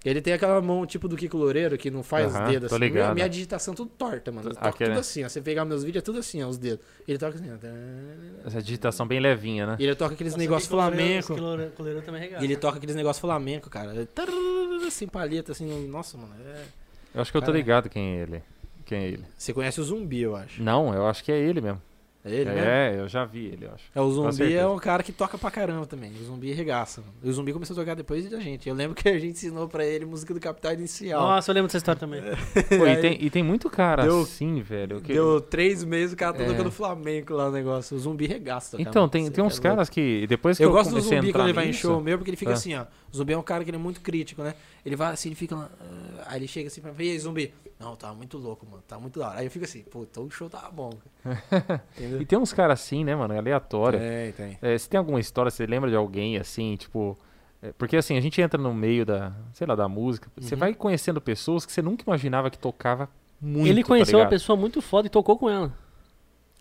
Speaker 3: Ele tem aquela mão tipo do Kiko Loureiro, que não faz dedos
Speaker 1: tô
Speaker 3: assim.
Speaker 1: ligado.
Speaker 3: Minha digitação tudo torta, mano. Eu toco
Speaker 1: Aquele-
Speaker 3: tudo assim, ó. Você pegar meus vídeos, é tudo assim, ó, os dedos. Ele toca assim, ó.
Speaker 1: Essa digitação bem levinha, né?
Speaker 3: E ele toca aqueles negócios flamenco.
Speaker 2: coleiro também é.
Speaker 3: E ele toca aqueles negócios flamenco, cara. Sem palheta, assim. no- Nossa, mano. é-
Speaker 1: Eu acho que eu tô
Speaker 3: Cara.
Speaker 1: ligado quem é ele. Quem é ele?
Speaker 3: Você conhece o zumbi, eu acho.
Speaker 1: Não, eu acho que é ele mesmo.
Speaker 3: É ele, né?
Speaker 1: é, eu já vi ele, eu acho.
Speaker 3: É, o zumbi é um cara que toca pra caramba também. O zumbi regaça. E o zumbi começou a tocar depois da gente. Eu lembro que a gente ensinou pra ele música do Capital Inicial.
Speaker 2: Nossa, eu lembro dessa história também.
Speaker 1: Pô, e, tem, e tem muito cara
Speaker 3: deu-
Speaker 1: assim, velho. que-
Speaker 3: Deu três meses o cara tá
Speaker 1: É.
Speaker 3: tocando flamenco lá no negócio. O zumbi regaça.
Speaker 1: Então, tem, tem uns
Speaker 3: é
Speaker 1: caras que depois que
Speaker 3: Eu,
Speaker 1: eu,
Speaker 3: gosto do zumbi quando ele vai em show meu, porque ele fica
Speaker 1: Ah.
Speaker 3: assim, ó. O zumbi é um cara que ele é muito crítico, né? Ele vai assim, ele fica lá. ah, aí ele chega assim pra mim, e aí, zumbi? Não, tá muito louco, mano. Tá muito da hora. Aí eu fico assim, pô, então o show tava bom. Entendeu?
Speaker 1: E tem uns caras assim, né, mano? Aleatório.
Speaker 3: Tem, tem.
Speaker 1: É, você tem alguma história, você lembra de alguém assim, tipo. é, porque assim, a gente entra no meio da, sei lá, da música. Você
Speaker 3: Uhum.
Speaker 1: vai conhecendo pessoas que você nunca imaginava que tocava muito.
Speaker 2: ele
Speaker 1: tá
Speaker 2: conheceu uma
Speaker 1: ligado?
Speaker 2: pessoa muito foda e tocou com ela.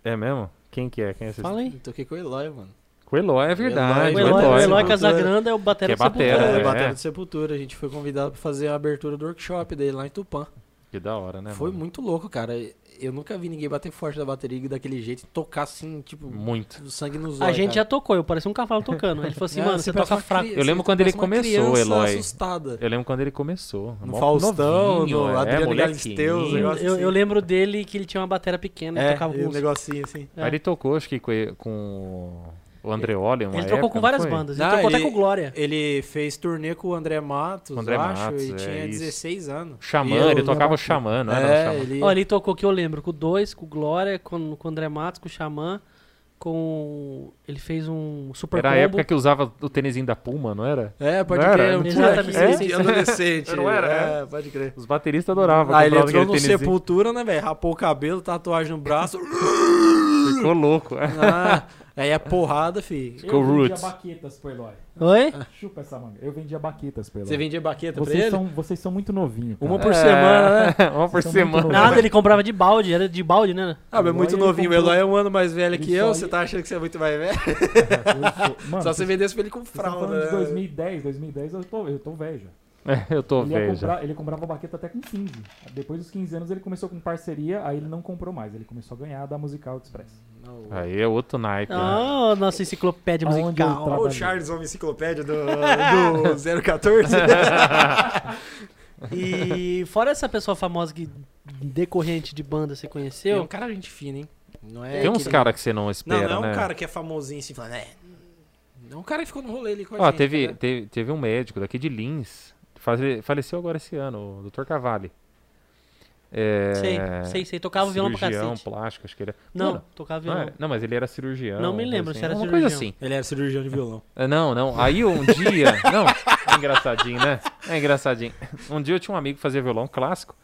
Speaker 1: É mesmo? Quem que é? Quem é esse?
Speaker 2: Fala aí.
Speaker 3: Eu toquei com o Eloy, mano.
Speaker 1: Com o Eloy, é verdade.
Speaker 2: O
Speaker 3: O
Speaker 2: Eloy, o
Speaker 3: Eloy,
Speaker 2: Eloy. Casagrande é o batera
Speaker 1: Que é
Speaker 2: do Sepultura.
Speaker 1: batera,
Speaker 3: É,
Speaker 1: é.
Speaker 3: Bateria do Sepultura. A gente foi convidado pra fazer a abertura do workshop dele lá em Tupã.
Speaker 1: Que da hora, né,
Speaker 3: Foi
Speaker 1: mano?
Speaker 3: muito louco, cara. Eu nunca vi ninguém bater forte da bateria daquele jeito e tocar assim, tipo,
Speaker 1: Muito.
Speaker 3: sangue nos olhos.
Speaker 2: A gente
Speaker 3: cara.
Speaker 2: já tocou, eu parecia um cavalo tocando. Ele falou assim,
Speaker 3: É,
Speaker 2: mano, você
Speaker 3: parece
Speaker 2: toca fraco.
Speaker 3: cri-
Speaker 1: Eu lembro
Speaker 3: você
Speaker 1: quando ele começou, Eloy.
Speaker 3: assustada.
Speaker 1: Eu lembro quando ele começou.
Speaker 3: No Faustão,
Speaker 1: novinho,
Speaker 3: no
Speaker 1: é,
Speaker 3: Adriano os
Speaker 2: Eu,
Speaker 3: assim.
Speaker 2: eu lembro dele que ele tinha uma bateria pequena e
Speaker 3: É,
Speaker 2: tocava
Speaker 3: e
Speaker 2: com
Speaker 3: um negocinho assim.
Speaker 2: É.
Speaker 1: Aí ele tocou, acho que com o Andreoli, uma
Speaker 2: Ele trocou
Speaker 1: época,
Speaker 2: com várias bandas. Ele
Speaker 3: Não,
Speaker 2: tocou
Speaker 3: ele-
Speaker 2: até com Glória.
Speaker 3: Ele fez turnê com o André Matos,
Speaker 1: André
Speaker 3: eu acho,
Speaker 1: Matos,
Speaker 3: e
Speaker 1: é
Speaker 3: tinha
Speaker 1: isso.
Speaker 3: 16 anos.
Speaker 1: Xamã,
Speaker 3: eu-
Speaker 1: ele tocava o Xamã, não era o
Speaker 3: É,
Speaker 1: Xamã.
Speaker 3: ele...
Speaker 2: Ó, ele tocou que eu lembro, com o Dois, com o Glória, com, com o André Matos, com o Xamã, com... Ele fez um super
Speaker 1: Era a
Speaker 2: combo.
Speaker 1: época que usava o tênisinho da Puma, não era?
Speaker 3: É, pode
Speaker 1: Não
Speaker 3: crer.
Speaker 1: era?
Speaker 3: um
Speaker 2: Exatamente. É?
Speaker 3: adolescente.
Speaker 1: Não era?
Speaker 3: É, pode crer.
Speaker 1: Os bateristas adoravam.
Speaker 3: Aí ele
Speaker 1: compravam
Speaker 3: entrou no
Speaker 1: tênisinho.
Speaker 3: Sepultura, né, velho? Rapou o cabelo, tatuagem no braço.
Speaker 1: Ficou louco.
Speaker 3: ah, aí é porrada, fi.
Speaker 1: Ficou
Speaker 6: eu vendia
Speaker 1: roots.
Speaker 6: baquetas pro Eloy.
Speaker 2: Oi?
Speaker 6: Chupa essa manga. Eu vendia baquetas pro Eloy.
Speaker 3: Você vendia baqueta pra
Speaker 6: vocês
Speaker 3: ele?
Speaker 6: são, vocês são muito novinhos.
Speaker 3: Uma por semana, né?
Speaker 1: Uma por semana.
Speaker 6: novos.
Speaker 2: Nada, ele comprava de balde, era de balde, né?
Speaker 3: Ah, mas
Speaker 6: Eloy,
Speaker 3: muito novinho. O Eloy é um ano mais velho
Speaker 6: Ele
Speaker 3: que eu.
Speaker 6: só
Speaker 3: Você tá achando que você é muito mais velho?
Speaker 6: Eu sou- Mano,
Speaker 3: Só você vendesse pra ele com fralda.
Speaker 6: de
Speaker 3: né?
Speaker 6: 2010, 2010 eu tô, eu tô velho já.
Speaker 1: Eu tô
Speaker 6: Ele,
Speaker 1: já.
Speaker 6: comprar- ele comprava baqueta até com 15. Depois dos 15 anos ele começou com parceria, aí ele não comprou mais. Ele começou a ganhar da Musical Express.
Speaker 1: Aí é outro naipe, né?
Speaker 2: Ah, nossa enciclopédia
Speaker 6: Aonde
Speaker 2: musical.
Speaker 3: Olha o Charles, homem enciclopédia do, do 014.
Speaker 2: E fora essa pessoa famosa que decorrente de banda você
Speaker 3: é um
Speaker 2: conheceu,
Speaker 3: cara gente fina, hein? Não é
Speaker 1: Tem uns caras que você não
Speaker 3: Não,
Speaker 1: espera,
Speaker 3: não é um
Speaker 1: né?
Speaker 3: cara que é famosinho assim, falando, é. É um cara que ficou no rolê ali com a
Speaker 1: Ó,
Speaker 3: gente.
Speaker 1: teve,
Speaker 3: né?
Speaker 1: teve, teve um médico daqui de Lins, fale- faleceu agora esse ano, o Dr. Cavalli. É,
Speaker 2: sei, sei, sei, tocava violão pra
Speaker 1: cirurgião
Speaker 2: cacete.
Speaker 1: plástico, acho que ele era.
Speaker 2: Não,
Speaker 1: Mano,
Speaker 2: tocava
Speaker 1: não,
Speaker 2: violão.
Speaker 1: é- não, mas ele era cirurgião.
Speaker 2: Não me lembro
Speaker 1: coisa
Speaker 2: se era
Speaker 1: uma coisa
Speaker 2: cirurgião.
Speaker 1: assim.
Speaker 3: Ele era cirurgião de violão.
Speaker 1: É, Não, não. Aí um dia. Não, é engraçadinho, né? É engraçadinho. Um dia eu tinha um amigo que fazia violão clássico.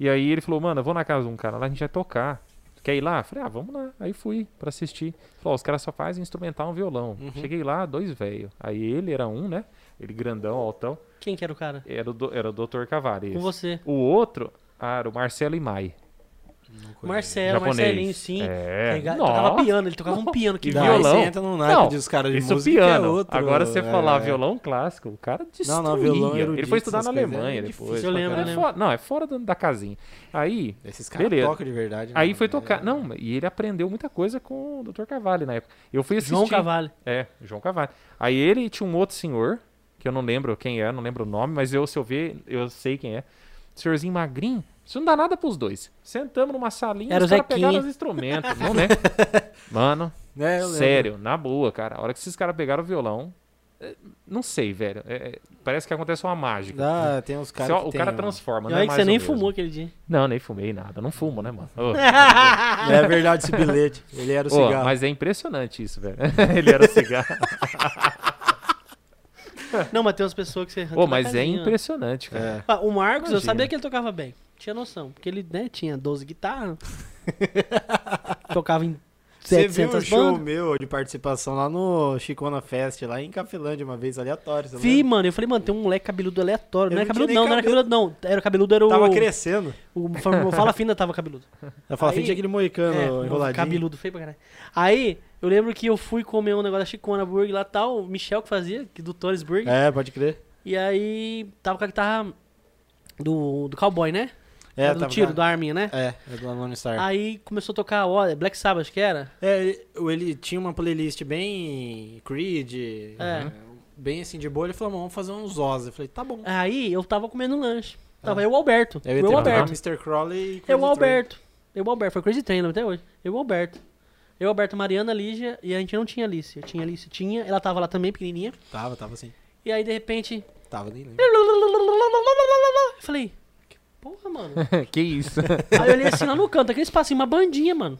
Speaker 1: E aí ele falou, mano, eu vou na casa de um cara lá, a gente vai tocar. Quer ir lá? Eu falei, ah, vamos lá. Aí fui pra assistir. Ele Falou, os caras só fazem instrumental um violão.
Speaker 3: Uhum.
Speaker 1: Cheguei lá, dois velhos. Aí ele era um, né? Ele grandão, altão.
Speaker 2: Quem que era o cara?
Speaker 1: Era o, do, era o Dr. Cavalli.
Speaker 2: Com você.
Speaker 1: O outro ah, era o Marcelo Imai.
Speaker 2: Marcelo,
Speaker 1: japonês.
Speaker 2: Marcelinho, sim.
Speaker 1: É. Nossa.
Speaker 2: Tocava piano, ele tocava um piano que
Speaker 1: E violão?
Speaker 3: você entra num naipe
Speaker 1: Não,
Speaker 3: dos caras de
Speaker 1: Isso
Speaker 3: música
Speaker 1: piano.
Speaker 3: é outro.
Speaker 1: Agora você
Speaker 3: é.
Speaker 1: falar violão clássico, o cara destruía.
Speaker 3: Não, não, violão
Speaker 1: ele
Speaker 3: erudito,
Speaker 1: foi estudar na Alemanha
Speaker 3: é
Speaker 1: depois.
Speaker 3: difícil
Speaker 2: Eu lembro,
Speaker 1: É
Speaker 2: eu lembro.
Speaker 1: fora- não, é fora da, da casinha. Aí,
Speaker 3: Esses caras
Speaker 1: Beleza.
Speaker 3: tocam de verdade.
Speaker 1: aí
Speaker 3: mano.
Speaker 1: foi
Speaker 3: É-
Speaker 1: tocar. Não, e ele aprendeu muita coisa com o Dr. Cavalli na época. Eu fui assistir.
Speaker 2: João Cavalli.
Speaker 1: É, João Cavalli. Aí ele tinha um outro senhor, que eu não lembro quem é, não lembro o nome, mas eu, se eu ver, eu sei quem é. Senhorzinho magrinho. Isso não dá nada pros dois. Sentamos numa salinha,
Speaker 2: Era
Speaker 1: os
Speaker 2: o
Speaker 1: caras pegaram os instrumentos, não né? Mano,
Speaker 3: É, lembro.
Speaker 1: sério, na boa, cara. A hora que esses caras pegaram o violão, é, não sei, velho. é, é, parece que acontece uma mágica.
Speaker 3: Dá, tem uns caras.
Speaker 1: o cara
Speaker 3: tem,
Speaker 1: transforma,
Speaker 2: E
Speaker 1: não é
Speaker 2: aí que você
Speaker 1: o
Speaker 2: nem fumou aquele dia.
Speaker 1: Não, nem fumei nada. Não fumo, né, mano?
Speaker 3: Ó. É verdade esse bilhete. Ele era o
Speaker 1: ô,
Speaker 3: cigarro.
Speaker 1: mas é impressionante isso, velho. Ele era cigarro.
Speaker 2: Não, mas tem umas pessoas que você arranca da
Speaker 1: mas é impressionante, cara.
Speaker 3: É.
Speaker 2: Ah, o Marcos, eu
Speaker 1: Imagina.
Speaker 2: sabia que ele tocava bem. Tinha noção. Porque ele né, tinha 12 guitarras. tocava em
Speaker 3: Você viu
Speaker 2: 700
Speaker 3: show
Speaker 2: bandas.
Speaker 3: meu de participação lá no Chicona Fest, lá em Cafelândia, uma vez aleatório.
Speaker 2: Vi,
Speaker 3: lembra?
Speaker 2: mano. Eu falei, mano, tem um moleque cabeludo aleatório.
Speaker 3: Eu
Speaker 2: não é
Speaker 3: não
Speaker 2: cabeludo,
Speaker 3: tinha
Speaker 2: não,
Speaker 3: nem
Speaker 2: não era cabeludo, não. Era o cabeludo, era o.
Speaker 3: Tava crescendo.
Speaker 2: O, o Fala Fina tava cabeludo.
Speaker 3: Eu falava,
Speaker 2: Aí-
Speaker 3: finge aquele moicano
Speaker 2: É,
Speaker 3: enroladinho.
Speaker 2: cabeludo, feio pra caralho. Aí, eu lembro que eu fui comer um negócio da Chicona Burger lá tal, o Michel que fazia, que do Torres Burger.
Speaker 3: É, pode crer.
Speaker 2: E aí, tava com a guitarra do, do cowboy, né?
Speaker 3: É,
Speaker 2: do tiro, da arminha, né?
Speaker 3: É, é do Lone Star.
Speaker 2: Aí começou a tocar, ó, Black Sabbath, que era?
Speaker 3: É, ele, tinha uma playlist bem Creed,
Speaker 2: É.
Speaker 3: bem assim de boa. Ele falou, vamos fazer uns Oz. Eu falei, tá bom.
Speaker 2: Aí eu tava comendo um lanche. Tava eu e o Alberto.
Speaker 3: Eu
Speaker 2: Eu o Alberto.
Speaker 3: Mr. Crowley e
Speaker 2: Eu o Alberto. Eu o Alberto. Foi Crazy Train até hoje. Eu e o Alberto. Eu, o Alberto, Mariana, Lígia e a gente não tinha Alice. Eu tinha Alice, tinha. Ela tava lá também, pequenininha.
Speaker 3: Tava, tava assim.
Speaker 2: E aí, de repente...
Speaker 3: Tava, nem lembro.
Speaker 2: Eu falei, porra, mano.
Speaker 1: que isso?
Speaker 2: Aí eu olhei assim lá no canto, aquele espacinho, uma bandinha, mano.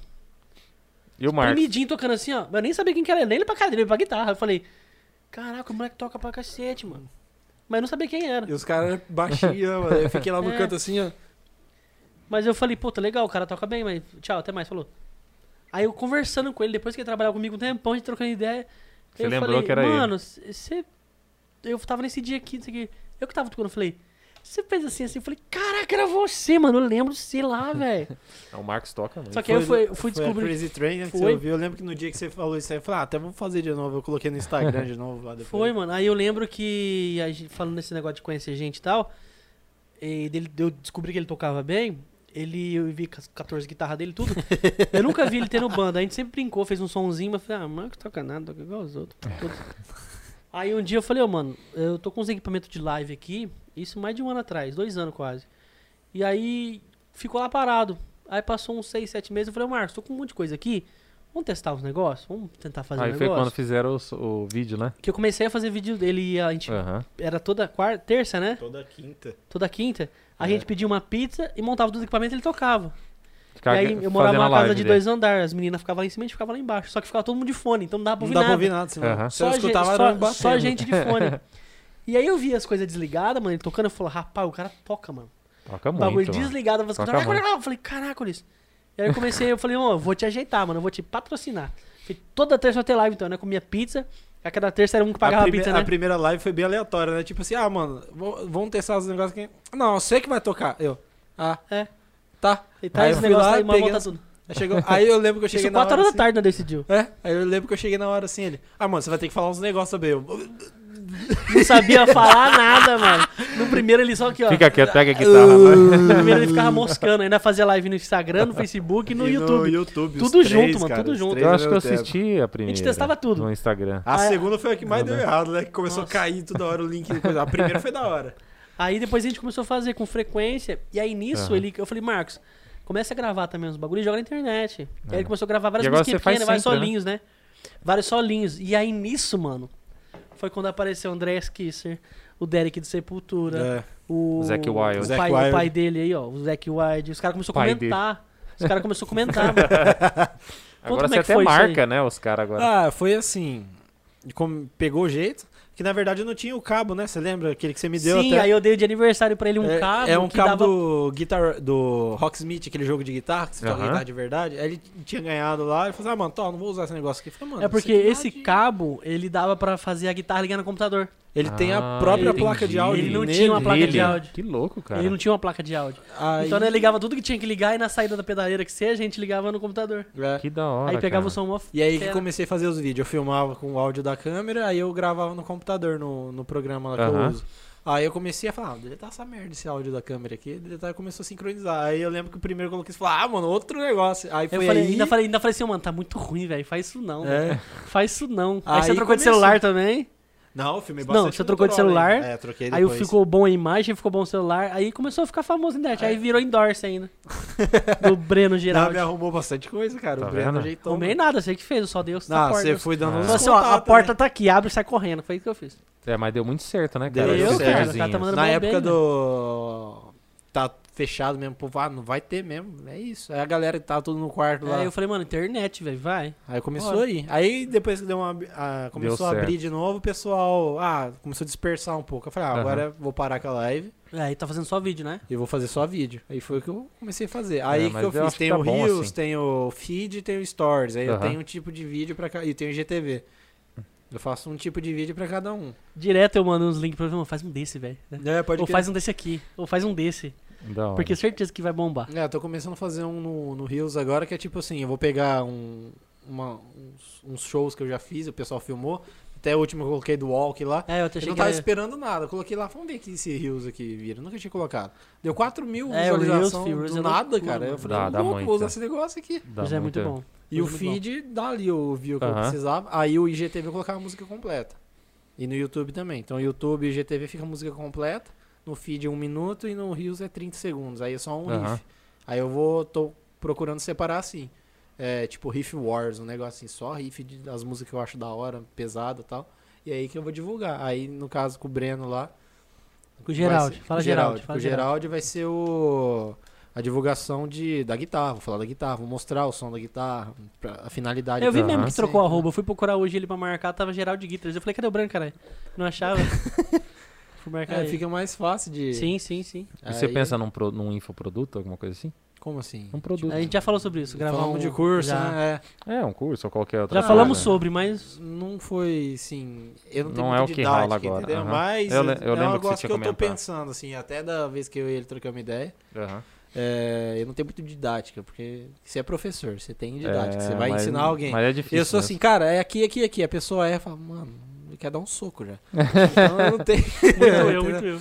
Speaker 1: E o Marcos?
Speaker 2: Primidinho tocando assim, ó. Eu nem sabia quem que era, nem ele pra cara dele, ele pra guitarra. Eu falei, caraca, o moleque toca pra cacete, mano. Mas eu não sabia quem era.
Speaker 3: E os caras baixinhos, mano. Eu fiquei lá no
Speaker 2: É.
Speaker 3: canto assim, ó.
Speaker 2: Mas eu falei, puta, legal, o cara toca bem, mas tchau, até mais, falou. Aí eu conversando com ele, depois que ele trabalhava comigo um tempão, a gente trocando ideia.
Speaker 1: Você
Speaker 2: eu
Speaker 1: lembrou
Speaker 2: falei,
Speaker 1: que era ele.
Speaker 2: mano, você. Eu tava nesse dia aqui, isso aqui. Eu que tava tocando, eu falei, você fez assim, assim, eu falei, caraca, era você, mano. Eu lembro, sei lá, velho.
Speaker 1: Não, o Marcos toca muito.
Speaker 2: Só que aí eu fui, eu fui
Speaker 3: foi a
Speaker 2: descobrir.
Speaker 3: Crazy Train, né, que
Speaker 2: Foi.
Speaker 3: você ouviu. Eu lembro que no dia que você falou isso aí, eu falei, ah, até vou fazer de novo. Eu coloquei no Instagram de novo lá depois.
Speaker 2: Foi, mano. Aí eu lembro que, falando nesse negócio de conhecer gente e tal, e dele, eu descobri que ele tocava bem. Ele, eu vi com as 14 guitarras dele, tudo. eu nunca vi ele tendo banda. A gente sempre brincou, fez um sonzinho, mas falei, ah, Marcos toca nada, toca igual os outros. Aí um dia eu falei, ô mano, eu tô com uns equipamentos de live aqui, isso mais de um ano atrás, dois anos quase. E aí ficou lá parado. Aí passou uns seis, sete meses, eu falei, ô Marcos, tô com um monte de coisa aqui. Vamos testar os negócios? Vamos tentar fazer
Speaker 1: Aí
Speaker 2: um
Speaker 1: foi
Speaker 2: negócio?
Speaker 1: quando fizeram o, o vídeo, né?
Speaker 2: Que eu comecei a fazer vídeo dele a gente.
Speaker 1: Aham.
Speaker 2: Era toda quarta, terça, né?
Speaker 3: Toda quinta.
Speaker 2: Toda quinta. A
Speaker 3: É.
Speaker 2: gente pedia uma pizza e montava tudo o equipamento e ele tocava.
Speaker 1: Ficar
Speaker 2: e aí eu morava numa casa de dois andares. As meninas ficavam lá em cima e a gente ficava lá embaixo. Só que ficava todo mundo de fone, então não dava pra
Speaker 3: Não
Speaker 2: ouvir
Speaker 3: dá pra
Speaker 2: nada.
Speaker 3: ouvir nada, senão. Se eu
Speaker 2: Só,
Speaker 3: escutava,
Speaker 2: só, só gente de fone. E aí eu vi as coisas desligadas, mano, ele tocando, eu falei, rapaz, o cara toca, mano.
Speaker 1: Toca
Speaker 2: O bagulho
Speaker 1: muito, mano.
Speaker 2: desligado, eu
Speaker 1: Toca
Speaker 2: falei,
Speaker 1: muito.
Speaker 2: eu falei, caraca, isso. E aí eu comecei, eu falei, ó, eu vou te ajeitar, mano, eu vou te patrocinar. Falei, toda terça vai ter live, então, né? Comia pizza, a cada terça era um que pagava
Speaker 3: a,
Speaker 2: a,
Speaker 3: prime-
Speaker 2: pizza, né?
Speaker 3: a primeira live foi bem aleatória, né? Tipo assim, ah, mano, vamos testar os negócios aqui. Não, eu sei que vai tocar. Eu, ah,
Speaker 2: É.
Speaker 3: tá.
Speaker 2: E tá
Speaker 3: Aí
Speaker 2: esse negócio
Speaker 3: lá,
Speaker 2: aí,
Speaker 3: peguei
Speaker 2: volta tudo.
Speaker 3: Aí, chegou, aí eu lembro que eu cheguei
Speaker 2: Isso
Speaker 3: na
Speaker 2: 4
Speaker 3: hora
Speaker 2: horas da
Speaker 3: assim,
Speaker 2: tarde, né, decidiu.
Speaker 3: É, aí eu lembro que eu cheguei na hora assim, ele, ah, mano, você vai ter que falar uns negócios também. Eu,
Speaker 2: Não sabia falar nada, mano. No primeiro ele só aqui, ó.
Speaker 1: Fica quieto, pega a guitarra.
Speaker 2: No primeiro ele ficava moscando, ainda fazia live no Instagram, no Facebook e no
Speaker 3: E
Speaker 2: YouTube.
Speaker 3: No YouTube
Speaker 2: Tudo
Speaker 3: os
Speaker 2: junto,
Speaker 3: três,
Speaker 2: mano,
Speaker 3: cara,
Speaker 2: tudo junto.
Speaker 3: três
Speaker 1: Eu acho que eu
Speaker 3: tempo.
Speaker 1: assisti a primeira.
Speaker 2: testava tudo.
Speaker 1: No Instagram.
Speaker 3: A
Speaker 2: Ah, é.
Speaker 3: segunda foi a que mais deu errado, né? Que começou
Speaker 2: Nossa.
Speaker 3: a cair toda hora o link. A primeira foi da hora.
Speaker 2: Aí depois a gente começou a fazer com frequência. E aí nisso
Speaker 1: Aham.
Speaker 2: ele, eu falei, Marcos, começa a gravar também os bagulhos e joga na internet. E aí ele começou a gravar várias
Speaker 1: É. Faz
Speaker 2: pequenas, vários
Speaker 1: né?
Speaker 2: solinhos, né? Vários solinhos. E aí nisso, mano, foi quando apareceu o André Kisser, o Derek do Sepultura,
Speaker 3: É.
Speaker 2: o,
Speaker 1: Zac Wild.
Speaker 2: o
Speaker 3: Zac
Speaker 2: pai,
Speaker 3: Wild.
Speaker 2: o pai dele aí, ó, o Zac Wild. Os caras começaram a comentar. Os caras começaram a comentar, mano.
Speaker 1: Agora
Speaker 2: como
Speaker 1: você
Speaker 2: é que
Speaker 1: até marca, né, os caras agora.
Speaker 3: Ah, foi assim. Como pegou o jeito. Que na verdade eu não tinha o cabo, né? Você lembra? Aquele que você me deu
Speaker 2: Sim,
Speaker 3: até.
Speaker 2: aí eu dei de aniversário pra ele um
Speaker 3: é,
Speaker 2: cabo
Speaker 3: é um
Speaker 2: que
Speaker 3: cabo
Speaker 2: dava
Speaker 3: do guitar do Rocksmith, aquele jogo de guitarra, que você toca
Speaker 1: Aham.
Speaker 3: guitarra de verdade. Aí ele tinha ganhado lá, ele falou: "Ah, mano, tô, não vou usar esse negócio aqui". Eu falei, mano,
Speaker 2: É porque
Speaker 3: aqui
Speaker 2: esse
Speaker 3: de-
Speaker 2: cabo, ele dava pra fazer a guitarra ligar no computador.
Speaker 3: Ele tem a
Speaker 1: Ah,
Speaker 3: própria
Speaker 1: entendi.
Speaker 3: placa de áudio
Speaker 2: Ele não
Speaker 3: nele.
Speaker 2: tinha uma placa de
Speaker 1: Nele.
Speaker 2: áudio.
Speaker 1: Que louco, cara.
Speaker 2: Ele não tinha uma placa de áudio.
Speaker 3: Aí,
Speaker 2: Então ele ligava tudo que tinha que ligar e na saída da pedaleira que seja, a gente ligava no computador.
Speaker 3: É.
Speaker 1: Que da hora,
Speaker 2: aí pegava
Speaker 1: cara.
Speaker 2: o som off.
Speaker 3: E aí que comecei a fazer os vídeos. Eu filmava com o áudio da câmera, aí eu gravava no computador, no, no programa lá que eu
Speaker 1: Aham.
Speaker 3: uso. Aí eu comecei a falar, ah, deletar essa merda, esse áudio da câmera aqui. Deletar e começou a sincronizar. Aí eu lembro que o primeiro que eu coloquei, você falou, ah, mano, outro negócio. Aí
Speaker 2: Eu
Speaker 3: foi
Speaker 2: falei,
Speaker 3: aí...
Speaker 2: ainda, falei, ainda falei assim, mano, tá muito ruim, velho. Faz isso não.
Speaker 3: É.
Speaker 2: Faz isso não. Aí,
Speaker 3: Aí
Speaker 2: você trocou de
Speaker 3: começou.
Speaker 2: celular também.
Speaker 3: Não, eu filmei
Speaker 2: Não,
Speaker 3: bastante
Speaker 2: você
Speaker 3: no
Speaker 2: trocou de celular,
Speaker 3: ainda. É, troquei
Speaker 2: Aí
Speaker 3: depois.
Speaker 2: ficou bom a imagem, ficou bom o celular. Aí começou a ficar famoso na internet. Aí virou endorse ainda. do Breno
Speaker 3: Não,
Speaker 2: Geraldo.
Speaker 3: me arrumou bastante coisa, cara.
Speaker 1: Tá
Speaker 3: o Breno
Speaker 1: vendo?
Speaker 3: ajeitou.
Speaker 2: Não nada, você que fez, eu só dei o
Speaker 3: Não, você foi dando
Speaker 1: Ah.
Speaker 3: uns
Speaker 2: assim, ó, a porta
Speaker 3: né?
Speaker 2: tá aqui, abre e sai correndo. Foi isso que eu fiz.
Speaker 1: É, mas deu muito certo, né,
Speaker 3: Deu
Speaker 1: cara?
Speaker 3: Eu,
Speaker 1: Esses
Speaker 3: cara, o cara
Speaker 2: tá mandando
Speaker 3: Na
Speaker 2: bem,
Speaker 3: época
Speaker 2: né?
Speaker 3: do... Tá fechado mesmo, pô, ah, não vai ter mesmo. É isso. Aí a galera que tava tudo no quarto lá.
Speaker 2: Aí eu falei, mano, internet, velho, vai.
Speaker 3: Aí começou
Speaker 2: Bora.
Speaker 3: aí. Aí depois que deu uma, a- começou a abrir de novo, o pessoal ah, começou a dispersar um pouco. Eu falei, ah,
Speaker 1: Aham.
Speaker 3: agora eu vou parar com a live
Speaker 2: É, Aí tá fazendo só vídeo, né?
Speaker 3: e vou fazer só vídeo. Aí foi o que eu comecei a fazer. Aí o
Speaker 1: mas
Speaker 3: que eu
Speaker 1: eu
Speaker 3: fiz? Tem
Speaker 1: tá
Speaker 3: o Reels,
Speaker 1: assim.
Speaker 3: tem o Feed e tem o Stories. Aí eu
Speaker 1: Aham.
Speaker 3: tenho um tipo de vídeo pra cá. E tem o GTV. Eu faço um tipo de vídeo pra cada um.
Speaker 2: Direto eu mando uns links pra mano, faz um desse, velho.
Speaker 3: É, pode
Speaker 2: Ou
Speaker 3: crer.
Speaker 2: faz um desse aqui, ou faz um desse.
Speaker 1: Da hora.
Speaker 2: Porque certeza que vai bombar.
Speaker 3: É, eu tô começando a fazer um no, no Reels agora que é tipo assim, eu vou pegar um, uma- uns, uns shows que eu já fiz, o pessoal filmou. Até o último que eu coloquei do Walk lá.
Speaker 2: É, eu
Speaker 3: Eu não
Speaker 2: que
Speaker 3: tava
Speaker 2: era...
Speaker 3: esperando nada. Eu coloquei lá, vamos ver aqui esse Reels aqui vira. Nunca tinha colocado. Deu 4 mil
Speaker 2: É,
Speaker 3: visualizações do
Speaker 2: é
Speaker 3: nada,
Speaker 2: loucura,
Speaker 3: cara. Eu falei,
Speaker 1: Dá-
Speaker 3: eu
Speaker 1: dá
Speaker 3: vou, usar esse negócio aqui.
Speaker 1: Dá
Speaker 2: Mas é muito bom.
Speaker 3: E o
Speaker 2: Muito bom.
Speaker 3: feed dá ali o view que eu
Speaker 1: Aham.
Speaker 3: precisava. Aí o IGTV eu colocava a música completa. E no YouTube também. Então o YouTube e o IGTV fica a música completa. No feed é um minuto e no Reels é 30 segundos. Aí é só um
Speaker 1: Aham.
Speaker 3: riff. Aí eu vou, tô procurando separar assim. É, tipo Riff Wars, um negócio assim, só riff de- das músicas que eu acho da hora, pesada e tal. E aí que eu vou divulgar. Aí, no caso, com o Breno lá.
Speaker 2: Com o Geraldo,
Speaker 3: ser-
Speaker 2: fala Geraldo.
Speaker 3: Com o
Speaker 2: Geraldo.
Speaker 3: Geraldo vai ser o. A divulgação de, da guitarra, vou falar da guitarra, vou mostrar o som da guitarra, pra- a finalidade.
Speaker 2: Eu vi mesmo que
Speaker 3: Sim.
Speaker 2: trocou a roupa. Eu fui procurar hoje ele pra marcar, tava Geraldo de Guitars. Eu falei, cadê o branco, caralho? Não achava. Fui marcar
Speaker 3: É,
Speaker 2: ele.
Speaker 3: fica mais fácil de.
Speaker 2: Sim, sim, sim.
Speaker 1: E você
Speaker 3: Aí-
Speaker 1: pensa num, pro, num infoproduto, alguma coisa assim?
Speaker 3: Como assim?
Speaker 1: Um produto.
Speaker 2: A gente já falou sobre isso. Gravamos
Speaker 3: Falamos de curso,
Speaker 2: já.
Speaker 3: né?
Speaker 1: É, um curso ou qualquer outra
Speaker 2: Já
Speaker 1: coisa.
Speaker 2: falamos sobre, mas
Speaker 3: É, não foi, assim. Eu não tenho
Speaker 1: Não é
Speaker 3: muita
Speaker 1: o que rola
Speaker 3: didática,
Speaker 1: agora,
Speaker 3: entendeu?
Speaker 1: aham.
Speaker 3: Mas
Speaker 1: Eu le- eu
Speaker 3: é
Speaker 1: lembro
Speaker 3: um
Speaker 1: que você
Speaker 3: negócio
Speaker 1: tinha
Speaker 3: que eu tô
Speaker 1: comentado.
Speaker 3: pensando, assim, até da vez que eu e ele trocamos uma ideia.
Speaker 1: Aham.
Speaker 3: é, eu não tenho muito didática, porque você é professor, você tem didática,
Speaker 1: É,
Speaker 3: você vai
Speaker 1: mas-
Speaker 3: ensinar alguém.
Speaker 1: Mas é difícil.
Speaker 3: eu sou
Speaker 1: mesmo.
Speaker 3: assim, cara, é aqui, aqui, aqui. A pessoa é, fala, mano, quer dar um soco já. então não tem.
Speaker 2: Muito eu, muito eu.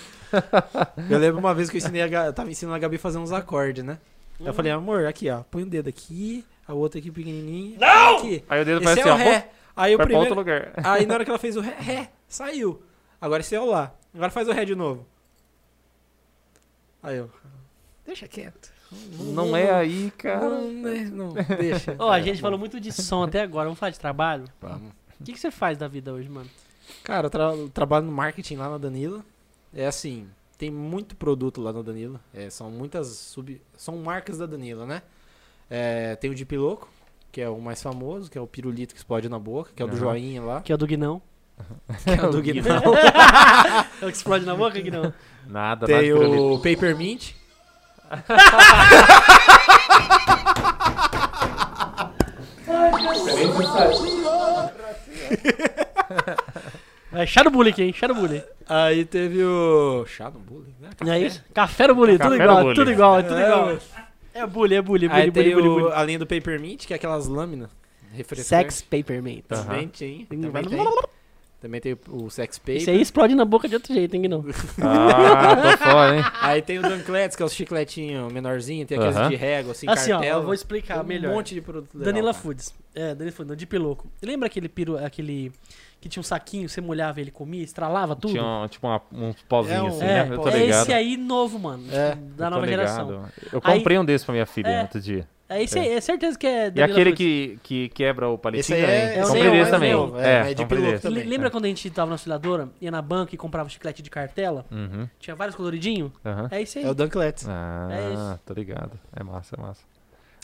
Speaker 3: Eu lembro uma vez que eu ensinei a Gabi, tava ensinando a Gabi a fazer uns acordes, né? Eu falei, amor, aqui, ó, põe o dedo aqui, a outra aqui pequenininha. Não! Aqui.
Speaker 1: Aí o dedo
Speaker 3: Esse
Speaker 1: faz
Speaker 3: é
Speaker 1: assim,
Speaker 3: o ré. Aí o
Speaker 1: outro
Speaker 3: primeiro.
Speaker 1: lugar.
Speaker 3: Aí na hora que ela fez o ré, ré, saiu. Agora esse é o lá. Agora faz o ré de novo. Aí eu. Deixa quieto.
Speaker 1: Não é aí, cara.
Speaker 3: Não, né, não, deixa.
Speaker 2: Ó, a
Speaker 3: É,
Speaker 2: gente
Speaker 3: bom.
Speaker 2: falou muito de som até agora. Vamos falar de trabalho?
Speaker 3: Vamos.
Speaker 2: O que, que você faz da vida hoje, mano?
Speaker 3: Cara, eu, tra- trabalho no marketing lá na Danila. É assim, tem muito produto lá na Danila. É, são muitas sub. São marcas da Danila, né? É, tem o Deep Loco, que é o mais famoso, que é o pirulito que explode na boca, que é o do joinha lá.
Speaker 2: Que é o do Guinão.
Speaker 3: Que é o do Guinão.
Speaker 2: É o que explode na boca, Guinão?
Speaker 1: Nada,
Speaker 3: Tem
Speaker 1: nada.
Speaker 3: o Papermint.
Speaker 2: É chá do bullying aqui, hein? Chá do bullying.
Speaker 3: Aí teve o. Chá no bullying, né?
Speaker 2: Não é isso? Café do bullying, tudo
Speaker 1: Café
Speaker 2: igual,
Speaker 1: do
Speaker 2: tudo igual, é tudo
Speaker 3: É,
Speaker 2: igual. É bullying, é bullying, bullying,
Speaker 3: Aí
Speaker 2: bullying, bullying, bullying.
Speaker 3: a linha do Papermint, que é aquelas lâminas.
Speaker 2: Sex Papermint.
Speaker 3: Também tem.
Speaker 2: Tem-
Speaker 3: Também
Speaker 2: vai-
Speaker 3: tem. Também tem o Sex Paper.
Speaker 2: Esse aí explode na boca de outro jeito, hein, Guinão?
Speaker 1: Ah, tô fora, hein?
Speaker 3: Aí tem o Dunclets, que é os chicletinhos menorzinho, tem aqueles
Speaker 1: Aham.
Speaker 3: de régua, assim,
Speaker 2: Assim, ó,
Speaker 3: cartela.
Speaker 2: eu vou explicar
Speaker 3: Tem
Speaker 2: melhor.
Speaker 3: Um monte de produto legal.
Speaker 2: Danila
Speaker 3: cara.
Speaker 2: Foods. É, Danila Foods, não, Deep Louco. Lembra aquele piru, aquele que tinha um saquinho, você molhava ele, comia, estralava tudo?
Speaker 1: Tinha um, tipo uma, uns pozinhos
Speaker 3: É um-
Speaker 1: assim,
Speaker 2: é,
Speaker 1: né? Eu tô
Speaker 2: é
Speaker 1: ligado.
Speaker 2: esse aí novo, mano.
Speaker 3: É,
Speaker 2: da
Speaker 1: Eu tô
Speaker 2: nova
Speaker 1: ligado.
Speaker 2: geração.
Speaker 1: Eu
Speaker 2: Aí-
Speaker 1: comprei um desses pra minha filha
Speaker 2: É.
Speaker 1: outro dia.
Speaker 2: É esse aí, é certeza que é
Speaker 1: E aquele que, que quebra o
Speaker 3: Esse
Speaker 1: palitinho
Speaker 3: aí
Speaker 1: também.
Speaker 3: é,
Speaker 2: É o
Speaker 1: comprei
Speaker 2: Neo,
Speaker 1: desse
Speaker 2: é
Speaker 1: também.
Speaker 3: É, é de piloto
Speaker 1: desse.
Speaker 3: também.
Speaker 2: Le- Lembra quando a gente tava na osciladora, ia na banca e comprava chiclete de cartela?
Speaker 1: Uhum,
Speaker 2: Tinha vários coloridinhos?
Speaker 1: aham.
Speaker 2: É esse aí.
Speaker 3: É o Dunclets.
Speaker 2: É
Speaker 1: Ah,
Speaker 2: isso.
Speaker 1: tô ligado. É massa, é massa.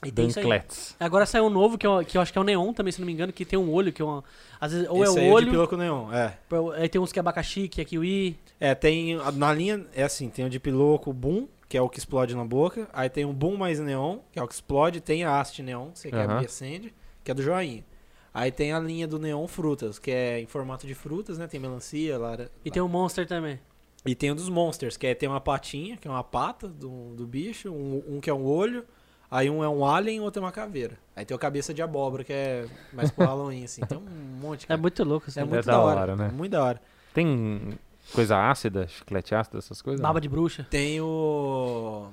Speaker 2: E tem.
Speaker 1: Dunclets.
Speaker 2: Agora saiu um novo, que eu, que eu acho que é o Neon também, se não me engano, que tem um olho, que é uma... Às vezes, ou
Speaker 3: Esse
Speaker 2: é
Speaker 3: aí
Speaker 2: o
Speaker 3: é
Speaker 2: olho,
Speaker 3: de piloco neon, é.
Speaker 2: aí tem uns que é abacaxi, que é kiwi.
Speaker 3: É, tem. Na linha, é assim, tem o de piloco Boom, que é o que explode na boca. Aí tem o Boom mais neon, que é o que explode. Tem a haste neon, que você quebra
Speaker 1: Aham.
Speaker 3: e acende, que é do joinha. Aí tem a linha do neon frutas, que é em formato de frutas, né? Tem melancia, lara...
Speaker 2: E tem o Monster também.
Speaker 3: E tem o dos monsters, que é tem uma patinha, que é uma pata do, do bicho, um, um que é um olho, aí um é um alien e outro é uma caveira. Aí tem a cabeça de abóbora, que é mais pro Halloween, assim. Tem um monte,
Speaker 2: É
Speaker 3: cara.
Speaker 2: muito louco isso
Speaker 3: É muito
Speaker 1: da
Speaker 3: da hora,
Speaker 1: hora, né?
Speaker 3: Muito da hora.
Speaker 1: Tem coisa ácida, chiclete ácido, essas coisas?
Speaker 2: Baba de bruxa.
Speaker 3: Tem o.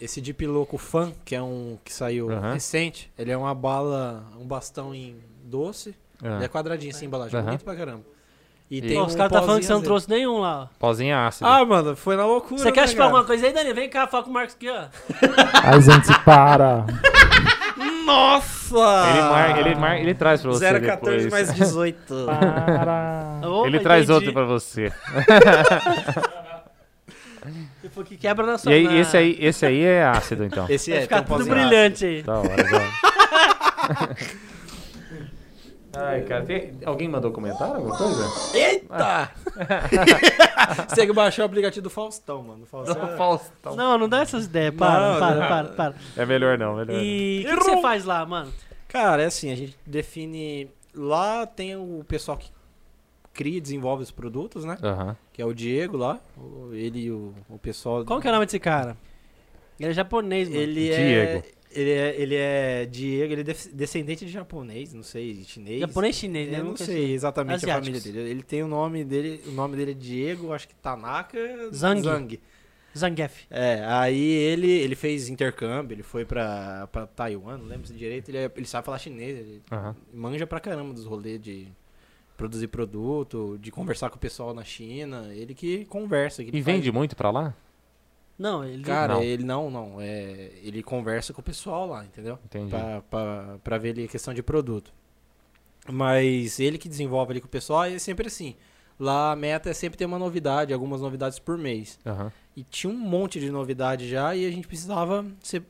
Speaker 3: Esse Deep Loco Fan, que é um que saiu
Speaker 1: Aham.
Speaker 3: recente. Ele é uma bala, um bastão em doce.
Speaker 1: Ah,
Speaker 3: Ele é quadradinho assim, embalagem.
Speaker 1: Aham.
Speaker 3: Bonito pra caramba. E,
Speaker 1: E-
Speaker 3: tem
Speaker 2: Pô, os
Speaker 3: um
Speaker 2: caras tá falando que
Speaker 3: pozinho
Speaker 2: você não
Speaker 3: azedo.
Speaker 2: trouxe nenhum lá. ó.
Speaker 1: Pozinha ácida.
Speaker 3: Ah, mano, foi na loucura.
Speaker 2: Você quer
Speaker 3: né,
Speaker 2: chupar
Speaker 3: cara?
Speaker 2: alguma coisa aí, Dani? Vem cá, fala com o Marcos aqui, ó.
Speaker 6: Ai, gente, para.
Speaker 3: Nossa!
Speaker 1: ele, mar, ele, mar, ele traz pra você
Speaker 3: 014
Speaker 1: depois.
Speaker 3: mais 18.
Speaker 6: Para.
Speaker 2: Opa,
Speaker 1: ele traz
Speaker 2: entendi.
Speaker 1: outro pra você.
Speaker 2: Tipo, que quebra na
Speaker 1: E
Speaker 2: sua
Speaker 1: aí,
Speaker 2: na-
Speaker 1: esse aí, esse aí é ácido, então.
Speaker 3: Esse
Speaker 2: Vai
Speaker 3: é,
Speaker 2: ficar
Speaker 3: tem um
Speaker 2: tudo
Speaker 3: pozinho
Speaker 2: brilhante aí.
Speaker 1: Da hora, da hora. Ai, cara, tem- alguém mandou comentário, alguma coisa?
Speaker 3: Eita! Você tem que baixar o aplicativo do Faustão, mano. Faustão. é-
Speaker 1: Faustão.
Speaker 2: Não, não dá essas ideias. Para,
Speaker 3: Não,
Speaker 2: para,
Speaker 3: não.
Speaker 2: para, para.
Speaker 1: É melhor não, melhor
Speaker 2: E o que, que você faz lá, mano?
Speaker 3: Cara, é assim, a gente define. Lá tem o pessoal que cria e desenvolve os produtos, né?
Speaker 1: não. Aham.
Speaker 3: Que é o Diego lá. Ele e o, o pessoal.
Speaker 2: Qual que é o nome desse cara? Ele é japonês, mano.
Speaker 3: Ele
Speaker 1: Diego.
Speaker 3: é. Ele é, ele é Diego, ele é descendente de japonês, não sei, chinês.
Speaker 2: Japonês chinês, né?
Speaker 3: Eu não sei exatamente a família
Speaker 2: Asiáticos.
Speaker 3: dele. Ele tem o nome dele, o nome dele é Diego, acho que Tanaka
Speaker 2: Zhang. Zangief.
Speaker 3: É, aí ele, ele fez intercâmbio, ele foi pra, pra Taiwan, não lembro se direito, ele, é- ele sabe falar chinês, ele
Speaker 1: Aham.
Speaker 3: manja pra caramba dos rolês de produzir produto, de conversar com o pessoal na China, ele que conversa. Que ele
Speaker 1: E
Speaker 3: faz-
Speaker 1: vende muito pra lá?
Speaker 2: Não, ele...
Speaker 3: Cara,
Speaker 1: Não.
Speaker 3: ele não, não, é, ele conversa com o pessoal lá, entendeu?
Speaker 1: Entendi.
Speaker 3: Pra, pra, pra ver ali a questão de produto. Mas ele que desenvolve ali com o pessoal, e é sempre assim. Lá a meta é sempre ter uma novidade, algumas novidades por mês.
Speaker 1: Aham.
Speaker 3: E tinha um monte de novidade já e a gente precisava ser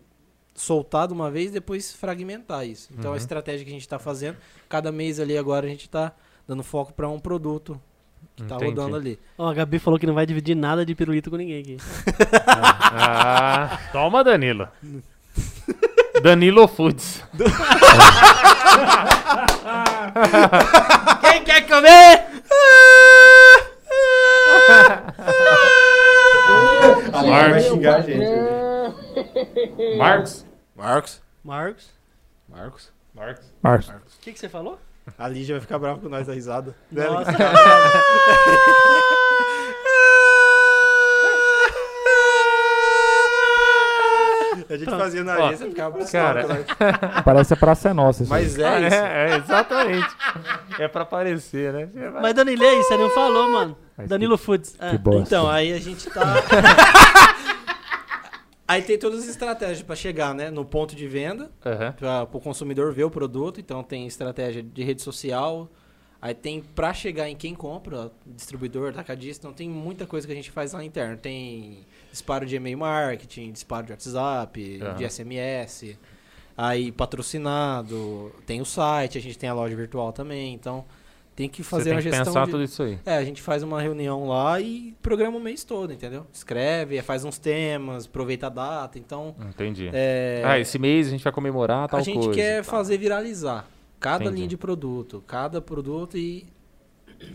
Speaker 3: soltado uma vez e depois fragmentar isso. Então
Speaker 1: Uhum.
Speaker 3: a estratégia que a gente está fazendo, cada mês ali agora a gente está dando foco para um produto que tá
Speaker 1: Entendi.
Speaker 3: rodando ali.
Speaker 2: Ó, a Gabi falou que não vai dividir nada de pirulito com ninguém aqui.
Speaker 1: Ah, toma, Danilo. Danilo Foods.
Speaker 2: Quem quer comer?
Speaker 1: Marcos.
Speaker 3: xingar a gente.
Speaker 1: Marcos.
Speaker 3: Marcos.
Speaker 2: Marcos.
Speaker 3: Marcos.
Speaker 1: Marcos.
Speaker 6: Marcos.
Speaker 2: O que, que você falou?
Speaker 3: A Lígia vai ficar brava com nós da risada. Né,
Speaker 2: Nossa,
Speaker 3: A gente fazia na
Speaker 1: Ó,
Speaker 3: agência e ficava bravo
Speaker 1: cara.
Speaker 3: com nós.
Speaker 6: Parece a Praça é Nossa. isso.
Speaker 3: Mas é isso.
Speaker 1: É, é, exatamente. é pra aparecer, né?
Speaker 2: mas Danilo, e aí, você não falou, mano.
Speaker 6: Mas
Speaker 2: Danilo Foods.
Speaker 6: Que bosta.
Speaker 3: Então, aí a gente tá. aí tem todas as estratégias pra chegar, né? No ponto de venda,
Speaker 1: Aham.
Speaker 3: para o consumidor ver o produto. Então tem estratégia de rede social. Aí tem pra chegar em quem compra, distribuidor, atacadista. Então tem muita coisa que a gente faz lá interno. Tem disparo de e-mail marketing, disparo de WhatsApp,
Speaker 1: Aham.
Speaker 3: de SMS. Aí patrocinado, tem o site, a gente tem a loja virtual também. Então tem que fazer
Speaker 1: tem
Speaker 3: uma
Speaker 1: que
Speaker 3: gestão
Speaker 1: pensar
Speaker 3: de...
Speaker 1: tudo isso aí.
Speaker 3: É, a gente faz uma reunião lá e programa o mês todo, entendeu? Escreve, faz uns temas, aproveita a data. Então,
Speaker 1: Entendi.
Speaker 3: é,
Speaker 1: Ah, esse mês a gente vai comemorar tal
Speaker 3: a gente
Speaker 1: coisa.
Speaker 3: quer
Speaker 1: Tá.
Speaker 3: fazer viralizar cada
Speaker 1: Entendi.
Speaker 3: linha de produto, cada produto e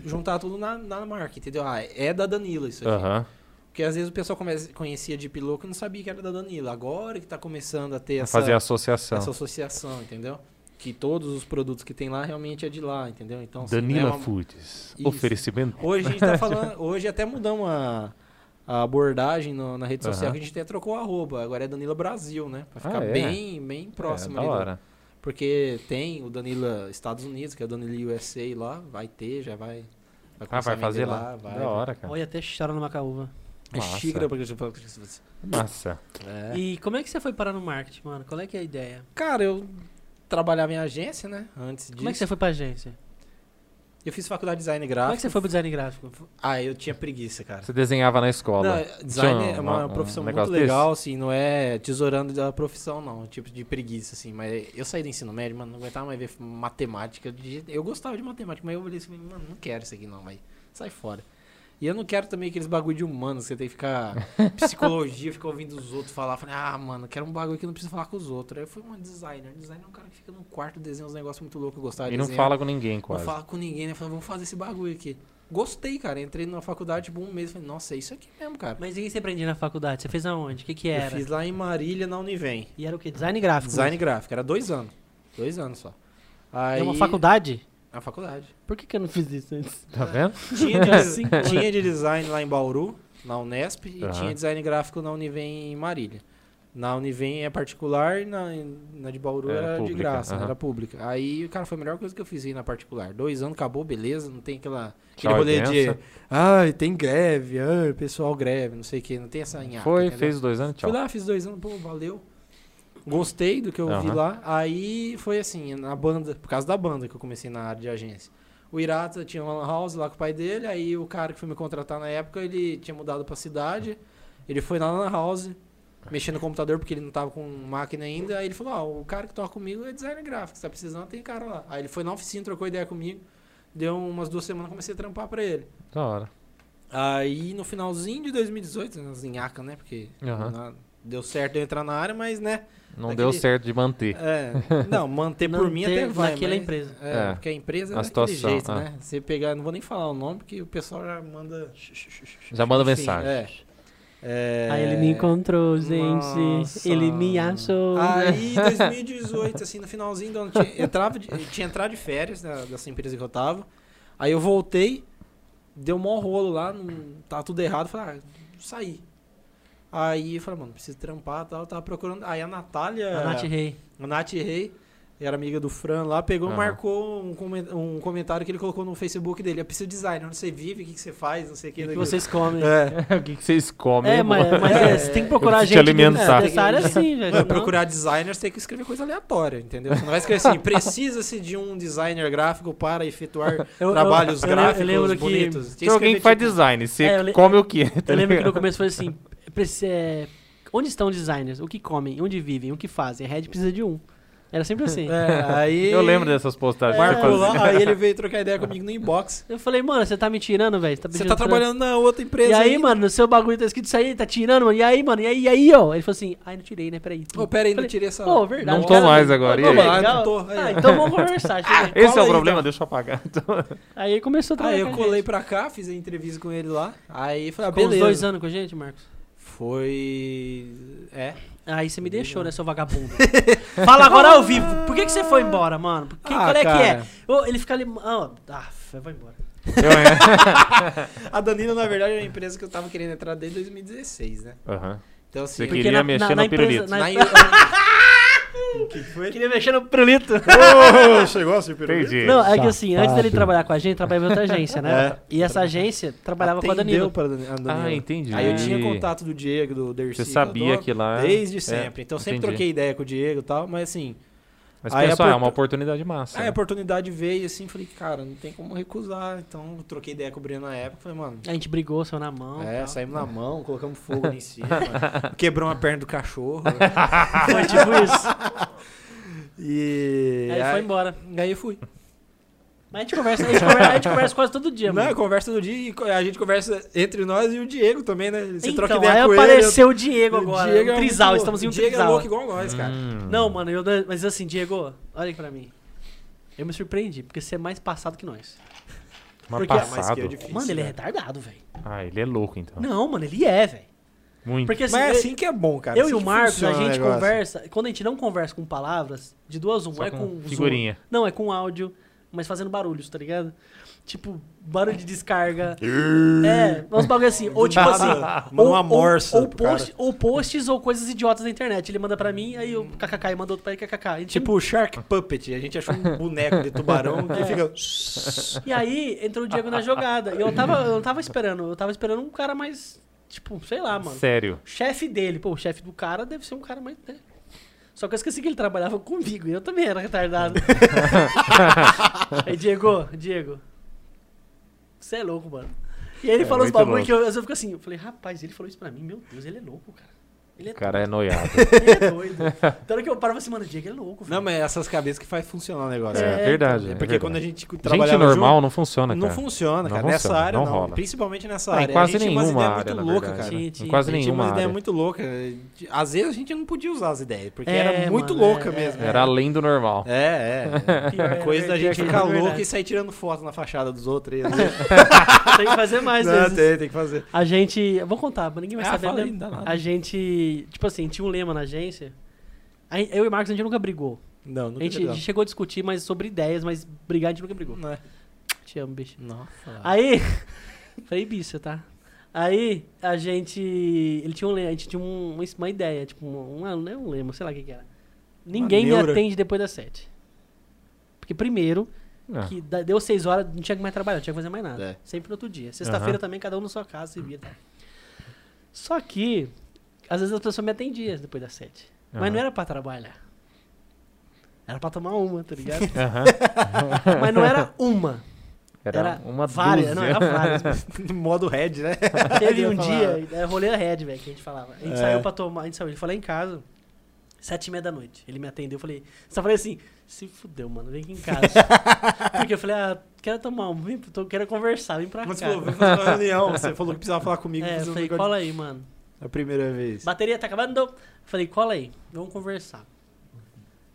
Speaker 3: juntar tudo na, na marca, entendeu? Ah, é da Danila isso aqui.
Speaker 1: Aham.
Speaker 3: Porque às vezes o pessoal conhecia de Piloco e não sabia que era da Danila. Agora que tá começando a ter essa,
Speaker 1: Fazer a associação.
Speaker 3: essa associação, entendeu? Que todos os produtos que tem lá realmente é de lá, entendeu? Então, assim, não é
Speaker 1: Danila
Speaker 3: uma-
Speaker 1: Foods.
Speaker 3: Isso.
Speaker 1: Oferecimento.
Speaker 3: Hoje a gente tá falando. Hoje até mudamos a, a abordagem no- na rede social,
Speaker 1: Aham.
Speaker 3: que a gente até trocou o arroba. Agora é Danila Brasil, né? Pra ficar
Speaker 1: Ah, é?
Speaker 3: bem, bem próximo
Speaker 1: é,
Speaker 3: ali.
Speaker 1: da
Speaker 3: do-
Speaker 1: hora.
Speaker 3: Porque tem o Danila Estados Unidos, que é o Danila USA lá, vai ter, já vai.
Speaker 1: Ah,
Speaker 3: começar
Speaker 1: vai
Speaker 3: a vender
Speaker 1: fazer lá.
Speaker 3: vai,
Speaker 1: da
Speaker 3: vai.
Speaker 1: hora, cara.
Speaker 2: Olha, até chora numa caúva.
Speaker 3: É
Speaker 1: Massa.
Speaker 3: xícara porque eu
Speaker 1: Massa.
Speaker 3: é.
Speaker 2: E como é que você foi parar no marketing, mano? Qual é que é a ideia?
Speaker 3: Cara, eu trabalhava em agência, né? Antes disso.
Speaker 2: Como é que você foi pra agência?
Speaker 3: Eu fiz faculdade de design
Speaker 2: Como é
Speaker 3: gráfico.
Speaker 2: que você foi pro design gráfico?
Speaker 3: Ah, eu tinha preguiça, cara.
Speaker 1: Você desenhava na escola.
Speaker 3: Não, design
Speaker 1: Tinha
Speaker 3: é uma,
Speaker 1: um
Speaker 3: profissão muito
Speaker 1: negócio
Speaker 3: legal, assim, não é tesourando da profissão, não. Tipo de preguiça, assim. Mas eu saí do ensino médio, mano, não aguentava mais ver matemática. Eu gostava de matemática, mas eu olhei assim, mano, não quero isso aqui não, vai. Sai fora. E eu não quero também aqueles bagulho de humanos, você tem que ficar. Psicologia, ficar ouvindo os outros falar. Falei, ah, mano, quero um bagulho que não precisa falar com os outros. Aí eu fui um designer. Designer é um cara que fica no quarto desenhando uns negócios muito loucos. Eu gostava de
Speaker 1: E não
Speaker 3: desenhar.
Speaker 1: fala com ninguém,
Speaker 3: Não
Speaker 1: quase.
Speaker 3: fala com ninguém, né? Falei, vamos fazer esse bagulho aqui. Gostei, cara. Entrei na faculdade, tipo, um mês. Falei, nossa, é isso aqui mesmo, cara.
Speaker 2: Mas e o que você aprendia na faculdade? Você fez aonde? O que que
Speaker 3: Eu
Speaker 2: era?
Speaker 3: fiz lá em Marília, na Univem.
Speaker 2: E era o quê? Design gráfico?
Speaker 3: Design
Speaker 2: mesmo?
Speaker 3: gráfico. Era dois anos. Dois anos só. Aí,
Speaker 2: É uma faculdade?
Speaker 3: Uma faculdade.
Speaker 2: Por que, que eu não fiz isso antes?
Speaker 1: Tá vendo?
Speaker 3: Tinha de,
Speaker 2: Assim,
Speaker 3: tinha de design lá em Bauru, na Unesp, e
Speaker 1: Aham.
Speaker 3: tinha design gráfico na Univem em Marília. Na Univem é particular e na, na de Bauru
Speaker 1: Era
Speaker 3: era, de graça,
Speaker 1: aham.
Speaker 3: era pública. Aí, cara, foi a melhor coisa que eu fiz aí na particular. Dois anos, acabou, beleza, não tem aquela, aquele rolê de... Ai, tem greve, ai, pessoal greve, não sei o que, não tem essa nhaca,
Speaker 1: Foi,
Speaker 3: entendeu?
Speaker 1: fez dois anos, tchau.
Speaker 3: Fui lá, fiz dois anos, pô, valeu. Gostei do que eu vi
Speaker 1: Aham.
Speaker 3: lá. Aí foi assim, na banda, por causa da banda que eu comecei na área de agência. O Irata tinha uma house lá com o pai dele, aí o cara que foi me contratar na época, ele tinha mudado pra cidade. Ele foi na lan house, mexendo no computador porque ele não tava com máquina ainda. Aí ele falou: "Ah, o cara que toca comigo é designer gráfico, se tá precisando, tem cara lá". Aí ele foi na oficina, trocou ideia comigo. Deu umas duas semanas, comecei a trampar pra ele.
Speaker 1: Da hora.
Speaker 3: Aí no finalzinho de 2018, nas nhaca, né? Porque na- deu certo eu entrar na área, mas né?
Speaker 1: Não
Speaker 3: Daquele-
Speaker 1: deu certo de manter.
Speaker 3: É, não, manter por mim
Speaker 2: Manter
Speaker 3: até vai.
Speaker 2: naquela
Speaker 3: mas-
Speaker 2: empresa.
Speaker 3: É,
Speaker 1: É.
Speaker 3: porque a empresa
Speaker 1: A
Speaker 3: é daquele
Speaker 1: situação,
Speaker 3: jeito,
Speaker 1: ah.
Speaker 3: né? Você pegar, não vou nem falar o nome, porque o pessoal já manda.
Speaker 1: Já manda
Speaker 3: Enfim,
Speaker 1: mensagem.
Speaker 3: É. É...
Speaker 2: Aí ele me encontrou, gente.
Speaker 3: Nossa.
Speaker 2: Ele me achou.
Speaker 3: Aí, 2018, assim, no finalzinho do ano, tinha, eu entrava de- eu tinha entrado de férias da- dessa empresa que eu tava. Aí eu voltei, deu um maior rolo lá, não, tava tudo errado, falei, ah, saí. Aí eu falei, mano, preciso trampar e tal, tava procurando. Aí a Natália.
Speaker 2: A Nath Rei.
Speaker 3: A Nath Rei, era amiga do Fran lá, pegou e
Speaker 1: Aham.
Speaker 3: marcou um, comen- um comentário que ele colocou no Facebook dele. Eu preciso de design, onde você vive, o que, que você faz, não sei o que.
Speaker 2: O que vocês comem.
Speaker 3: É.
Speaker 1: o que, que vocês comem?
Speaker 2: É, mas, mas é, você tem que procurar gente
Speaker 1: te alimentar.
Speaker 2: dessa área assim, velho.
Speaker 3: Pra
Speaker 2: senão-
Speaker 3: procurar designers, tem que escrever coisa aleatória, entendeu? Você não vai escrever assim, precisa-se de um designer gráfico para efetuar
Speaker 2: Eu-
Speaker 3: trabalhos
Speaker 2: eu
Speaker 3: gráficos
Speaker 2: eu lembro que-
Speaker 3: bonitos. Tinha
Speaker 1: Tem alguém que faz
Speaker 3: escrever, tipo,
Speaker 1: design. Você
Speaker 2: É,
Speaker 1: come o quê? Tá
Speaker 2: Eu lembro que no começo foi assim: é, onde estão designers? O que comem? Onde vivem? O que fazem? A Red precisa de um. Era sempre assim.
Speaker 3: É, aí...
Speaker 1: Eu lembro dessas postagens.
Speaker 3: Marcou lá, aí ele veio trocar ideia comigo no inbox.
Speaker 2: Eu falei, mano, você tá me tirando, velho? Você tá,
Speaker 3: Você tá
Speaker 2: trampo?"
Speaker 3: trabalhando na outra empresa
Speaker 2: E aí, mano, no seu bagulho tá escrito isso aí, tá tirando, mano. E aí, mano, e aí, e aí, ó. Ele falou assim, ai, não tirei, né? Peraí.
Speaker 3: Ô, pera aí, não tirei essa...
Speaker 2: Pô, verdade.
Speaker 1: Não tô
Speaker 2: cara,
Speaker 1: mais agora, e.
Speaker 3: Ah, não tô, aí.
Speaker 2: Ah, então vamos conversar.
Speaker 1: Esse é o
Speaker 3: aí,
Speaker 1: problema,
Speaker 3: então.
Speaker 1: deixa eu apagar.
Speaker 2: Aí começou a trabalhar
Speaker 3: Aí eu colei
Speaker 2: gente.
Speaker 3: pra cá, fiz a entrevista com ele lá. Aí falei, ah,
Speaker 2: Ficou uns
Speaker 3: beleza.
Speaker 2: dois anos com a gente, Marcos?
Speaker 3: Foi... É.
Speaker 2: Aí você me deixou, né, seu vagabundo? Fala agora ao vivo. Por que que, você foi embora, mano? Por que,
Speaker 3: Ah,
Speaker 2: qual é que é?
Speaker 3: cara.
Speaker 2: Ô, ele fica ali. Ah, ah, eu vou embora.
Speaker 1: Eu, é.
Speaker 3: A Danilo, na verdade, era uma empresa que eu tava querendo entrar desde 2016, né?
Speaker 1: Aham.
Speaker 3: Então, assim...
Speaker 1: Você
Speaker 2: Porque
Speaker 1: queria
Speaker 2: na-
Speaker 1: mexer
Speaker 2: na-
Speaker 1: no
Speaker 2: na empresa-
Speaker 1: pirulito.
Speaker 2: na-
Speaker 3: na- O que foi?
Speaker 2: Queria mexer no pirulito.
Speaker 4: Ô, chegou assim, pirulito?
Speaker 1: Entendi.
Speaker 2: Não, é que assim, antes dele trabalhar com a gente, trabalhava em outra agência, né?
Speaker 3: É.
Speaker 2: E essa agência trabalhava com a
Speaker 3: Atendeu
Speaker 2: Danilo.
Speaker 3: pra Dan- a Danilo.
Speaker 1: Ah, entendi.
Speaker 3: Aí eu tinha contato do Diego, do Dercy.
Speaker 1: Você
Speaker 3: é
Speaker 1: sabia
Speaker 3: dono,
Speaker 1: que lá...
Speaker 3: Desde
Speaker 1: É,
Speaker 3: sempre. então, sempre
Speaker 1: entendi.
Speaker 3: troquei ideia com o Diego e tal, mas assim...
Speaker 1: Mas
Speaker 3: Aí
Speaker 1: ah, é uma oportunidade massa.
Speaker 3: Aí
Speaker 1: né?
Speaker 3: a oportunidade veio assim, falei, cara, não tem como recusar. Então, eu troquei ideia com o Breno na época, falei, mano...
Speaker 2: A gente brigou, saiu na mão.
Speaker 3: É,
Speaker 2: tal.
Speaker 3: saímos na mão, colocamos fogo ali em cima, quebrou uma perna do cachorro.
Speaker 2: Foi tipo isso.
Speaker 3: e
Speaker 2: Aí foi embora.
Speaker 3: Aí eu fui.
Speaker 2: Mas a gente conversa, a gente conversa, a gente conversa quase todo dia,
Speaker 3: Não, é
Speaker 2: mano.
Speaker 3: conversa do dia e a gente conversa entre nós e o Diego também, né? Você troca
Speaker 2: Então,
Speaker 3: ideia
Speaker 2: aí
Speaker 3: com
Speaker 2: apareceu o Diego
Speaker 3: ele.
Speaker 2: agora.
Speaker 3: O Diego
Speaker 2: um
Speaker 3: é
Speaker 2: trisal,
Speaker 3: muito
Speaker 2: estamos em um
Speaker 3: Diego é
Speaker 2: trisal.
Speaker 3: louco igual nós, cara.
Speaker 1: Hum.
Speaker 2: Não, mano, eu, mas assim, Diego, olha aqui pra mim. Eu me surpreendi, porque você é mais passado que nós.
Speaker 1: Mas
Speaker 2: porque-
Speaker 1: passado.
Speaker 3: Mas que é difícil,
Speaker 2: Mano, ele é
Speaker 3: né?
Speaker 2: retardado, velho.
Speaker 1: Ah, ele é louco, então.
Speaker 2: Não, mano, ele é, velho.
Speaker 1: Muito.
Speaker 2: Porque assim,
Speaker 3: Mas é assim que é bom, cara.
Speaker 2: eu
Speaker 3: assim
Speaker 2: e o Marcos, a
Speaker 3: funciona
Speaker 2: gente conversa. Quando a gente não conversa com palavras, de duas uma,
Speaker 1: Só
Speaker 2: é
Speaker 1: com
Speaker 2: com
Speaker 1: figurinha.
Speaker 2: zoom. Não, é com áudio, mas fazendo barulhos, tá ligado? Tipo, barulho de descarga. é, uns bagulho assim. Ou tipo assim.
Speaker 3: Manda
Speaker 2: ou,
Speaker 3: uma
Speaker 2: ou-
Speaker 3: morsa
Speaker 2: ou,
Speaker 3: cara.
Speaker 2: post- ou posts ou coisas idiotas na internet. Ele manda pra mim, aí o kkk e manda outro pra ele kkk. Gente-
Speaker 3: Tipo o Shark Puppet. A gente achou um boneco de tubarão que
Speaker 2: É.
Speaker 3: fica...
Speaker 2: E aí entrou o Diego na jogada. E eu tava, eu não tava esperando. Eu tava esperando um cara mais. Tipo, sei lá, mano.
Speaker 1: Sério.
Speaker 2: chefe dele, pô, o chefe do cara deve ser um cara mais. né? Só que eu esqueci que ele trabalhava comigo e eu também era retardado. aí, Diego, Diego. Você é louco, mano. E aí ele
Speaker 1: É
Speaker 2: falou os bagulho
Speaker 1: louco.
Speaker 2: que eu, eu fico assim, eu falei, rapaz, ele falou isso pra mim, meu Deus, ele é louco, cara. Ele é,
Speaker 1: O cara é noiado.
Speaker 2: ele é doido. Então hora que eu paro assim, mano, o Diego é louco, velho.
Speaker 3: Não, mas é essas cabeças que faz funcionar o negócio.
Speaker 1: É,
Speaker 2: É,
Speaker 1: verdade.
Speaker 3: É
Speaker 1: é
Speaker 3: porque
Speaker 1: verdade.
Speaker 3: quando a gente
Speaker 1: Gente
Speaker 3: trabalhava
Speaker 1: normal
Speaker 3: junto,
Speaker 1: não funciona,
Speaker 3: não
Speaker 1: cara.
Speaker 3: funciona,
Speaker 1: Não
Speaker 3: cara.
Speaker 1: funciona,
Speaker 3: Nessa área
Speaker 1: não
Speaker 3: não.
Speaker 1: rola.
Speaker 3: Principalmente nessa
Speaker 1: Ah, em
Speaker 3: área.
Speaker 1: quase
Speaker 3: a gente tinha umas
Speaker 1: nenhuma
Speaker 3: ideias
Speaker 1: área,
Speaker 3: muito cara.
Speaker 2: Tinha,
Speaker 1: Em
Speaker 2: tinha.
Speaker 1: quase
Speaker 3: A gente tinha
Speaker 1: nenhuma
Speaker 3: umas ideias
Speaker 1: área.
Speaker 3: muito loucas. Às vezes a gente não podia usar as ideias, porque
Speaker 2: É,
Speaker 3: era muito
Speaker 2: mano,
Speaker 3: louca
Speaker 2: é,
Speaker 3: mesmo.
Speaker 1: Era além do normal.
Speaker 3: É, é.
Speaker 2: É
Speaker 3: Coisa da gente
Speaker 2: é
Speaker 3: ficar louco e sair tirando foto na fachada dos outros.
Speaker 2: Tem que fazer mais
Speaker 3: Não,
Speaker 2: vezes.
Speaker 3: tem, tem que fazer.
Speaker 2: A gente. Eu vou contar, mas ninguém vai
Speaker 3: Ah,
Speaker 2: saber. né?
Speaker 3: não.
Speaker 2: A gente. Tipo assim, tinha um lema na agência. Aí, eu e o Marcos, a gente nunca brigou.
Speaker 3: Não,
Speaker 2: A
Speaker 3: não
Speaker 2: gente, a gente chegou a discutir mais sobre ideias, mas brigar a gente nunca brigou.
Speaker 3: Não é.
Speaker 2: Te amo, bicho.
Speaker 3: Nossa.
Speaker 2: Aí. Falei bicho, tá? Aí a gente. Ele tinha um lema, a gente tinha um- uma, ideia, tipo, um, um, não é um lema, sei lá o que, que era. Ninguém me atende depois das sete. Porque primeiro,
Speaker 1: Ah,
Speaker 2: que deu seis horas, não tinha que mais trabalhar, não tinha que fazer mais nada.
Speaker 3: É.
Speaker 2: Sempre no outro dia. Sexta-feira
Speaker 1: Aham.
Speaker 2: também, cada um na sua casa se via. Tá? Só que, às vezes as pessoas me atendiam depois das sete. Mas
Speaker 1: Aham.
Speaker 2: não era pra trabalhar. Era pra tomar uma, tá ligado?
Speaker 1: aham.
Speaker 2: Mas não era uma.
Speaker 1: Era,
Speaker 2: Era
Speaker 1: uma
Speaker 2: várias.
Speaker 1: dúzia.
Speaker 2: Não, era várias.
Speaker 3: Modo red, né?
Speaker 2: Teve um dia, é rolê red, velho, que a gente falava. A gente
Speaker 3: É.
Speaker 2: saiu pra tomar, a gente saiu, ele lá em casa, sete e meia da noite. Ele me atendeu, eu falei, só falei assim, se fudeu, mano, vem aqui em casa. Porque eu falei, ah, quero tomar um, vem, tô, quero conversar, vem pra
Speaker 3: Mas
Speaker 2: cá.
Speaker 3: falou, fazer uma reunião. Você falou que precisava falar comigo.
Speaker 2: é, eu falei, cola aí, mano.
Speaker 3: A primeira vez.
Speaker 2: Bateria tá acabando? Eu Falei, cola aí, vamos conversar.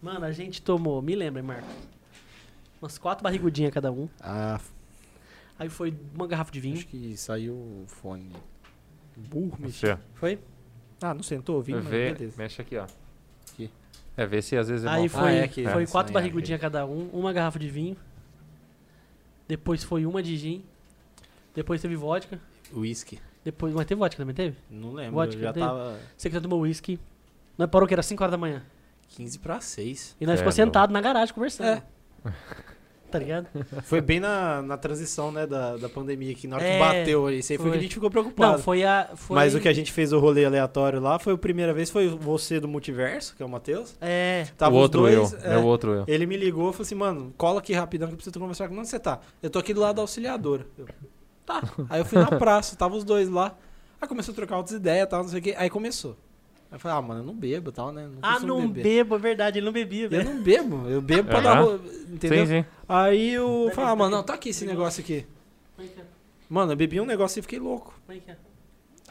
Speaker 2: Mano, a gente tomou, me lembra, Marco? Umas quatro barrigudinhas cada um.
Speaker 3: Ah,
Speaker 2: Aí foi uma garrafa de vinho.
Speaker 3: acho que saiu o fone. Burro, me
Speaker 1: Você,
Speaker 2: Foi?
Speaker 3: Ah, não sentou, ouvindo, mas
Speaker 1: vê,
Speaker 3: beleza.
Speaker 1: mexe aqui, ó.
Speaker 3: Aqui.
Speaker 1: É, vê se às vezes é
Speaker 2: Aí foi,
Speaker 3: Ah, é que-
Speaker 2: foi
Speaker 3: é,
Speaker 2: quatro barrigudinhas cada um, uma garrafa de vinho. Depois foi uma de gin. Depois teve vodka.
Speaker 3: Whisky.
Speaker 2: Depois, mas teve vodka também, teve?
Speaker 3: Não lembro,
Speaker 2: Vodka,
Speaker 3: já
Speaker 2: teve?
Speaker 3: tava
Speaker 2: Você que já tomou whisky. Nós parou que era 5 horas da manhã.
Speaker 3: 15 pra 6.
Speaker 2: E nós
Speaker 1: É,
Speaker 2: ficou sentado na garagem conversando.
Speaker 3: É.
Speaker 2: Tá ligado?
Speaker 3: Foi bem na, na transição, né, da, da pandemia, que na hora
Speaker 2: É,
Speaker 3: que bateu isso aí foi,
Speaker 2: foi.
Speaker 3: que a gente ficou preocupado.
Speaker 2: Não, foi a. Foi...
Speaker 3: Mas o que a gente fez o rolê aleatório lá foi a primeira vez, foi você do multiverso, que é o Matheus.
Speaker 2: É.
Speaker 3: Tava
Speaker 1: o outro
Speaker 3: dois,
Speaker 1: eu.
Speaker 3: é,
Speaker 1: É o outro eu.
Speaker 3: Ele me ligou e falou assim, mano, cola aqui rapidão que eu preciso conversar com onde você tá? Eu tô aqui do lado da auxiliadora. Eu, tá. Aí eu fui na praça, tava os dois lá. Aí começou a trocar outras ideias tal, não sei o quê. Aí começou. Aí eu falei, ah, mano, eu não bebo e tal, né? Não
Speaker 2: Ah, não
Speaker 3: beber.
Speaker 2: bebo, é verdade, ele não bebia,
Speaker 3: Eu
Speaker 2: velho.
Speaker 3: não bebo, eu bebo pra dar. Entendeu?
Speaker 1: Sim, sim.
Speaker 3: Aí eu falei, ah, mano, não, tá aqui esse negócio aqui. Mano, eu bebi um negócio e fiquei louco.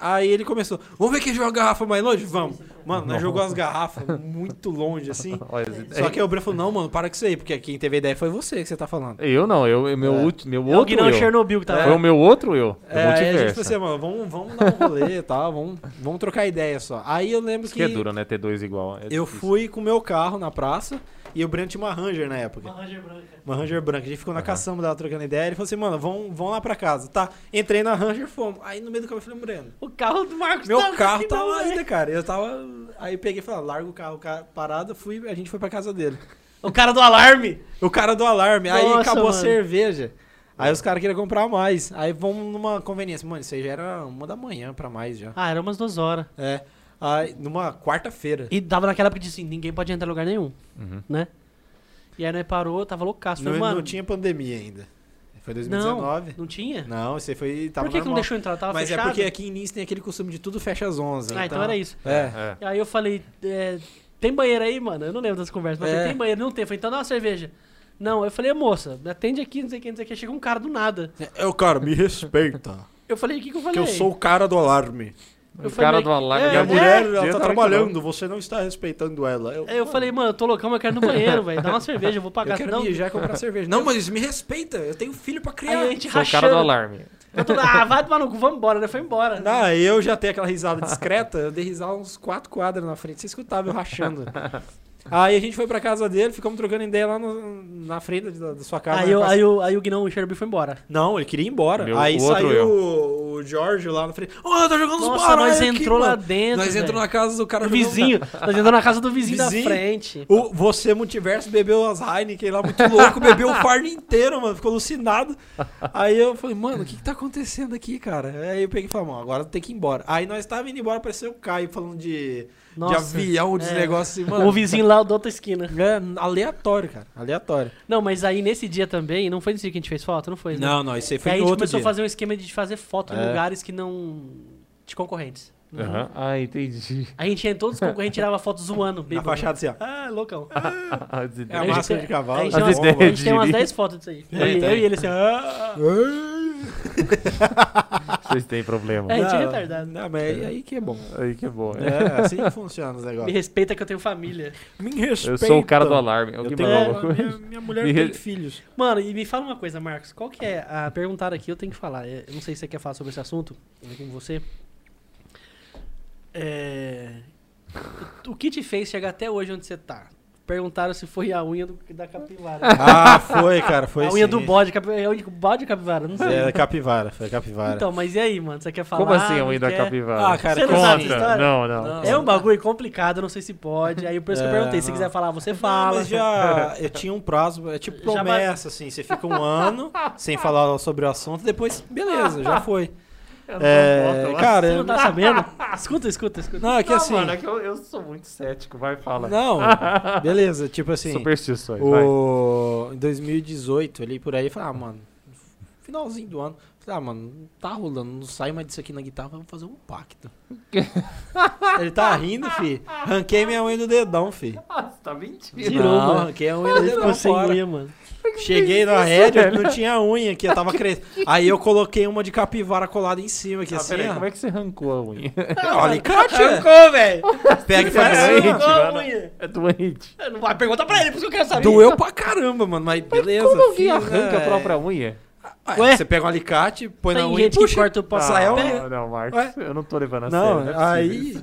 Speaker 3: Aí ele começou, vamos ver quem joga a garrafa mais longe? Vamos. Mano, nós jogou as garrafas muito longe, assim.
Speaker 1: As
Speaker 3: Só que aí o Breno falou, não, mano, para com isso aí, porque quem teve a ideia foi você que você tá falando.
Speaker 1: Eu não, eu, eu- meu,
Speaker 3: É.
Speaker 1: ulti- meu
Speaker 2: É o
Speaker 1: outro eu.
Speaker 2: Chernobyl que tava.
Speaker 1: Foi o meu outro eu. do
Speaker 3: É, aí a gente falou assim, mano, vamos, vamos dar um rolê e tal, vamos, vamos trocar ideia só. Aí eu lembro
Speaker 1: Isso
Speaker 3: que,
Speaker 1: que é duro, né? Ter dois igual. É
Speaker 3: eu
Speaker 1: difícil.
Speaker 3: fui com o meu carro na praça E o Breno tinha uma Ranger na época.
Speaker 2: Uma Ranger branca.
Speaker 3: Uma Ranger branca. A gente ficou na caçamba dela trocando ideia. Ele falou assim, mano, vão, vão lá pra casa. Tá, entrei na Ranger, fomos. Aí no meio do caminho eu falei, Breno,
Speaker 2: O carro do Marcos
Speaker 3: meu
Speaker 2: tá
Speaker 3: carro tá
Speaker 2: não,
Speaker 3: lá ainda, cara. Eu tava... Aí eu peguei e falei, ah, larga o carro, parado, fui, a gente foi pra casa dele.
Speaker 2: O cara do alarme.
Speaker 3: O cara do alarme. aí
Speaker 2: Nossa,
Speaker 3: acabou a
Speaker 2: mano.
Speaker 3: cerveja. Aí os caras queriam comprar mais. Aí vamos numa conveniência. Mano, isso aí já era uma da manhã pra mais já.
Speaker 2: Ah, era umas duas horas.
Speaker 3: É. Aí, numa quarta-feira.
Speaker 2: E dava naquela época de assim, ninguém pode entrar em lugar nenhum,
Speaker 1: Uhum.
Speaker 2: né? E aí nós parou, tava loucaço.
Speaker 3: Não,
Speaker 2: Falei, mano,
Speaker 3: não tinha pandemia ainda. Foi
Speaker 2: não,
Speaker 3: 2019.
Speaker 2: não tinha?
Speaker 3: Não, você foi. Tava
Speaker 2: Por que, que não deixou entrar? Tava
Speaker 3: Mas
Speaker 2: fechado?
Speaker 3: é porque aqui em Nice tem aquele costume de tudo fecha às 11.
Speaker 2: Ah, então era isso.
Speaker 3: É.
Speaker 1: É.
Speaker 2: E aí eu falei, é, tem banheiro aí, mano? Eu não lembro das conversas, mas eu
Speaker 3: É.
Speaker 2: falei, tem banheiro? Não tem. Eu falei, então dá uma cerveja. Não, eu falei, moça, me atende aqui, não sei o que, não sei o que. Chega um cara do nada.
Speaker 3: É, o cara, me respeita.
Speaker 2: Eu falei, o que que eu falei?
Speaker 3: Que eu sou o cara do alarme.
Speaker 2: Eu
Speaker 1: o
Speaker 2: falei,
Speaker 1: cara do alarme.
Speaker 2: é,
Speaker 3: Minha
Speaker 2: é,
Speaker 3: mulher, ela
Speaker 1: Dia
Speaker 3: tá
Speaker 1: tá
Speaker 3: trabalhando, você não está respeitando ela. Eu,
Speaker 2: Aí eu falei, mano, eu tô loucão, mas eu quero ir no banheiro, velho. Dá uma cerveja, eu vou
Speaker 3: eu
Speaker 2: pagar.
Speaker 3: quero
Speaker 2: não,
Speaker 3: mijar e comprar cerveja. Não, mas me respeita, eu tenho filho pra
Speaker 2: Aí
Speaker 3: criar.
Speaker 2: a gente
Speaker 1: Sou o
Speaker 2: rachando.
Speaker 1: cara do alarme.
Speaker 2: Eu tô, ah, vai tomar no cu, vamos embora, né? Foi embora.
Speaker 3: Não, eu já tenho aquela risada discreta, eu dei risada uns quatro quadras na frente, você escutava eu rachando. Aí a gente foi pra casa dele, ficamos trocando ideia lá no- na frente da, da sua casa.
Speaker 2: Aí,
Speaker 3: né,
Speaker 2: eu, aí, o, aí o Guinão, o Chernobyl foi embora.
Speaker 3: Não, ele queria ir embora.
Speaker 1: Meu-
Speaker 3: aí
Speaker 1: outro
Speaker 3: saiu
Speaker 1: eu.
Speaker 3: o, o Jorge lá na frente. Ô, tá jogando os
Speaker 2: Nossa,
Speaker 3: baralhos
Speaker 2: nós
Speaker 3: aqui,
Speaker 2: entrou lá
Speaker 3: mano."
Speaker 2: dentro,
Speaker 3: Nós
Speaker 2: velho.
Speaker 3: entramos na casa do cara
Speaker 2: O
Speaker 3: jogando-
Speaker 2: vizinho. Nós entramos na casa do vizinho,
Speaker 3: Vizinho.
Speaker 2: da frente.
Speaker 3: O, você, Multiverso, bebeu as Heineken lá, muito louco, bebeu o fardo inteiro, mano, ficou alucinado. Aí eu falei, mano, o que que tá acontecendo aqui, cara? Aí eu peguei e falei, mano, agora tem que ir embora. Aí nós tava indo embora, apareceu o Caio falando de, de
Speaker 2: Nossa.
Speaker 3: avião, de
Speaker 2: É.
Speaker 3: negócio assim, mano.
Speaker 2: O vizinho lá da outra esquina.
Speaker 3: É aleatório, cara, aleatório.
Speaker 2: Não, mas aí nesse dia também, não foi nesse dia que a gente fez foto, não foi? né?
Speaker 3: Não, não, isso aí
Speaker 2: E
Speaker 3: foi
Speaker 2: aí a
Speaker 3: no
Speaker 2: gente
Speaker 3: outro
Speaker 2: começou
Speaker 3: dia.
Speaker 2: a fazer um esquema de fazer foto em
Speaker 3: É.
Speaker 2: lugares que não. de concorrentes.
Speaker 1: Aham. Ah, entendi.
Speaker 2: A gente ia em todos os concorrentes tirava foto zoando,
Speaker 3: Na
Speaker 2: bêbado.
Speaker 3: fachada assim, ó.
Speaker 2: Ah, loucão.
Speaker 3: É a
Speaker 2: gente
Speaker 3: máscara de cavalo.
Speaker 2: A gente, tem umas, a gente tem umas
Speaker 1: de-
Speaker 2: 10 fotos disso aí. Eu, e- eu e ele assim, ah.
Speaker 1: Vocês têm problema.
Speaker 2: É, a gente é retardado.
Speaker 3: Não, mas aí, aí que é bom.
Speaker 1: Aí que é bom. é.
Speaker 3: É, assim que funciona os
Speaker 2: Me
Speaker 3: negócios.
Speaker 2: respeita que eu tenho família.
Speaker 3: Me respeita.
Speaker 1: Eu sou o cara do alarme. É o
Speaker 3: Eu tenho,
Speaker 1: maluco.
Speaker 3: minha, minha mulher
Speaker 1: Me
Speaker 3: tem
Speaker 1: re-
Speaker 3: filhos.
Speaker 2: Mano, e me fala uma coisa, Marcos. Qual que é a perguntar aqui? Eu tenho que falar. é, Eu não sei se você quer falar sobre esse assunto é com você. É, O que te fez chegar até hoje onde você tá? Perguntaram se foi a unha do- da capivara.
Speaker 3: Ah, foi, cara, foi
Speaker 2: a unha
Speaker 3: sim.
Speaker 2: do bode, capi- é o único bode capivara, não sei.
Speaker 3: É, capivara, foi capivara.
Speaker 2: Então, mas e aí, mano? Você quer falar?
Speaker 1: Como assim a
Speaker 2: não
Speaker 1: unha da
Speaker 2: quer?
Speaker 1: capivara?
Speaker 3: Ah, cara,
Speaker 2: Você não
Speaker 3: como
Speaker 2: sabe essa história?
Speaker 1: Não, não.
Speaker 3: Não.
Speaker 2: É um bagulho complicado, eu não sei se pode. Aí por isso que eu
Speaker 3: É,
Speaker 2: perguntei. Se
Speaker 3: não.
Speaker 2: quiser falar, você
Speaker 3: Não,
Speaker 2: fala.
Speaker 3: mas já eu tinha um prazo, é tipo
Speaker 2: Já
Speaker 3: promessa, assim, você fica um ano sem falar sobre o assunto, depois, beleza, já foi. É, cara,
Speaker 2: Você não tá sabendo? Escuta, escuta, escuta.
Speaker 3: não, é que
Speaker 1: Não,
Speaker 3: assim,
Speaker 1: mano, é que eu, eu sou muito cético. Vai, fala.
Speaker 3: não, beleza, tipo assim,
Speaker 1: Superstições, vai.
Speaker 3: o, em 2018, ali por aí, falei, ah, mano, finalzinho do ano, falei, ah, mano, não tá rolando, não sai mais disso aqui na guitarra, vamos fazer um pacto. Ele tá rindo, fi. Ranquei minha unha do dedão, fi.
Speaker 1: Nossa, tá mentindo.
Speaker 2: Tirou,
Speaker 3: não,
Speaker 2: mano.
Speaker 3: ranquei a unha do dedão
Speaker 2: ficou sem unha, mano.
Speaker 3: Cheguei na rédea, não tinha unha aqui, eu tava crescendo. Aí eu coloquei uma de capivara colada em cima aqui,
Speaker 1: Ah,
Speaker 3: assim,
Speaker 1: peraí,
Speaker 3: ó.
Speaker 1: como é que você arrancou a unha?
Speaker 3: Olha, alicate, é.
Speaker 2: Arrancou, velho.
Speaker 3: Pega e
Speaker 1: é
Speaker 3: faz assim.
Speaker 2: Arrancou a
Speaker 1: mano.
Speaker 2: unha.
Speaker 1: É doente.
Speaker 2: Não vai perguntar pra ele, por isso que eu quero saber.
Speaker 3: Doeu pra caramba, mano, mas beleza.
Speaker 1: Como alguém arranca
Speaker 3: né?
Speaker 1: a própria unha?
Speaker 3: Ah,
Speaker 2: Ué?
Speaker 3: Você pega um alicate, põe na
Speaker 2: Tem
Speaker 3: unha e puxa.
Speaker 2: corta o passo.
Speaker 3: sai a
Speaker 1: não, não, Marcos,
Speaker 3: Ué?
Speaker 1: eu não tô levando a
Speaker 3: Não,
Speaker 1: sério. é
Speaker 3: aí.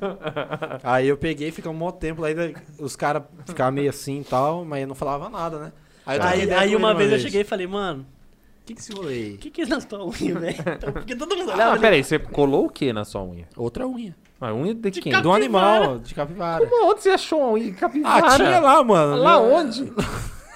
Speaker 3: Aí eu peguei, fica um mó tempo, aí os caras ficavam meio assim e tal, mas eu não falava nada, né?
Speaker 2: Aí,
Speaker 3: ideia
Speaker 2: aí
Speaker 3: com
Speaker 2: uma vez eu cheguei e falei, mano,
Speaker 3: O que que se rolei?
Speaker 2: o que que é na tua unha, velho? Então, Porque todo mundo
Speaker 1: Ah,
Speaker 2: olhava.
Speaker 1: mas
Speaker 2: ele-
Speaker 1: peraí, você colou o que na sua unha?
Speaker 3: Outra unha.
Speaker 1: A unha de quem?
Speaker 2: cap-
Speaker 3: Do animal, de capivara.
Speaker 1: Como, onde você achou uma unha de capivara?
Speaker 3: Ah, tinha lá, mano.
Speaker 1: Lá onde?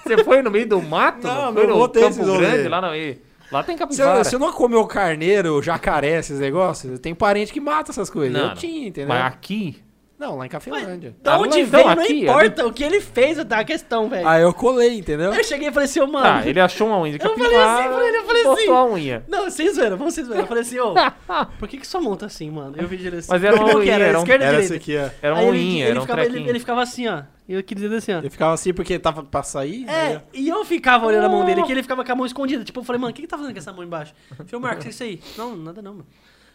Speaker 1: Você foi no meio do mato?
Speaker 3: Não,
Speaker 1: foi
Speaker 3: não
Speaker 1: no Campo
Speaker 3: rolê.
Speaker 1: Grande, lá no meio. Lá tem capivara.
Speaker 3: se eu não comeu carneiro, jacaré, esses negócios, tem parente que mata essas coisas.
Speaker 1: Não,
Speaker 3: eu
Speaker 1: não.
Speaker 3: tinha, entendeu?
Speaker 1: Mas aqui...
Speaker 3: Não, lá em Cafelândia.
Speaker 2: Da
Speaker 1: Ah,
Speaker 2: onde
Speaker 1: então,
Speaker 2: veio, não
Speaker 1: aqui,
Speaker 2: importa. O que ele fez tá a questão, velho.
Speaker 3: Aí eu colei, entendeu?
Speaker 2: Aí eu cheguei e falei assim, ô, mano.
Speaker 1: Tá, ele achou uma unha de
Speaker 2: Eu
Speaker 1: capivara.
Speaker 2: falei assim pra ele, eu falei
Speaker 1: botou
Speaker 2: assim.
Speaker 1: a unha.
Speaker 2: Não, vocês viram, vamos vocês viram. Eu falei assim, ô, por que que sua mão tá assim, mano? Eu vi ele assim.
Speaker 1: Mas era uma unha,
Speaker 2: era,
Speaker 1: era um-
Speaker 3: Era
Speaker 2: direita?
Speaker 3: aqui, ó.
Speaker 1: Era uma
Speaker 2: ele-
Speaker 1: unha,
Speaker 2: ele
Speaker 1: era um
Speaker 2: ficava, ele, ele ficava assim, ó. E eu queria dizer assim, ó.
Speaker 3: Eu ficava assim porque tava pra sair. aí
Speaker 2: É, e eu ficava olhando a mão dele, que ele ficava com a mão escondida. Tipo, eu falei, mano, o que que tá fazendo com essa mão embaixo? Eu falei, Marcos, o que é isso aí? Não, nada não, mano.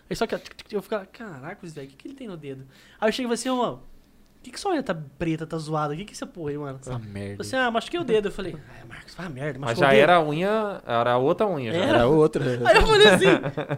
Speaker 2: Aí só que eu ficava, caraca, velho, o que que ele tem no dedo? Aí eu cheguei e falei assim, ô, mano, por que que sua unha tá preta, tá zoada? O que que essa porra aí, mano?
Speaker 3: Essa merda.
Speaker 2: Você, ah, machuquei o dedo. Eu falei, ah, Marcos, vai merda,
Speaker 1: Mas já
Speaker 2: o dedo.
Speaker 1: era a unha, era a outra unha. Já.
Speaker 2: Era?
Speaker 3: Era outra.
Speaker 2: Aí eu falei assim,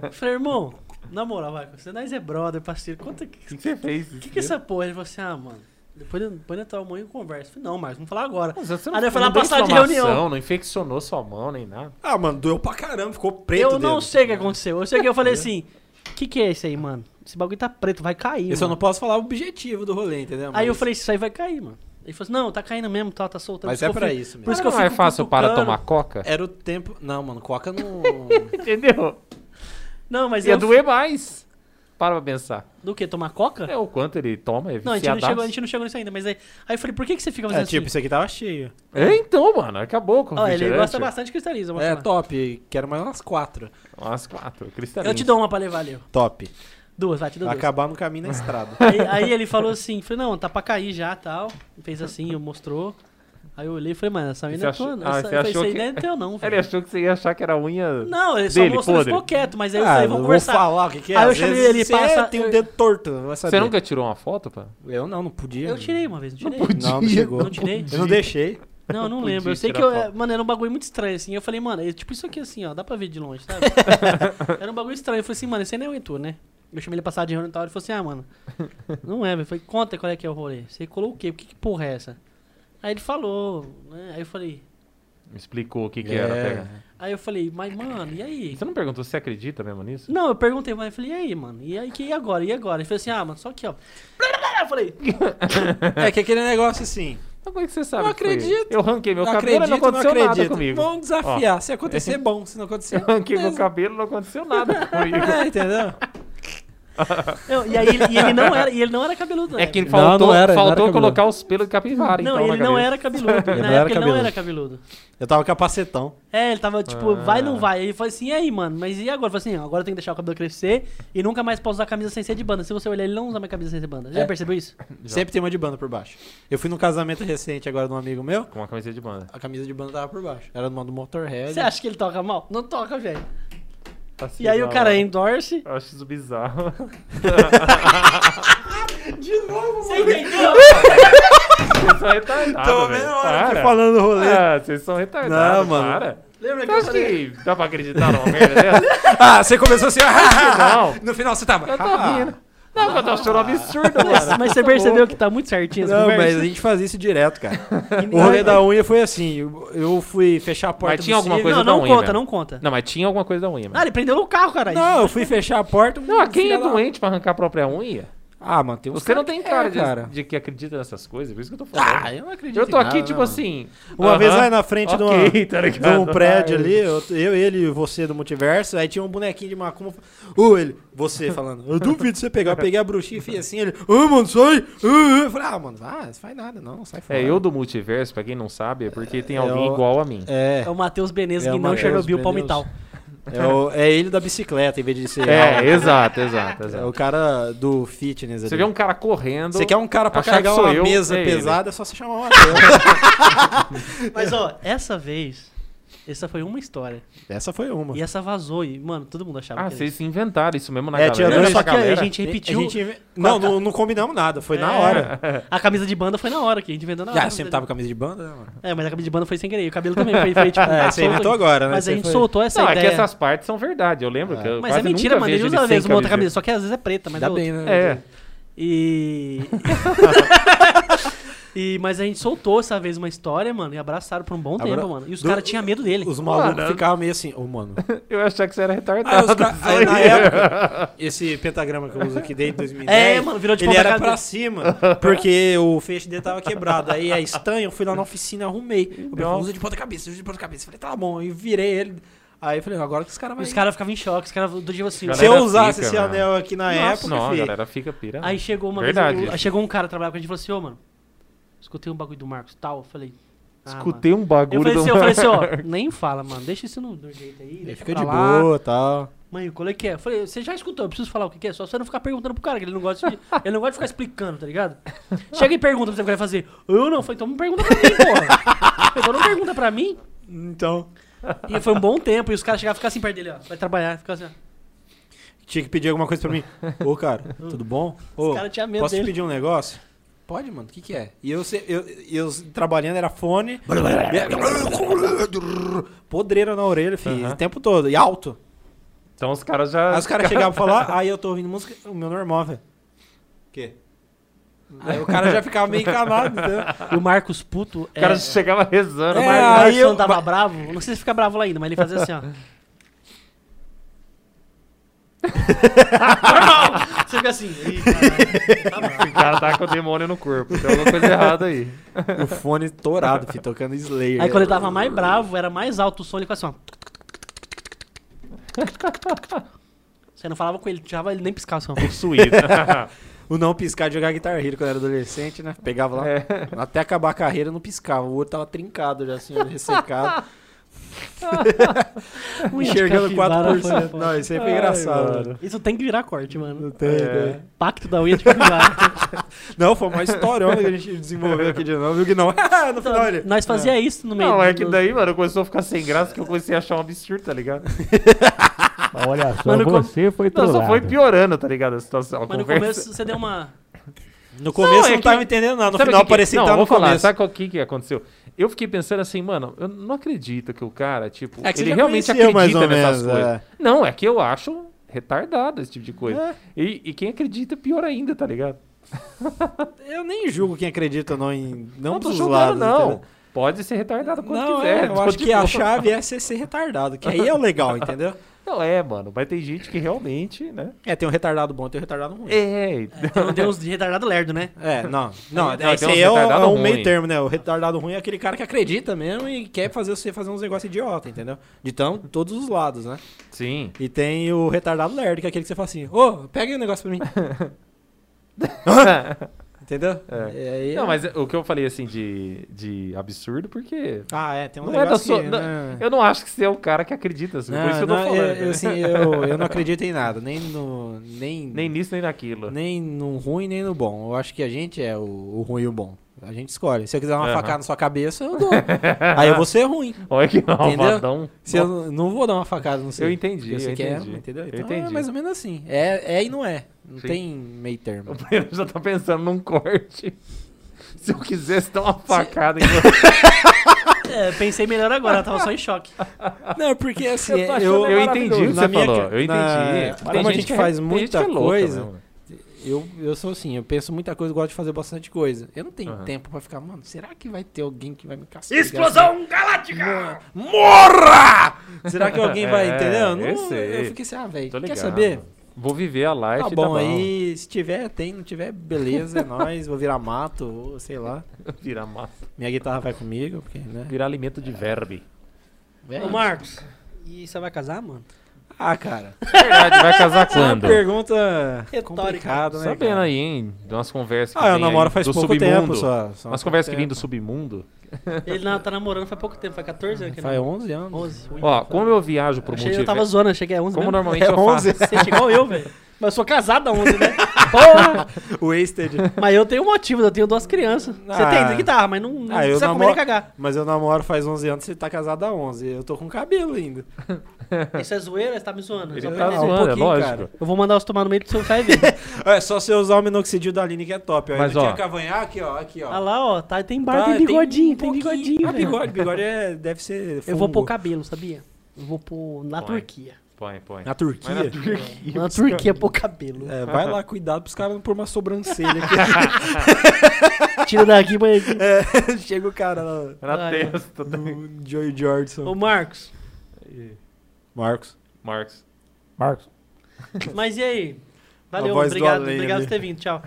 Speaker 2: eu falei, irmão, na moral, Marcos, você nós é brother, parceiro, conta o que,
Speaker 1: O que que você fez?
Speaker 2: que, que é essa porra? Ele falou assim, ah, mano, Depois, depois de entrar o mãe e conversa. Falei, não, Marcos, vamos falar agora.
Speaker 1: Mas você
Speaker 2: Aí eu
Speaker 1: não,
Speaker 2: lá
Speaker 1: não
Speaker 2: sala de reunião.
Speaker 1: Não infeccionou sua mão nem nada.
Speaker 3: Ah, mano, doeu pra caramba, ficou preto
Speaker 2: eu
Speaker 3: o
Speaker 2: não sei o que aconteceu. Eu sei que eu falei assim: o que, que é isso aí, mano? Esse bagulho tá preto, vai cair.
Speaker 3: Eu
Speaker 2: mano.
Speaker 3: não posso falar o objetivo do rolê, entendeu?
Speaker 2: Aí eu falei: isso aí vai cair, mano. Ele falou assim: não, tá caindo mesmo, tá, tá soltando.
Speaker 3: Mas
Speaker 2: Por
Speaker 3: é pra
Speaker 2: fico-
Speaker 3: isso
Speaker 2: Por
Speaker 3: mesmo.
Speaker 2: isso que eu
Speaker 1: não é fácil para tomar coca?
Speaker 3: Era o tempo... Não, mano, coca não...
Speaker 1: Entendeu?
Speaker 2: Não, mas
Speaker 1: Ia
Speaker 2: eu.
Speaker 1: doer mais. Para pra pensar.
Speaker 2: Do que? Tomar coca?
Speaker 1: É o quanto ele toma, é
Speaker 2: Não, a gente não, chegou, a gente não chegou nisso ainda, mas aí, aí eu falei, por que, que você fica fazendo
Speaker 3: é, tipo,
Speaker 2: assim?
Speaker 3: isso aqui tava cheio.
Speaker 1: É, então, mano, acabou com o
Speaker 2: Ó, ele gosta bastante de cristaliza,
Speaker 3: É, top. Quero mais umas quatro.
Speaker 1: Umas quatro, cristalino.
Speaker 2: Eu te dou uma pra levar ali.
Speaker 3: Top.
Speaker 2: Duas, vai, te dou
Speaker 3: Vai
Speaker 2: duas.
Speaker 3: acabar no caminho na estrada.
Speaker 2: Aí, aí ele falou assim, falei, não, tá pra cair já, tal. Fez assim, eu mostrou. Aí eu olhei e falei, mano, essa unha
Speaker 1: Você
Speaker 2: não é tua,
Speaker 1: ah,
Speaker 2: não.
Speaker 1: você
Speaker 2: Essa, eu falei,
Speaker 1: achou que-
Speaker 2: não é teu, não,
Speaker 1: Ele
Speaker 2: velho.
Speaker 1: achou que você ia achar que era unha...
Speaker 2: Não, ele só
Speaker 1: Dele,
Speaker 2: mostrou,
Speaker 1: podre.
Speaker 2: ficou quieto, mas aí eu
Speaker 3: ah,
Speaker 2: falei,
Speaker 3: não
Speaker 2: vamos
Speaker 3: vou
Speaker 2: conversar.
Speaker 3: falar o que, que é.
Speaker 2: Aí eu chamei ele
Speaker 3: você
Speaker 2: passa-
Speaker 3: tem um
Speaker 2: eu-
Speaker 3: dedo torto.
Speaker 1: Você nunca tirou uma foto, pá?
Speaker 3: Eu não, não podia.
Speaker 2: Eu tirei uma vez, não tirei?
Speaker 3: Não, não chegou.
Speaker 2: Não tirei?
Speaker 3: Eu não deixei.
Speaker 2: Não, não
Speaker 1: podia
Speaker 2: lembro. Eu sei que eu, mano, era um bagulho muito estranho, assim. Eu falei, mano, é tipo isso aqui assim, ó, dá pra ver de longe, sabe? era um bagulho estranho. Eu falei assim, mano, esse aí não é o Heitor, né? Eu chamei ele pra sala de reunião e tal, ele falou assim, ah, mano, não é, velho. Eu falei, conta qual é que é o rolê. Você colou o quê? Que, que porra é essa? Aí ele falou, né? Aí eu falei,
Speaker 1: Me explicou o que que
Speaker 3: É.
Speaker 1: era. pega.
Speaker 2: aí eu falei, mas, mano, e aí?
Speaker 1: Você não perguntou se você acredita mesmo nisso?
Speaker 2: Não, eu perguntei, mas eu falei, e aí, mano? E aí, que, e agora? E agora? Ele falou assim, ah, mano, só aqui, ó. Eu falei,
Speaker 3: É que aquele negócio assim.
Speaker 1: Mas como é que você sabe
Speaker 3: Não acredito.
Speaker 1: Eu ranquei meu
Speaker 3: não
Speaker 1: cabelo e
Speaker 3: acredito,
Speaker 1: não
Speaker 3: não
Speaker 1: aconteceu nada
Speaker 3: acredito.
Speaker 1: comigo.
Speaker 3: Vamos desafiar. Se acontecer, bom. Se não acontecer,
Speaker 1: Eu ranquei meu cabelo e não aconteceu nada comigo.
Speaker 3: É, entendeu?
Speaker 2: Não, e aí ele, e ele não era, e ele não era cabeludo, né?
Speaker 1: É que ele
Speaker 3: Não,
Speaker 1: faltou,
Speaker 3: não era,
Speaker 1: faltou
Speaker 3: era
Speaker 1: colocar os pelos de capivara,
Speaker 2: Não,
Speaker 1: então, na
Speaker 2: ele não era cabeludo. Na
Speaker 3: não
Speaker 2: época
Speaker 3: era
Speaker 2: ele não
Speaker 3: cabeludo.
Speaker 2: era cabeludo.
Speaker 3: Eu tava capacetão.
Speaker 2: É, ele tava tipo,
Speaker 1: Ah.
Speaker 2: vai não vai. Ele falou assim, e aí, mano, mas e agora? Eu falei assim, agora tem que deixar o cabelo crescer e nunca mais posso usar camisa sem ser de banda. Se você olhar, ele não usa mais camisa sem ser de banda. Já
Speaker 3: É.
Speaker 2: percebeu isso?
Speaker 3: Sempre tem uma de banda por baixo. Eu fui num casamento recente agora de um amigo meu.
Speaker 1: Com uma camiseta de banda.
Speaker 3: A camisa de banda tava por baixo. Era do do Motorhead.
Speaker 2: Você acha que ele toca mal? Não toca, velho.
Speaker 1: Assim,
Speaker 2: E aí o
Speaker 1: não,
Speaker 2: cara
Speaker 1: eu
Speaker 2: endorse.
Speaker 1: acho isso bizarro.
Speaker 2: Você entendeu?
Speaker 1: Vocês são retardados,
Speaker 3: Tô
Speaker 1: velho.
Speaker 3: hora aqui
Speaker 1: Para.
Speaker 3: falando o rolê.
Speaker 1: Ah, vocês são retardados,
Speaker 3: Não, mano.
Speaker 1: para.
Speaker 2: Lembra que
Speaker 1: Você
Speaker 2: eu falei?
Speaker 1: que dá pra acreditar numa merda dessa?
Speaker 3: Ah, você começou assim.
Speaker 1: Não.
Speaker 3: No final você tava.
Speaker 1: Eu tô
Speaker 3: ah.
Speaker 1: rindo. Não, eu tô achando um absurdo,
Speaker 2: Mas,
Speaker 1: mano.
Speaker 2: mas você
Speaker 1: Tá
Speaker 2: percebeu que tá muito certinho essa
Speaker 3: Não,
Speaker 2: conversa?
Speaker 3: mas a gente fazia isso direto, cara. O rolê da unha foi assim. eu- fui fechar a porta
Speaker 1: Mas tinha
Speaker 3: do
Speaker 1: alguma coisa
Speaker 2: Não,
Speaker 1: da
Speaker 2: não
Speaker 1: unha,
Speaker 2: conta,
Speaker 1: velho.
Speaker 2: não conta.
Speaker 1: Não, mas tinha alguma coisa da unha,
Speaker 2: Ah, ele prendeu no carro, cara.
Speaker 3: Não, eu fui fechar a porta. um
Speaker 1: Não, quem é
Speaker 3: filho da-
Speaker 1: doente pra arrancar a própria unha?
Speaker 3: Ah, mano, tem uns
Speaker 1: Você não tem
Speaker 3: que
Speaker 1: cara,
Speaker 3: é,
Speaker 1: de,
Speaker 3: cara.
Speaker 1: de que acredita nessas coisas, por isso que eu tô falando.
Speaker 3: Ah, eu não acredito
Speaker 1: eu tô
Speaker 3: em
Speaker 1: aqui,
Speaker 3: nada,
Speaker 1: tipo
Speaker 3: não.
Speaker 1: assim.
Speaker 3: Uma vez lá na frente de,
Speaker 1: ok,
Speaker 3: uma,
Speaker 1: tá
Speaker 3: de um prédio
Speaker 1: Ai.
Speaker 3: ali, eu, eu, ele e você do multiverso, aí tinha um bonequinho de macumba. Ô, ele, você falando, eu duvido você pegar. Eu peguei a bruxinha e fiz assim, ele, ah, mano, sai! ah, ah." Eu falei, ah, mano, ah, não faz nada, não, sai fora.
Speaker 1: É, eu do multiverso, pra quem não sabe, é porque tem
Speaker 3: É
Speaker 1: alguém
Speaker 3: o-
Speaker 1: igual a mim.
Speaker 3: É,
Speaker 2: É o Matheus Beneza,
Speaker 3: É
Speaker 2: que
Speaker 3: o
Speaker 2: não
Speaker 3: Matheus
Speaker 2: Chernobyl. Palmital.
Speaker 3: É, o- é ele da bicicleta, em vez de ser.
Speaker 1: É, exato, exato,
Speaker 3: É
Speaker 1: exato.
Speaker 3: o cara do fitness
Speaker 1: Você
Speaker 3: ali.
Speaker 1: vê um cara correndo.
Speaker 3: Você quer um cara pra carregar uma
Speaker 1: eu,
Speaker 3: mesa
Speaker 1: é ele.
Speaker 3: pesada, é só você chamar o Matheus.
Speaker 2: Mas, ó, essa vez, essa foi uma história.
Speaker 3: Essa foi uma.
Speaker 2: E essa vazou e, mano, todo mundo achava
Speaker 1: Ah,
Speaker 2: que era
Speaker 1: vocês inventaram isso mesmo na
Speaker 3: É,
Speaker 1: galera.
Speaker 3: tinha dois-
Speaker 2: só que a
Speaker 1: galera.
Speaker 2: gente repetiu.
Speaker 3: A gente- Não, não, não combinamos nada, foi na
Speaker 2: É.
Speaker 3: hora.
Speaker 2: A camisa de banda foi na hora, que a gente inventou na hora.
Speaker 3: Já, sempre tava com camisa de banda, né, mano?
Speaker 2: É, mas a camisa de banda foi sem querer. E o cabelo também foi, foi tipo.
Speaker 3: É, você
Speaker 2: solto.
Speaker 3: inventou agora, né?
Speaker 2: Mas a
Speaker 3: Você
Speaker 2: gente
Speaker 3: foi-
Speaker 2: soltou essa
Speaker 1: Não, é
Speaker 2: ideia.
Speaker 1: que essas partes são verdade. Eu lembro
Speaker 3: É.
Speaker 1: que eu
Speaker 2: Mas é
Speaker 1: quase
Speaker 2: mentira,
Speaker 1: nunca
Speaker 2: mano. Ele
Speaker 1: vejo
Speaker 2: usa
Speaker 1: ele
Speaker 2: às vezes
Speaker 1: sem
Speaker 2: uma outra camisa, só que às vezes é preta, mas
Speaker 3: Ainda
Speaker 2: é
Speaker 3: bem,
Speaker 2: outra.
Speaker 3: né?
Speaker 1: É.
Speaker 2: E. e. Mas a gente soltou essa vez uma história, mano, e abraçaram por um bom
Speaker 3: Abra-
Speaker 2: tempo, mano. E os caras tinham medo dele.
Speaker 3: Os malucos
Speaker 1: Mano.
Speaker 3: ficavam meio assim, ô, mano.
Speaker 1: Eu achava que você era
Speaker 3: Aí,
Speaker 1: retardado.
Speaker 3: os ca- aí, na época, esse pentagrama que eu uso aqui desde 2010,
Speaker 2: É, mano, virou de
Speaker 3: ele
Speaker 2: ponta
Speaker 3: era pra cima, porque o feixe dele tava quebrado. Aí a estanha, eu fui lá na oficina, arrumei. Eu falei,
Speaker 1: Nossa.
Speaker 3: usa de ponta cabeça, usa de ponta cabeça. Falei, tá bom, e virei ele. Aí eu falei, agora que os caras vão...
Speaker 2: os caras ficavam em choque, os caras do dia assim. ó.
Speaker 3: Se eu usasse
Speaker 1: fica,
Speaker 3: esse
Speaker 1: mano.
Speaker 3: anel aqui na
Speaker 1: Nossa,
Speaker 3: época,
Speaker 1: não, a
Speaker 3: filho,
Speaker 1: galera fica pirando.
Speaker 2: Aí chegou uma
Speaker 1: Verdade
Speaker 2: vez. o-
Speaker 1: isso.
Speaker 2: chegou um cara trabalhar com a gente e falou assim, ô, mano, escutei um bagulho do Marcos tal. Eu falei. ah,
Speaker 1: Escutei um
Speaker 2: mano.
Speaker 1: bagulho
Speaker 2: Eu falei
Speaker 1: do
Speaker 2: assim, eu falei assim, ó,
Speaker 1: Marcos.
Speaker 2: nem fala, mano. Deixa isso no, no jeito aí.
Speaker 3: ele
Speaker 2: Deixa
Speaker 3: fica de
Speaker 2: lá.
Speaker 3: boa e tal.
Speaker 2: Mãe, qual é que é? Eu falei, você já escutou, eu preciso falar o que, que é. Só você não ficar perguntando pro cara, que ele não gosta de. ele não gosta de ficar explicando, tá ligado? Chega e pergunta pra você o que vai fazer. Eu não, falei, então não pergunta pra mim, porra. Então não pergunta pra mim.
Speaker 3: Então,
Speaker 2: E foi um bom tempo, e os caras chegavam a ficar assim perto dele, ó. Vai trabalhar, ficar assim, ó.
Speaker 3: tinha que pedir alguma coisa pra mim. Ô, cara, tudo bom? Ô,
Speaker 2: Os caras tinham medo
Speaker 3: posso te
Speaker 2: dele.
Speaker 3: pedir um negócio? Pode, mano, o que que é? E eu, eu, eu trabalhando, era fone. Podreira na orelha, filho,
Speaker 1: Aham.
Speaker 3: o tempo todo. E alto.
Speaker 1: Então os caras já.
Speaker 3: Aí os caras chegavam e falavam, aí eu tô ouvindo música, o meu normal, velho. O quê? Aí o cara já ficava meio encanado, entendeu?
Speaker 2: E o Marcos Puto.
Speaker 1: O cara
Speaker 2: é,
Speaker 1: chegava rezando.
Speaker 3: É,
Speaker 2: o Marcos
Speaker 3: aí eu-
Speaker 2: não tava bravo. Não sei se fica bravo lá ainda, mas ele fazia assim, ó. Normal! Você fica assim. "Ih, caralho, tá bravo."
Speaker 1: O cara tá com o demônio no corpo. Tem alguma coisa errada aí.
Speaker 3: O fone torado, filho, tocando Slayer.
Speaker 2: Aí quando ele tava mais bravo, era mais alto o som, ele ficava assim, ó. Você não falava com ele, tirava ele nem piscar o som.
Speaker 1: Possuído.
Speaker 3: O não piscar de jogar Guitar Hero quando era adolescente, né? Pegava lá,
Speaker 1: É.
Speaker 3: até acabar a carreira não piscava. O outro tava trincado já, assim, ressecado. Enxergando
Speaker 2: capivara
Speaker 3: 4%.
Speaker 2: foi foda.
Speaker 3: Não, isso aí foi
Speaker 1: Ai,
Speaker 3: engraçado.
Speaker 1: mano.
Speaker 3: mano.
Speaker 2: Isso tem que virar corte, mano.
Speaker 3: Tem,
Speaker 1: É.
Speaker 3: tem.
Speaker 2: Pacto da unha de capivara.
Speaker 3: Não, foi uma história que a gente desenvolveu aqui de novo, viu que não? no final ele.
Speaker 2: Nós fazia isso no meio
Speaker 1: Não, é que daí, mano, começou a ficar sem graça que eu comecei a achar um absurdo, tá ligado?
Speaker 6: Mas Olha só,
Speaker 2: Mano,
Speaker 6: você foi
Speaker 1: Não,
Speaker 6: trollado.
Speaker 1: só foi piorando, tá ligado? A situação.
Speaker 2: Mas no começo você deu uma.
Speaker 3: No começo
Speaker 1: Não,
Speaker 3: não,
Speaker 1: é que-
Speaker 3: tava entendendo nada, no
Speaker 1: Sabe
Speaker 3: final
Speaker 1: que que-
Speaker 3: parecia
Speaker 1: Não,
Speaker 3: que
Speaker 1: eu
Speaker 3: tava
Speaker 1: vou
Speaker 3: no
Speaker 1: falar,
Speaker 3: começo.
Speaker 1: sabe o que que aconteceu? Eu fiquei pensando assim, mano, eu não acredito que o cara, tipo,
Speaker 3: É que
Speaker 1: ele realmente acredita
Speaker 3: mais ou
Speaker 1: nessas
Speaker 3: menos,
Speaker 1: coisas.
Speaker 3: é.
Speaker 1: Não, é que eu acho retardado esse tipo de coisa.
Speaker 3: É.
Speaker 1: E, e quem acredita, pior ainda, tá ligado?
Speaker 3: Eu nem julgo quem acredita não em. Não, dos
Speaker 1: julgando,
Speaker 3: lados.
Speaker 1: não.
Speaker 3: entendeu?
Speaker 1: Pode ser retardado quando
Speaker 3: Não,
Speaker 1: quiser.
Speaker 3: é, eu acho que a chave é ser, ser retardado, que aí é o legal, entendeu?
Speaker 1: Não é, mano, mas tem gente que realmente, né?
Speaker 3: É, tem um retardado bom e tem um retardado ruim.
Speaker 1: É,
Speaker 2: Tem, tem uns de retardado lerdo, né?
Speaker 3: É, não. Não,
Speaker 1: Não,
Speaker 3: esse
Speaker 1: tem uns
Speaker 3: aí é, é um meio termo, né? O retardado ruim é aquele cara que acredita mesmo e quer fazer você fazer uns negócios idiota, entendeu? De tão, todos os lados, né?
Speaker 1: sim.
Speaker 3: E tem o retardado lerdo, que é aquele que você fala assim, ô, pega aí o negócio pra mim. Entendeu?
Speaker 1: É.
Speaker 3: E aí-
Speaker 1: Não, mas o que eu falei assim de, de absurdo, porque
Speaker 3: Ah, é, tem um
Speaker 1: não é da
Speaker 3: negócio
Speaker 1: sua.
Speaker 3: que,
Speaker 1: não-
Speaker 3: né?
Speaker 1: eu não acho que você é o cara que acredita, assim, por isso que eu tô
Speaker 3: não,
Speaker 1: falando.
Speaker 3: eu, assim, eu, eu não acredito em nada, nem no. Nem,
Speaker 1: Nem nisso, nem naquilo.
Speaker 3: nem no ruim, nem no bom. Eu acho que a gente é o, o ruim e o bom. A gente escolhe. Se eu quiser uma
Speaker 1: Aham.
Speaker 3: facada na sua cabeça, eu dou. Aí eu vou ser ruim.
Speaker 1: Olha que
Speaker 3: Entendeu?
Speaker 1: malvadão.
Speaker 3: Se eu não- vou dar uma facada no seu.
Speaker 1: Eu entendi,
Speaker 3: Você
Speaker 1: eu
Speaker 3: quer,
Speaker 1: entendi.
Speaker 3: entendeu?
Speaker 1: Eu
Speaker 3: Então
Speaker 1: entendi.
Speaker 3: é mais ou menos assim. É, é e não é. Não
Speaker 1: Sim.
Speaker 3: tem meio termo.
Speaker 1: O Breno já tá pensando num corte. Se eu quisesse dar uma facada em você.
Speaker 2: É, pensei melhor agora, eu tava só em choque.
Speaker 3: Não, porque assim,
Speaker 6: Eu
Speaker 3: eu,
Speaker 1: Eu entendi o que
Speaker 3: na
Speaker 1: você
Speaker 3: minha
Speaker 1: falou.
Speaker 3: ca-
Speaker 1: Eu
Speaker 3: na-
Speaker 1: entendi.
Speaker 3: como
Speaker 1: Tem
Speaker 3: a
Speaker 1: gente
Speaker 3: gente
Speaker 1: é-
Speaker 3: faz muita
Speaker 1: é louca
Speaker 3: coisa. Eu, eu sou assim, eu penso muita coisa, gosto de fazer bastante coisa. Eu não tenho
Speaker 1: Aham.
Speaker 3: tempo pra ficar, mano, será que vai ter alguém que vai me castigar?
Speaker 2: Explosão galáctica!
Speaker 3: Morra! Será que alguém vai,
Speaker 1: É,
Speaker 3: entendeu? Não,
Speaker 1: eu sei.
Speaker 3: eu fiquei assim, ah, velho, quer saber?
Speaker 1: Vou viver a life.
Speaker 3: Tá bom, aí, se tiver, tem, não tiver, beleza, é nóis, vou virar mato, ou sei lá.
Speaker 1: Virar massa.
Speaker 3: Minha guitarra vai comigo, porque, né?
Speaker 1: Virar alimento de verbe.
Speaker 3: É
Speaker 2: Ô. Marcos, e você vai casar, mano?
Speaker 3: Ah, cara.
Speaker 1: Verdade, vai casar
Speaker 3: é uma
Speaker 1: quando?
Speaker 3: pergunta
Speaker 2: Retórica.
Speaker 3: complicada, né?
Speaker 1: Sabendo
Speaker 3: cara?
Speaker 1: aí, hein? De umas conversas que
Speaker 3: Ah, eu namoro
Speaker 1: aí
Speaker 3: faz pouco
Speaker 1: submundo.
Speaker 3: tempo só. só
Speaker 1: Umas conversas que vêm
Speaker 3: tempo.
Speaker 1: do submundo.
Speaker 2: Ele não, tá namorando faz pouco tempo, faz 14 anos
Speaker 3: Faz
Speaker 2: namora.
Speaker 3: 11 anos.
Speaker 2: 11. ui.
Speaker 1: Ó, como eu viajo pro
Speaker 2: Achei que eu tava zoando, achei que é 11
Speaker 1: Como
Speaker 2: mesmo.
Speaker 1: normalmente
Speaker 3: É
Speaker 1: eu
Speaker 3: 11.
Speaker 1: faço...
Speaker 2: Você é igual eu, velho. Mas eu sou casado há 11, né? Porra!
Speaker 3: Wasted.
Speaker 2: Mas eu tenho um motivo, eu tenho duas crianças. Você
Speaker 3: Ah.
Speaker 2: tem, tem guitarra, mas não, não
Speaker 3: Ah, eu
Speaker 2: precisa comer
Speaker 3: namoro-
Speaker 2: nem cagar.
Speaker 3: Mas eu namoro faz 11 anos, você tá casado há 11. Eu tô com cabelo ainda.
Speaker 2: Isso é zoeira, você tá me zoando.
Speaker 1: Ele tá
Speaker 2: entender.
Speaker 3: um
Speaker 1: zoando, é
Speaker 3: pouquinho,
Speaker 1: lógico.
Speaker 3: cara.
Speaker 2: Eu vou mandar você tomar no meio do seu vai ver.
Speaker 3: É só você usar o minoxidil da Aline que é top. Ó.
Speaker 1: Mas,
Speaker 3: Mas,
Speaker 1: ó.
Speaker 3: tinha cavanhaque, ó. Aqui, ó.
Speaker 2: Ah lá, ó, tá, tem barba,
Speaker 3: Tá,
Speaker 2: tem bigodinho,
Speaker 3: um
Speaker 2: tem,
Speaker 3: pouquinho.
Speaker 2: bigodinho.
Speaker 3: Ah,
Speaker 2: velho.
Speaker 3: bigode. Bigode é, deve ser
Speaker 2: Eu vou
Speaker 3: fungo.
Speaker 2: pôr cabelo, sabia? Eu vou pôr na
Speaker 1: Põe.
Speaker 2: Turquia.
Speaker 1: Põe, põe.
Speaker 3: Na Turquia?
Speaker 1: Mas na Turquia.
Speaker 2: Na Turquia pôr cabelo.
Speaker 3: É, vai lá, cuidado pros caras não pôr uma sobrancelha aqui.
Speaker 2: Tira daqui, põe aqui.
Speaker 3: É, chega o cara lá,
Speaker 1: Na
Speaker 2: Vai,
Speaker 1: testa.
Speaker 3: no Joey Jordison.
Speaker 2: Ô, Marcos,
Speaker 3: Marcos.
Speaker 1: Marcos.
Speaker 6: Marcos.
Speaker 2: mas e aí? Valeu,
Speaker 3: do
Speaker 2: obrigado,
Speaker 3: além
Speaker 2: obrigado por ter vindo, tchau.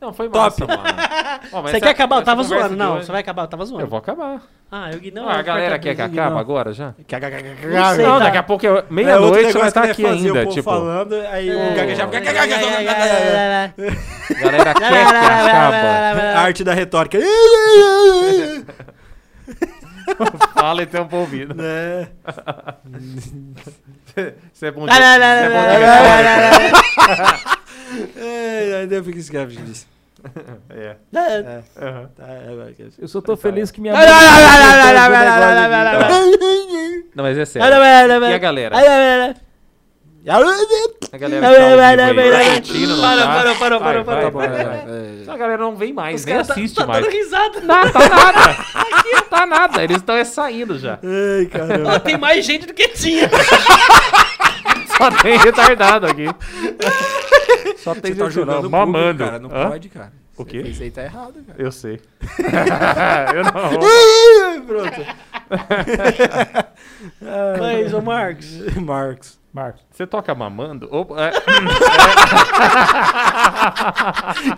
Speaker 1: Não, foi
Speaker 3: Top.
Speaker 1: massa, mano. Ó, mas
Speaker 2: Você
Speaker 1: essa-
Speaker 2: quer acabar? Eu
Speaker 1: essa
Speaker 2: tava
Speaker 1: conversa
Speaker 2: zoando.
Speaker 1: de
Speaker 2: Não,
Speaker 1: hoje-
Speaker 2: você vai acabar, eu tava zoando.
Speaker 1: Eu vou acabar.
Speaker 2: Ah, eu não.
Speaker 1: Ah, a
Speaker 2: eu
Speaker 1: galera quer que acabe agora já?
Speaker 2: Não sei,
Speaker 1: Não,
Speaker 2: tá.
Speaker 1: daqui a pouco, é
Speaker 3: É outro
Speaker 1: meia-noite,
Speaker 3: negócio
Speaker 1: vai estar
Speaker 3: que
Speaker 1: aqui
Speaker 3: fazer,
Speaker 1: ainda.
Speaker 3: povo
Speaker 1: Tipo,
Speaker 3: falando, aí
Speaker 2: É.
Speaker 3: o já...
Speaker 1: galera quer que acaba.
Speaker 3: A arte da retórica.
Speaker 1: Fala e tampa o ouvido.
Speaker 3: né?
Speaker 1: Você é bom de... Você é bom de
Speaker 3: É, ainda fica escravo disso.
Speaker 1: É.
Speaker 3: É. Tá, é, vai, que-
Speaker 6: Eu só tô feliz que minha
Speaker 2: Não,
Speaker 6: mãe-
Speaker 2: não, não, não, não, não,
Speaker 6: Todo
Speaker 2: não,
Speaker 6: negócio
Speaker 2: não,
Speaker 6: aqui,
Speaker 2: não,
Speaker 6: tá?
Speaker 1: Não, mas é sério. E a galera? A galera tá tá tá?
Speaker 2: parou,
Speaker 1: vai,
Speaker 3: É,
Speaker 1: vai.
Speaker 3: é.
Speaker 1: A galera não vem mais,
Speaker 2: Os
Speaker 1: nem
Speaker 2: tá-
Speaker 1: assiste
Speaker 2: tá
Speaker 1: mais.
Speaker 2: dando risada.
Speaker 1: Não, tá nada. Aqui não tá nada. Eles estão é saindo já.
Speaker 3: Ai, caramba.
Speaker 2: Tem mais gente do que tinha.
Speaker 1: Só tem retardado aqui. Só tem
Speaker 3: Você tá jogando
Speaker 1: mamando.
Speaker 3: Cara, não
Speaker 1: Hã?
Speaker 3: pode, cara.
Speaker 1: O quê?
Speaker 3: Isso aí tá errado, cara.
Speaker 1: Eu sei. eu não.
Speaker 3: Pronto.
Speaker 2: Mas, ô Marcos.
Speaker 3: Marcos.
Speaker 6: Marcos.
Speaker 1: Você toca mamando? Ou, é,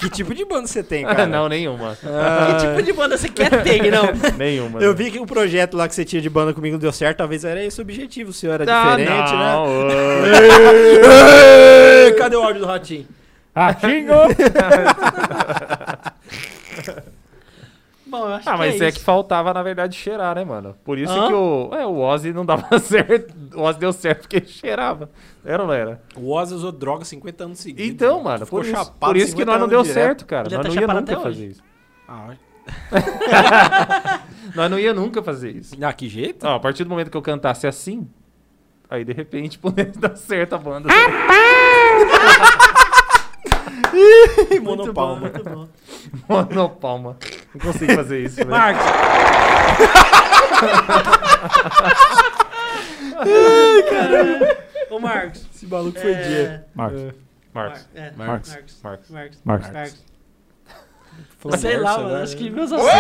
Speaker 3: Que tipo de banda você tem, cara?
Speaker 1: não, nenhuma.
Speaker 3: Ah,
Speaker 2: Que tipo de banda você quer ter, não?
Speaker 1: Nenhuma.
Speaker 3: Eu vi que o projeto lá que você tinha de banda comigo não deu certo, talvez era esse o objetivo, o senhor era
Speaker 1: Ah,
Speaker 3: diferente, né?
Speaker 1: não.
Speaker 3: Ei, Cadê o áudio do Ratinho?
Speaker 6: Ratinho!
Speaker 2: Bom, eu acho
Speaker 1: Ah, mas
Speaker 2: que
Speaker 1: é,
Speaker 2: é,
Speaker 1: que faltava, na verdade, cheirar, né, mano? Por isso
Speaker 2: Hã?
Speaker 1: que o, é, o Ozzy não dava certo. O Ozzy deu certo porque ele cheirava. Era ou não era?
Speaker 3: O Ozzy usou droga 50 anos seguidos.
Speaker 1: Então, mano,
Speaker 3: Ficou
Speaker 1: por isso,
Speaker 3: chapado
Speaker 1: por isso que
Speaker 3: 50
Speaker 1: nós não deu
Speaker 3: direto.
Speaker 1: certo, cara.
Speaker 2: Ele
Speaker 1: Nós
Speaker 2: tá
Speaker 1: não ia nunca fazer
Speaker 2: hoje.
Speaker 1: isso.
Speaker 3: Ah,
Speaker 1: Nós não ia nunca fazer isso.
Speaker 3: ah, que jeito?
Speaker 1: Ó, a partir do momento que eu cantasse assim, aí de repente poderia dar certo a banda.
Speaker 2: bom,
Speaker 3: Monopalma.
Speaker 2: muito bom.
Speaker 1: Monopalma. Não consigo fazer isso, velho.
Speaker 2: Marcos. Ô Marcos.
Speaker 3: Esse maluco foi dia.
Speaker 2: É,
Speaker 6: Marcos.
Speaker 1: Marcos.
Speaker 2: é,
Speaker 6: Marcos.
Speaker 2: Marcos.
Speaker 1: Marcos.
Speaker 2: Marcos.
Speaker 6: Marcos.
Speaker 2: Sei lá, mano.
Speaker 3: agora,
Speaker 2: Acho que meus assuntos.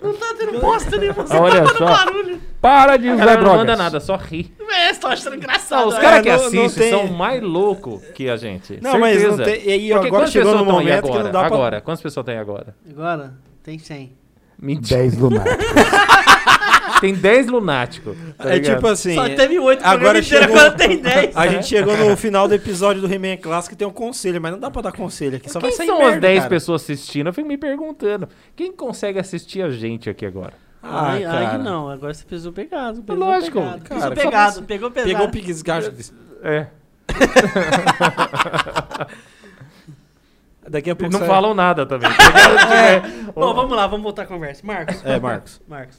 Speaker 2: Não tá tendo bosta nenhuma. Você
Speaker 1: Olha
Speaker 2: tá dando
Speaker 1: só.
Speaker 2: barulho.
Speaker 6: Para de usar
Speaker 1: galera não
Speaker 6: drogas.
Speaker 1: manda nada, só ri.
Speaker 2: É, tô achando engraçado.
Speaker 1: Não, os caras
Speaker 3: É,
Speaker 1: que
Speaker 3: não- não
Speaker 1: assistem
Speaker 3: tem-
Speaker 1: são mais loucos que a gente.
Speaker 3: Não, mas
Speaker 1: Certeza.
Speaker 3: não tem. E aí,
Speaker 1: Porque
Speaker 3: agora
Speaker 1: quantas
Speaker 3: chegou
Speaker 1: pessoas
Speaker 3: no momento
Speaker 1: agora?
Speaker 3: que não dá
Speaker 1: Agora, quantas pessoas tem agora?
Speaker 2: Agora, tem 100.
Speaker 1: Mentira.
Speaker 6: 10 lunáticos.
Speaker 1: Tem 10 lunáticos. tá.
Speaker 3: É
Speaker 1: ligado?
Speaker 3: tipo assim.
Speaker 2: Só teve 8
Speaker 3: agora chegou-
Speaker 2: agora tem 10.
Speaker 3: A gente chegou no final do episódio do He-Man Clássico e tem um conselho, mas não dá pra dar conselho aqui. Só
Speaker 1: Quem
Speaker 3: vai sair
Speaker 1: são
Speaker 3: merda,
Speaker 1: as 10
Speaker 3: cara.
Speaker 1: pessoas assistindo? Eu fico me perguntando. Quem consegue assistir a gente aqui agora?
Speaker 3: Ah,
Speaker 2: ai, ai,
Speaker 3: cara.
Speaker 2: não, agora você pesou pegado. Pesou
Speaker 1: Lógico,
Speaker 2: pegado.
Speaker 3: cara,
Speaker 2: Pesou
Speaker 3: só
Speaker 2: pegado,
Speaker 3: você-
Speaker 2: pegou pesado.
Speaker 3: Pegou o Pixgar.
Speaker 1: É.
Speaker 3: Daqui a
Speaker 1: Eles
Speaker 3: pouco
Speaker 1: não
Speaker 3: sai-
Speaker 1: falam nada também. Tipo,
Speaker 2: Bom, vamos lá, vamos voltar a conversa. Marcos.
Speaker 3: É, Marcos.
Speaker 2: Marcos.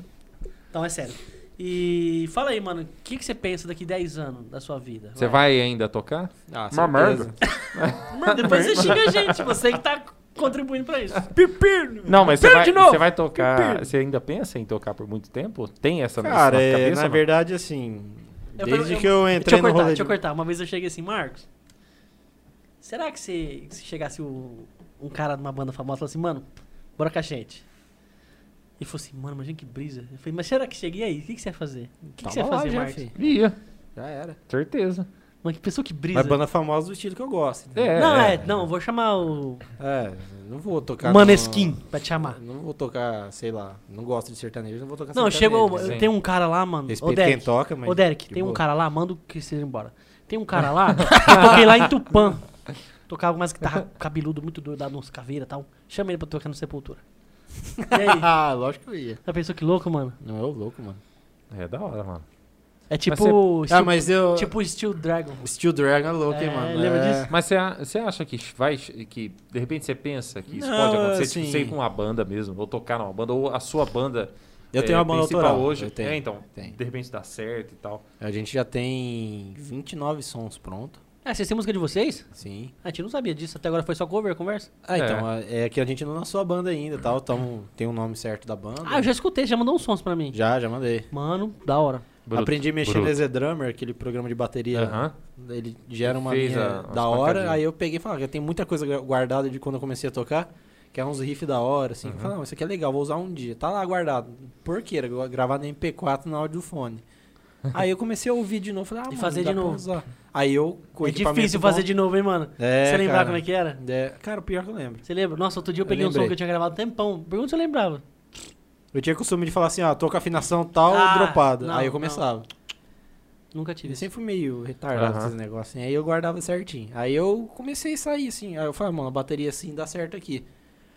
Speaker 2: Então, é sério. E fala aí, mano, o que, que você pensa daqui 10 anos da sua vida?
Speaker 1: Você vai ainda tocar?
Speaker 3: Ah,
Speaker 1: Uma merda.
Speaker 2: Mano, depois você xinga a gente, você que tá contribuindo pra isso.
Speaker 1: Não, mas você vai, você vai tocar. Você ainda pensa em tocar por muito tempo? Tem essa
Speaker 3: Cara,
Speaker 1: na
Speaker 3: é,
Speaker 1: cabeça?
Speaker 3: na verdade, assim.
Speaker 2: Eu
Speaker 3: desde que eu
Speaker 2: Deixa
Speaker 3: entrei
Speaker 2: eu
Speaker 3: no
Speaker 2: cortar,
Speaker 3: rolê.
Speaker 2: deixa eu cortar. Uma vez eu cheguei assim, Marcos, será que você, se chegasse o- um cara de uma banda famosa e falasse assim, mano, bora com a gente? E falou assim, mano, imagina que brisa. Eu falei, mas será que cheguei aí? O que, que você ia fazer? O que, que você ia fazer,
Speaker 3: já,
Speaker 2: Marcos?
Speaker 1: Ia,
Speaker 3: Já era.
Speaker 1: certeza.
Speaker 2: Mano, que pessoa que brisa.
Speaker 3: Mas banda famosa do estilo que eu gosto.
Speaker 1: É,
Speaker 2: não,
Speaker 1: é.
Speaker 2: é, não, vou chamar o
Speaker 3: É, não vou tocar.
Speaker 2: Maneskin
Speaker 3: no-
Speaker 2: pra te chamar.
Speaker 3: Não vou tocar, sei lá. Não gosto de sertanejo, não vou tocar
Speaker 2: Não,
Speaker 3: sertanejo.
Speaker 2: chegou,
Speaker 1: sim.
Speaker 2: tem um cara lá, mano.
Speaker 3: Respeito
Speaker 2: Derek,
Speaker 3: quem toca, mas.
Speaker 2: Ô, Derek,
Speaker 3: de
Speaker 2: tem um
Speaker 3: boa.
Speaker 2: cara lá, manda o que seja embora. Tem um cara lá, eu toquei lá em Tupã. Tocava umas guitarra cabeludo, muito doido, dado uns caveira e tal. Chama ele pra tocar no Sepultura. E aí?
Speaker 3: ah, lógico que eu ia.
Speaker 2: Já pensou que louco, mano?
Speaker 3: Não, é o louco, mano.
Speaker 1: É da hora, mano.
Speaker 2: É tipo.
Speaker 3: Ah,
Speaker 2: Steel,
Speaker 3: mas eu.
Speaker 2: Tipo Steel Dragon.
Speaker 3: Steel Dragon é louco, hein,
Speaker 2: É,
Speaker 3: mano.
Speaker 2: lembra
Speaker 3: É.
Speaker 2: disso?
Speaker 1: Mas você acha que vai. Que de repente você pensa que isso
Speaker 3: Não,
Speaker 1: pode acontecer?
Speaker 3: assim-
Speaker 1: Tipo, você ir com uma banda mesmo, ou tocar numa banda, ou a sua banda.
Speaker 3: Eu
Speaker 1: é,
Speaker 3: tenho uma banda autoral.
Speaker 1: hoje.
Speaker 3: Eu tenho.
Speaker 1: É, então.
Speaker 3: tenho.
Speaker 1: De repente dá certo e tal.
Speaker 3: A gente já tem 29 sons prontos.
Speaker 2: É, vocês têm música de vocês?
Speaker 3: Sim.
Speaker 2: A gente não sabia disso. Até agora foi só cover, conversa.
Speaker 3: Ah, então, é que a gente não lançou a banda ainda, tal. Tamo, tem um nome certo da banda.
Speaker 2: Ah, eu já escutei, já mandou uns sons pra mim.
Speaker 3: Já, já mandei.
Speaker 2: Mano, da hora.
Speaker 1: Bruto,
Speaker 3: Aprendi a mexer
Speaker 1: bruto.
Speaker 3: no Easy Drummer, aquele programa de bateria.
Speaker 1: Aham.
Speaker 3: Ele gera uma
Speaker 1: Fez
Speaker 3: linha
Speaker 1: a-
Speaker 3: da hora.
Speaker 1: pancadinhas.
Speaker 3: Aí eu peguei e falei, ah, tem muita coisa gu- guardada de quando eu comecei a tocar, que é uns riffs da hora, assim.
Speaker 1: Uhum.
Speaker 3: Eu falei, não, isso aqui é legal, vou usar um dia. Tá lá guardado. Porqueira, gu- gravado em MP4 no áudio do fone. Aí eu comecei a ouvir de novo, falei, ah,
Speaker 2: E
Speaker 3: mano,
Speaker 2: fazer de novo.
Speaker 3: usar. Aí eu, com
Speaker 2: É difícil
Speaker 3: bom-
Speaker 2: fazer de novo, hein, mano?
Speaker 3: É,
Speaker 2: Você lembrar
Speaker 3: cara.
Speaker 2: como é que era?
Speaker 3: É, cara, o pior que eu lembro.
Speaker 2: Você lembra? Nossa, outro dia eu
Speaker 3: Eu
Speaker 2: peguei um som que eu tinha gravado tempão. Pergunta se eu lembrava.
Speaker 3: Eu tinha costume de falar assim, ó, tô com afinação tal,
Speaker 2: Ah,
Speaker 3: dropada.
Speaker 2: não,
Speaker 3: Aí eu
Speaker 2: não.
Speaker 3: começava.
Speaker 2: Nunca tive.
Speaker 3: Eu sempre fui meio retardado com esses negócios assim. Aí eu guardava certinho. Aí eu comecei a sair assim. Aí eu falei, mano, a bateria assim dá certo aqui.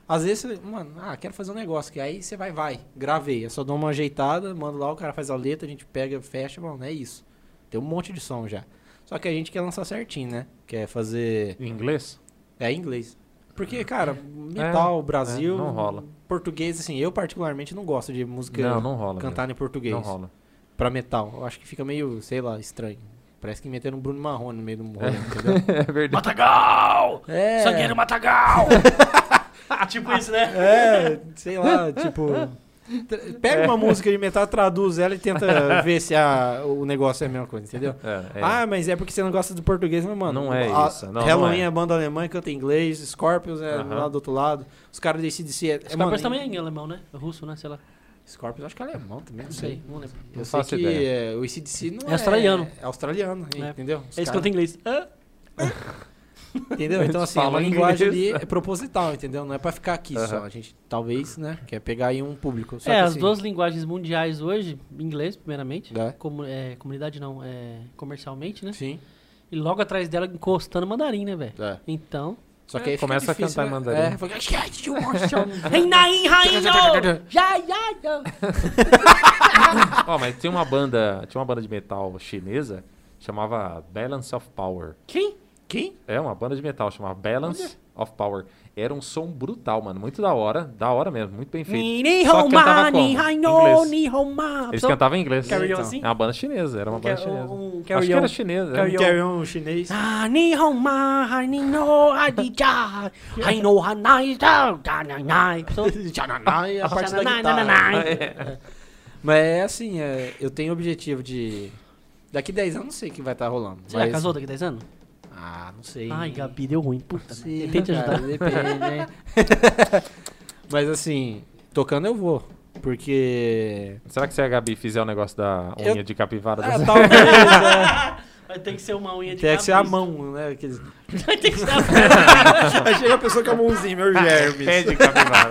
Speaker 3: Às vezes, você, mano, ah, quero fazer um negócio. Que aí você vai, vai. Gravei. Eu só dou uma ajeitada, mando lá, o cara faz a letra, a gente pega, fecha, mano, é isso. Tem um monte de som já. Só que a gente quer lançar certinho, né? Quer fazer.
Speaker 1: Em inglês?
Speaker 3: É em inglês. Porque, cara, metal, Brasil.
Speaker 1: é, não rola.
Speaker 3: Português, assim, eu particularmente não gosto de música
Speaker 1: Não, não rola.
Speaker 3: cantada em português.
Speaker 1: mesmo. Não rola.
Speaker 3: Pra metal. Eu acho que fica meio, sei lá, estranho. Parece que meteram um Bruno Marrone no meio do rolê, entendeu?
Speaker 1: É verdade.
Speaker 2: Matagal!
Speaker 3: É.
Speaker 2: Sangueiro Matagal! tipo isso, né?
Speaker 3: É, sei lá, tipo. Pega uma música de metal, traduz ela e tenta ver se a- o negócio é a mesma coisa, entendeu?
Speaker 1: É, é.
Speaker 3: Ah, mas é porque você não gosta do português, mas, mano.
Speaker 1: Não é
Speaker 3: a-
Speaker 1: isso, não,
Speaker 3: Halloween
Speaker 1: não é.
Speaker 3: é banda alemã, canta em inglês, Scorpions é lá do outro lado. Os caras desse DC é. é,
Speaker 2: Scorpions
Speaker 3: mano,
Speaker 2: também é em alemão, né? Russo, né? Sei lá.
Speaker 3: Scorpions acho que é alemão também, não sei.
Speaker 2: não lembro.
Speaker 3: Eu
Speaker 1: Não
Speaker 3: sei que
Speaker 1: ideia.
Speaker 3: é, o ACDC não
Speaker 2: É
Speaker 3: é...
Speaker 2: australiano.
Speaker 3: É australiano,
Speaker 2: É.
Speaker 3: entendeu? Os
Speaker 2: Eles
Speaker 3: caras-
Speaker 2: cantam em inglês. Ah,
Speaker 3: Entendeu? Então, assim, é uma linguagem ali é proposital, entendeu? Não é pra ficar aqui
Speaker 1: Aham.
Speaker 3: só. A gente, talvez, né, quer pegar aí um público. Só
Speaker 2: é,
Speaker 3: que,
Speaker 2: as
Speaker 3: assim,
Speaker 2: duas linguagens mundiais hoje, inglês, primeiramente.
Speaker 3: É.
Speaker 2: Comu- é, comunidade não, é, comercialmente, né?
Speaker 3: Sim.
Speaker 2: E logo atrás dela encostando mandarim, né, velho?
Speaker 3: É.
Speaker 2: Então.
Speaker 3: Só que aí
Speaker 1: Começa a
Speaker 3: difícil,
Speaker 1: cantar em
Speaker 3: né?
Speaker 1: mandarim.
Speaker 3: É.
Speaker 1: Ó, mas tem uma banda, tinha uma banda de metal chinesa, chamava Balance of Power.
Speaker 2: Quem?
Speaker 3: Quem?
Speaker 1: É uma banda de metal, chamava Balance of Power. Era um som brutal, mano, muito da hora, da hora mesmo, muito bem feito.
Speaker 2: Ni ni
Speaker 1: Só
Speaker 2: hou
Speaker 1: que cantava
Speaker 2: ma,
Speaker 1: como? inglês.
Speaker 2: ni hou ma.
Speaker 1: Eles cantavam em inglês.
Speaker 2: Carry on,
Speaker 1: Então,
Speaker 2: assim?
Speaker 1: É uma banda chinesa, era uma banda chinesa.
Speaker 2: um
Speaker 1: Acho
Speaker 2: carry
Speaker 1: que
Speaker 2: on.
Speaker 1: era chinesa.
Speaker 2: Carry
Speaker 1: né?
Speaker 2: on.
Speaker 3: Carry on chinês.
Speaker 2: Ah, ni hou ma, hai ni no, hai di ja. Hai no hanai da, da na
Speaker 3: Jananai, a parte da guitarra.
Speaker 2: nananai.
Speaker 3: Mas é assim, é, eu tenho o objetivo de... Daqui 10 anos não sei o que vai estar rolando.
Speaker 2: Você já
Speaker 3: mas-
Speaker 2: casou daqui a 10 anos?
Speaker 3: Ah, não sei.
Speaker 2: Ai, Gabi, deu ruim. Puta,
Speaker 3: Sim,
Speaker 2: tentei te
Speaker 3: cara,
Speaker 2: ajudar.
Speaker 3: depende, né? Mas assim, tocando eu vou. Porque.
Speaker 1: Será que se a Gabi fizer o negócio da
Speaker 3: Eu-
Speaker 1: unha de capivara?
Speaker 3: Ah,
Speaker 1: da-
Speaker 3: talvez. é.
Speaker 2: Vai ter que ser uma unha de
Speaker 3: Tem que ser a mão, né? Aqueles...
Speaker 2: Vai ter que ser a
Speaker 3: Aí chega a pessoa com a mãozinha, meu germes.
Speaker 1: Pé de capivara.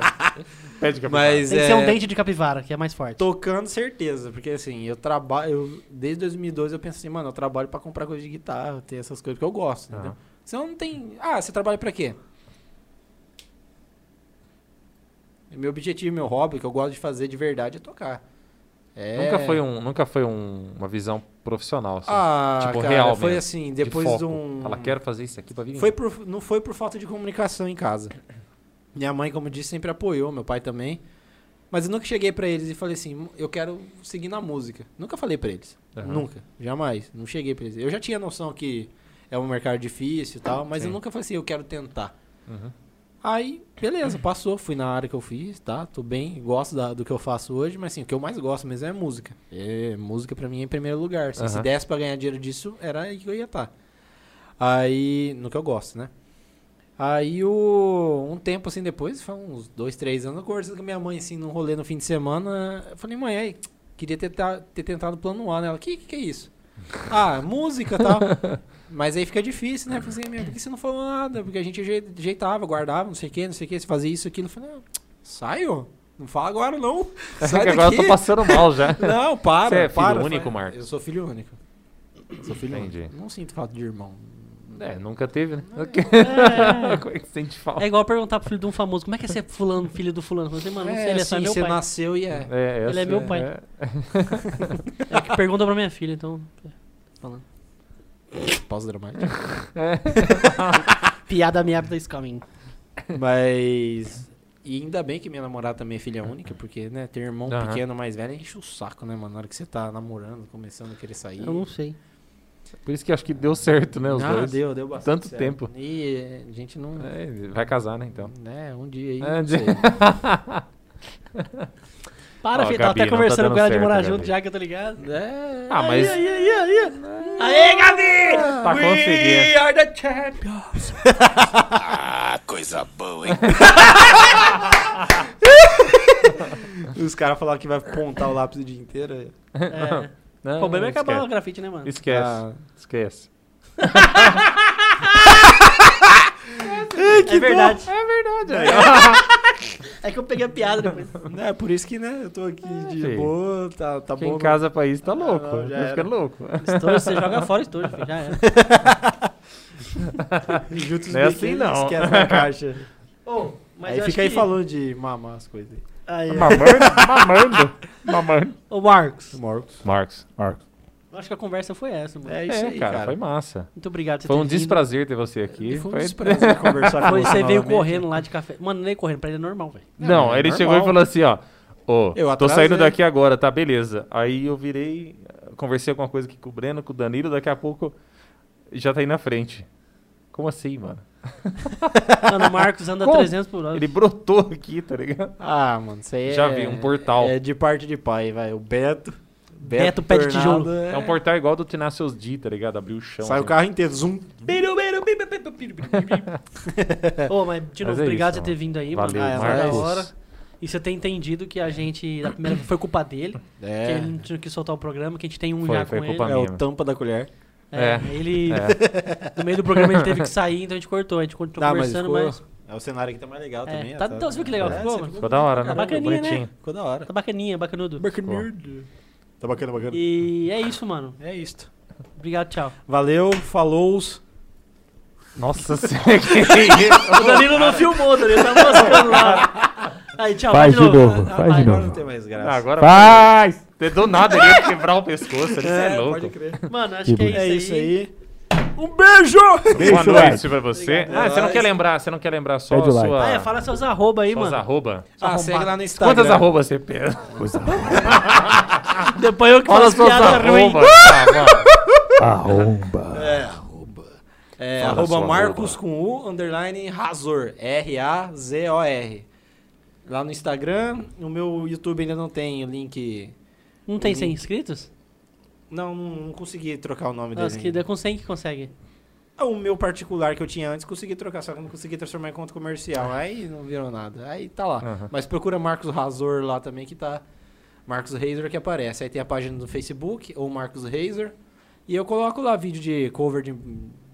Speaker 1: Pé de capivara.
Speaker 3: Mas
Speaker 2: Tem que
Speaker 3: é,
Speaker 2: ser um dente de capivara, que é mais forte.
Speaker 3: tocando certeza, porque assim, eu trabalho, eu, desde 2012 eu penso assim, mano, eu trabalho pra comprar coisa de guitarra, ter essas coisas que eu gosto, entendeu?
Speaker 1: Aham.
Speaker 3: Senão não tem, ah, você trabalha pra quê? Meu objetivo, meu hobby, que eu gosto de fazer de verdade é tocar. É...
Speaker 1: Nunca foi, um, nunca foi um- uma visão profissional, assim.
Speaker 3: Ah,
Speaker 1: Tipo,
Speaker 3: cara,
Speaker 1: real
Speaker 3: foi
Speaker 1: mesmo,
Speaker 3: assim,
Speaker 1: de
Speaker 3: depois
Speaker 1: foco.
Speaker 3: de um...
Speaker 1: Ela quer fazer isso aqui pra vir.
Speaker 3: Foi por, não foi por falta de comunicação em casa. Minha mãe, como eu disse, sempre apoiou, meu pai também. Mas eu nunca cheguei pra eles e falei assim, eu quero seguir na música. Nunca falei pra eles.
Speaker 1: Aham.
Speaker 3: Nunca. Jamais. Não cheguei pra eles. Eu já tinha noção que é um mercado difícil e tal, mas eu
Speaker 1: Sim.
Speaker 3: nunca falei assim, eu quero tentar.
Speaker 1: Uhum.
Speaker 3: Aí, beleza, passou. Fui na área que eu fiz, tá? Tô bem, gosto da- do que eu faço hoje, mas assim, o que eu mais gosto mesmo é música. É, música pra mim é em primeiro lugar. assim, Se
Speaker 1: Aham.
Speaker 3: desse pra ganhar dinheiro disso, era aí que eu ia estar. Aí, no que eu gosto, né? Aí, o, um tempo assim depois, foi uns dois, três anos, eu conversando com a minha mãe, assim, num rolê no fim de semana. Eu falei, mãe, aí, queria ter, ter tentado plano A, né? Ela, que, que que é isso? ah, música e tal. Mas aí fica difícil, né? Eu falei assim, "Meu, por que você não falou nada? Porque a gente ajei- ajeitava, guardava, não sei o que, não sei o que, você fazia isso, aquilo. Eu falei, ah, saio? Não fala agora, não. Sai
Speaker 1: Que agora eu tô passando mal já.
Speaker 3: Não, para.
Speaker 1: Você é filho
Speaker 3: para,
Speaker 1: único, Marcos?
Speaker 3: Eu sou filho único. Sou filho
Speaker 1: Entendi.
Speaker 3: único. Não sinto falta de irmão.
Speaker 1: É, nunca teve, né?
Speaker 2: É.
Speaker 1: Como é que sente falta?
Speaker 2: É igual perguntar pro filho de um famoso, como é que é ser fulano, filho do fulano? Você, mano, não sei, ele é só
Speaker 3: assim,
Speaker 2: meu
Speaker 3: você
Speaker 2: pai.
Speaker 3: nasceu e é.
Speaker 1: É,
Speaker 2: Ele é meu pai. É que pergunta pra minha filha, então... Falando.
Speaker 3: Pós-dramático.
Speaker 2: Piada merda is coming.
Speaker 3: Mas. E ainda bem que minha namorada também é filha única, porque, né, ter irmão
Speaker 1: Aham.
Speaker 3: pequeno mais velho enche o saco, né, mano? Na hora que você tá namorando, começando a querer sair.
Speaker 2: Eu não sei.
Speaker 1: Por isso que acho que deu certo, né? Os
Speaker 3: ah,
Speaker 1: dois.
Speaker 3: deu, deu bastante
Speaker 1: Tanto
Speaker 3: certo.
Speaker 1: tempo.
Speaker 3: E a gente não.
Speaker 1: É, vai casar, né? Então.
Speaker 3: Né, um dia aí.
Speaker 1: É,
Speaker 3: não
Speaker 1: de-
Speaker 3: sei.
Speaker 2: Para,
Speaker 1: Ó,
Speaker 2: filho,
Speaker 1: Gabi,
Speaker 2: tava até
Speaker 1: não tá
Speaker 2: conversando
Speaker 1: dando
Speaker 2: com ela de
Speaker 1: certo,
Speaker 2: morar
Speaker 1: Gabi.
Speaker 2: junto já, que eu tô ligado.
Speaker 3: É.
Speaker 1: Ah, mas
Speaker 2: Aí, aí, aí, aí. Aê, Gabi!
Speaker 1: tá conseguindo.
Speaker 2: are the champions.
Speaker 4: Coisa boa, hein?
Speaker 3: Os caras falaram que vai pontar o lápis o dia inteiro.
Speaker 2: É.
Speaker 1: Não,
Speaker 2: O problema é acabar o grafite, né, mano?
Speaker 1: Esquece.
Speaker 3: Ah.
Speaker 1: Esquece.
Speaker 2: É verdade.
Speaker 1: É verdade. aí,
Speaker 2: É que eu peguei a piada depois.
Speaker 3: É por isso que, né, eu tô aqui de
Speaker 1: filho.
Speaker 3: boa, tá, tá
Speaker 1: Quem
Speaker 3: bom.
Speaker 1: casa pra isso tá louco.
Speaker 3: não, já
Speaker 1: ficando louco.
Speaker 2: Estojo, você joga fora estojo, filho, já era.
Speaker 3: Juntos
Speaker 1: Não é assim, não.
Speaker 3: Esquece na caixa.
Speaker 2: Ô, mas
Speaker 3: aí fica aí
Speaker 2: que-
Speaker 3: falando de mamar as coisas aí.
Speaker 2: Aí.
Speaker 1: Mamando, mamando, mamando.
Speaker 2: Ô, Marcos,
Speaker 3: Marcos.
Speaker 1: Marcos, Marcos.
Speaker 2: eu acho que a conversa foi essa, mano.
Speaker 3: É isso
Speaker 1: É,
Speaker 3: aí,
Speaker 1: cara,
Speaker 3: cara.
Speaker 1: foi massa.
Speaker 2: Muito obrigado por
Speaker 1: Foi
Speaker 2: ter
Speaker 1: um
Speaker 2: vindo.
Speaker 1: desprazer ter você aqui.
Speaker 3: Foi um
Speaker 1: Foi-
Speaker 3: desprazer conversar com
Speaker 2: Foi,
Speaker 3: você
Speaker 2: você veio
Speaker 3: novamente.
Speaker 2: correndo lá de café. Mano, nem correndo, pra ele é normal, velho.
Speaker 1: Não,
Speaker 3: é
Speaker 1: ele
Speaker 3: normal.
Speaker 1: chegou e falou assim, ó. Ô,
Speaker 3: Eu
Speaker 1: tô saindo daqui agora, tá? Beleza. Aí eu virei, conversei alguma coisa aqui com o Breno, com o Danilo, daqui a pouco já tá aí na frente. Como assim, mano?
Speaker 2: Mano, o Marcos anda
Speaker 1: Como?
Speaker 2: 300 por hora.
Speaker 1: Ele brotou aqui, tá ligado?
Speaker 3: Ah, mano, isso aí
Speaker 1: Já
Speaker 3: é...
Speaker 1: vi, um portal.
Speaker 3: É de parte de pai, vai. O Beto...
Speaker 2: Beto pé de tijolo.
Speaker 1: É um portal igual do Tenacious D, tá ligado? Abriu o chão.
Speaker 3: Sai o
Speaker 1: assim.
Speaker 3: carro inteiro, zoom.
Speaker 2: Ô, mas de novo,
Speaker 1: Mas é
Speaker 2: obrigado
Speaker 1: isso,
Speaker 2: por ter vindo aí,
Speaker 1: Valeu,
Speaker 2: mano.
Speaker 3: Ah, é
Speaker 2: Foi da
Speaker 1: Marcos.
Speaker 2: hora. E você ter entendido que a gente, da primeira vez, foi culpa dele. Que
Speaker 3: É,
Speaker 2: ele não tinha que soltar o programa, que a gente tem um
Speaker 1: Foi,
Speaker 2: já
Speaker 1: foi
Speaker 2: com
Speaker 1: culpa
Speaker 2: ele.
Speaker 3: é
Speaker 1: minha.
Speaker 3: o tampa da colher.
Speaker 2: É,
Speaker 1: É.
Speaker 2: ele,
Speaker 1: É.
Speaker 2: no meio do programa, ele teve que sair, então a gente cortou. A gente continuou
Speaker 3: mas
Speaker 2: conversando,
Speaker 3: ficou-
Speaker 2: mas...
Speaker 3: É o cenário aqui tá mais legal
Speaker 2: É,
Speaker 3: também.
Speaker 2: tá- então, você viu que legal ficou, mano?
Speaker 1: Ficou da hora, né?
Speaker 2: Tá bacaninha, né?
Speaker 3: Ficou da hora.
Speaker 2: Tá bacaninha, bacanudo.
Speaker 3: Bacana. Tá bacana, bacana.
Speaker 2: E é isso, mano.
Speaker 3: É isto.
Speaker 2: Obrigado, tchau.
Speaker 3: Valeu, falou.
Speaker 1: Nossa senhora, isso?
Speaker 2: O Danilo não filmou, o Danilo tá mostrando lá. Aí, tchau,
Speaker 6: Faz
Speaker 2: vai
Speaker 6: de novo, faz de
Speaker 3: Agora
Speaker 6: novo.
Speaker 3: não tem mais graça.
Speaker 1: Agora
Speaker 6: Faz!
Speaker 1: Do nada ele ia quebrar o pescoço, ele é, louco.
Speaker 3: pode crer.
Speaker 2: Mano, acho
Speaker 6: Que
Speaker 2: que é isso,
Speaker 3: É
Speaker 2: aí.
Speaker 3: isso aí. Um beijo!
Speaker 1: Boa
Speaker 6: Beijo,
Speaker 1: noite pra você.
Speaker 3: Obrigado.
Speaker 1: Ah, você não
Speaker 3: É
Speaker 1: quer lembrar, você não quer lembrar só
Speaker 6: Pede
Speaker 1: a
Speaker 6: o like.
Speaker 1: sua...
Speaker 2: Ah, é, fala seus arroba aí, mano.
Speaker 1: arroba.
Speaker 3: Ah, segue lá no Instagram.
Speaker 1: Quantas arrobas você pega?
Speaker 2: Depois eu que
Speaker 1: Fala
Speaker 2: faço
Speaker 1: suas
Speaker 2: piada ruim.
Speaker 1: arrobas. Tá, vai.
Speaker 6: Arromba.
Speaker 3: É, arroba. É,
Speaker 1: Fala
Speaker 3: arroba Marcos
Speaker 1: arroba.
Speaker 3: com U, underline Razor. R-A-Z-O-R. Lá no Instagram, no meu YouTube ainda não tem o link.
Speaker 2: Não tem 100 inscritos?
Speaker 3: Não, não, consegui trocar o nome
Speaker 2: Nossa,
Speaker 3: dele.
Speaker 2: que é com 100 que consegue.
Speaker 3: Ah, O meu particular que eu tinha antes, consegui trocar, só que eu não consegui transformar em conta comercial. Aí não virou nada. Aí tá lá.
Speaker 1: Aham.
Speaker 3: Mas procura Marcos Razor lá também, que tá. Marcos Razor que aparece. Aí tem a página do Facebook, ou Marcos Razor. E eu coloco lá vídeo de cover de,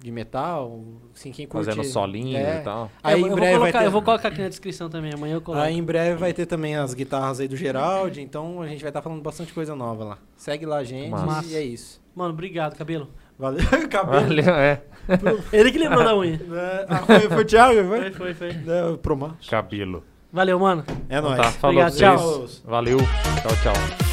Speaker 3: de metal, assim, quem curte.
Speaker 1: Fazendo solinho
Speaker 3: É.
Speaker 1: e tal.
Speaker 3: Aí
Speaker 2: eu,
Speaker 3: em
Speaker 2: eu
Speaker 3: breve
Speaker 2: vou
Speaker 3: vai
Speaker 2: colocar,
Speaker 3: ter...
Speaker 2: eu vou colocar aqui na descrição também, amanhã eu coloco.
Speaker 3: Aí em breve vai ter também as guitarras aí do Geraldi, então a gente vai estar falando bastante coisa nova lá. Segue lá, gente,
Speaker 1: Massa.
Speaker 3: e é isso.
Speaker 2: Mano, obrigado, cabelo.
Speaker 3: Valeu, cabelo.
Speaker 1: Valeu, é.
Speaker 2: Ele que lembrou da unha.
Speaker 3: É, ah, foi, foi o Thiago, foi?
Speaker 2: Foi, foi, foi.
Speaker 3: É, Promar.
Speaker 1: Cabelo.
Speaker 2: Valeu, mano.
Speaker 3: É
Speaker 1: Então
Speaker 3: nóis.
Speaker 1: tá, falou
Speaker 2: Obrigado, tchau.
Speaker 1: Valeu. Tchau, tchau.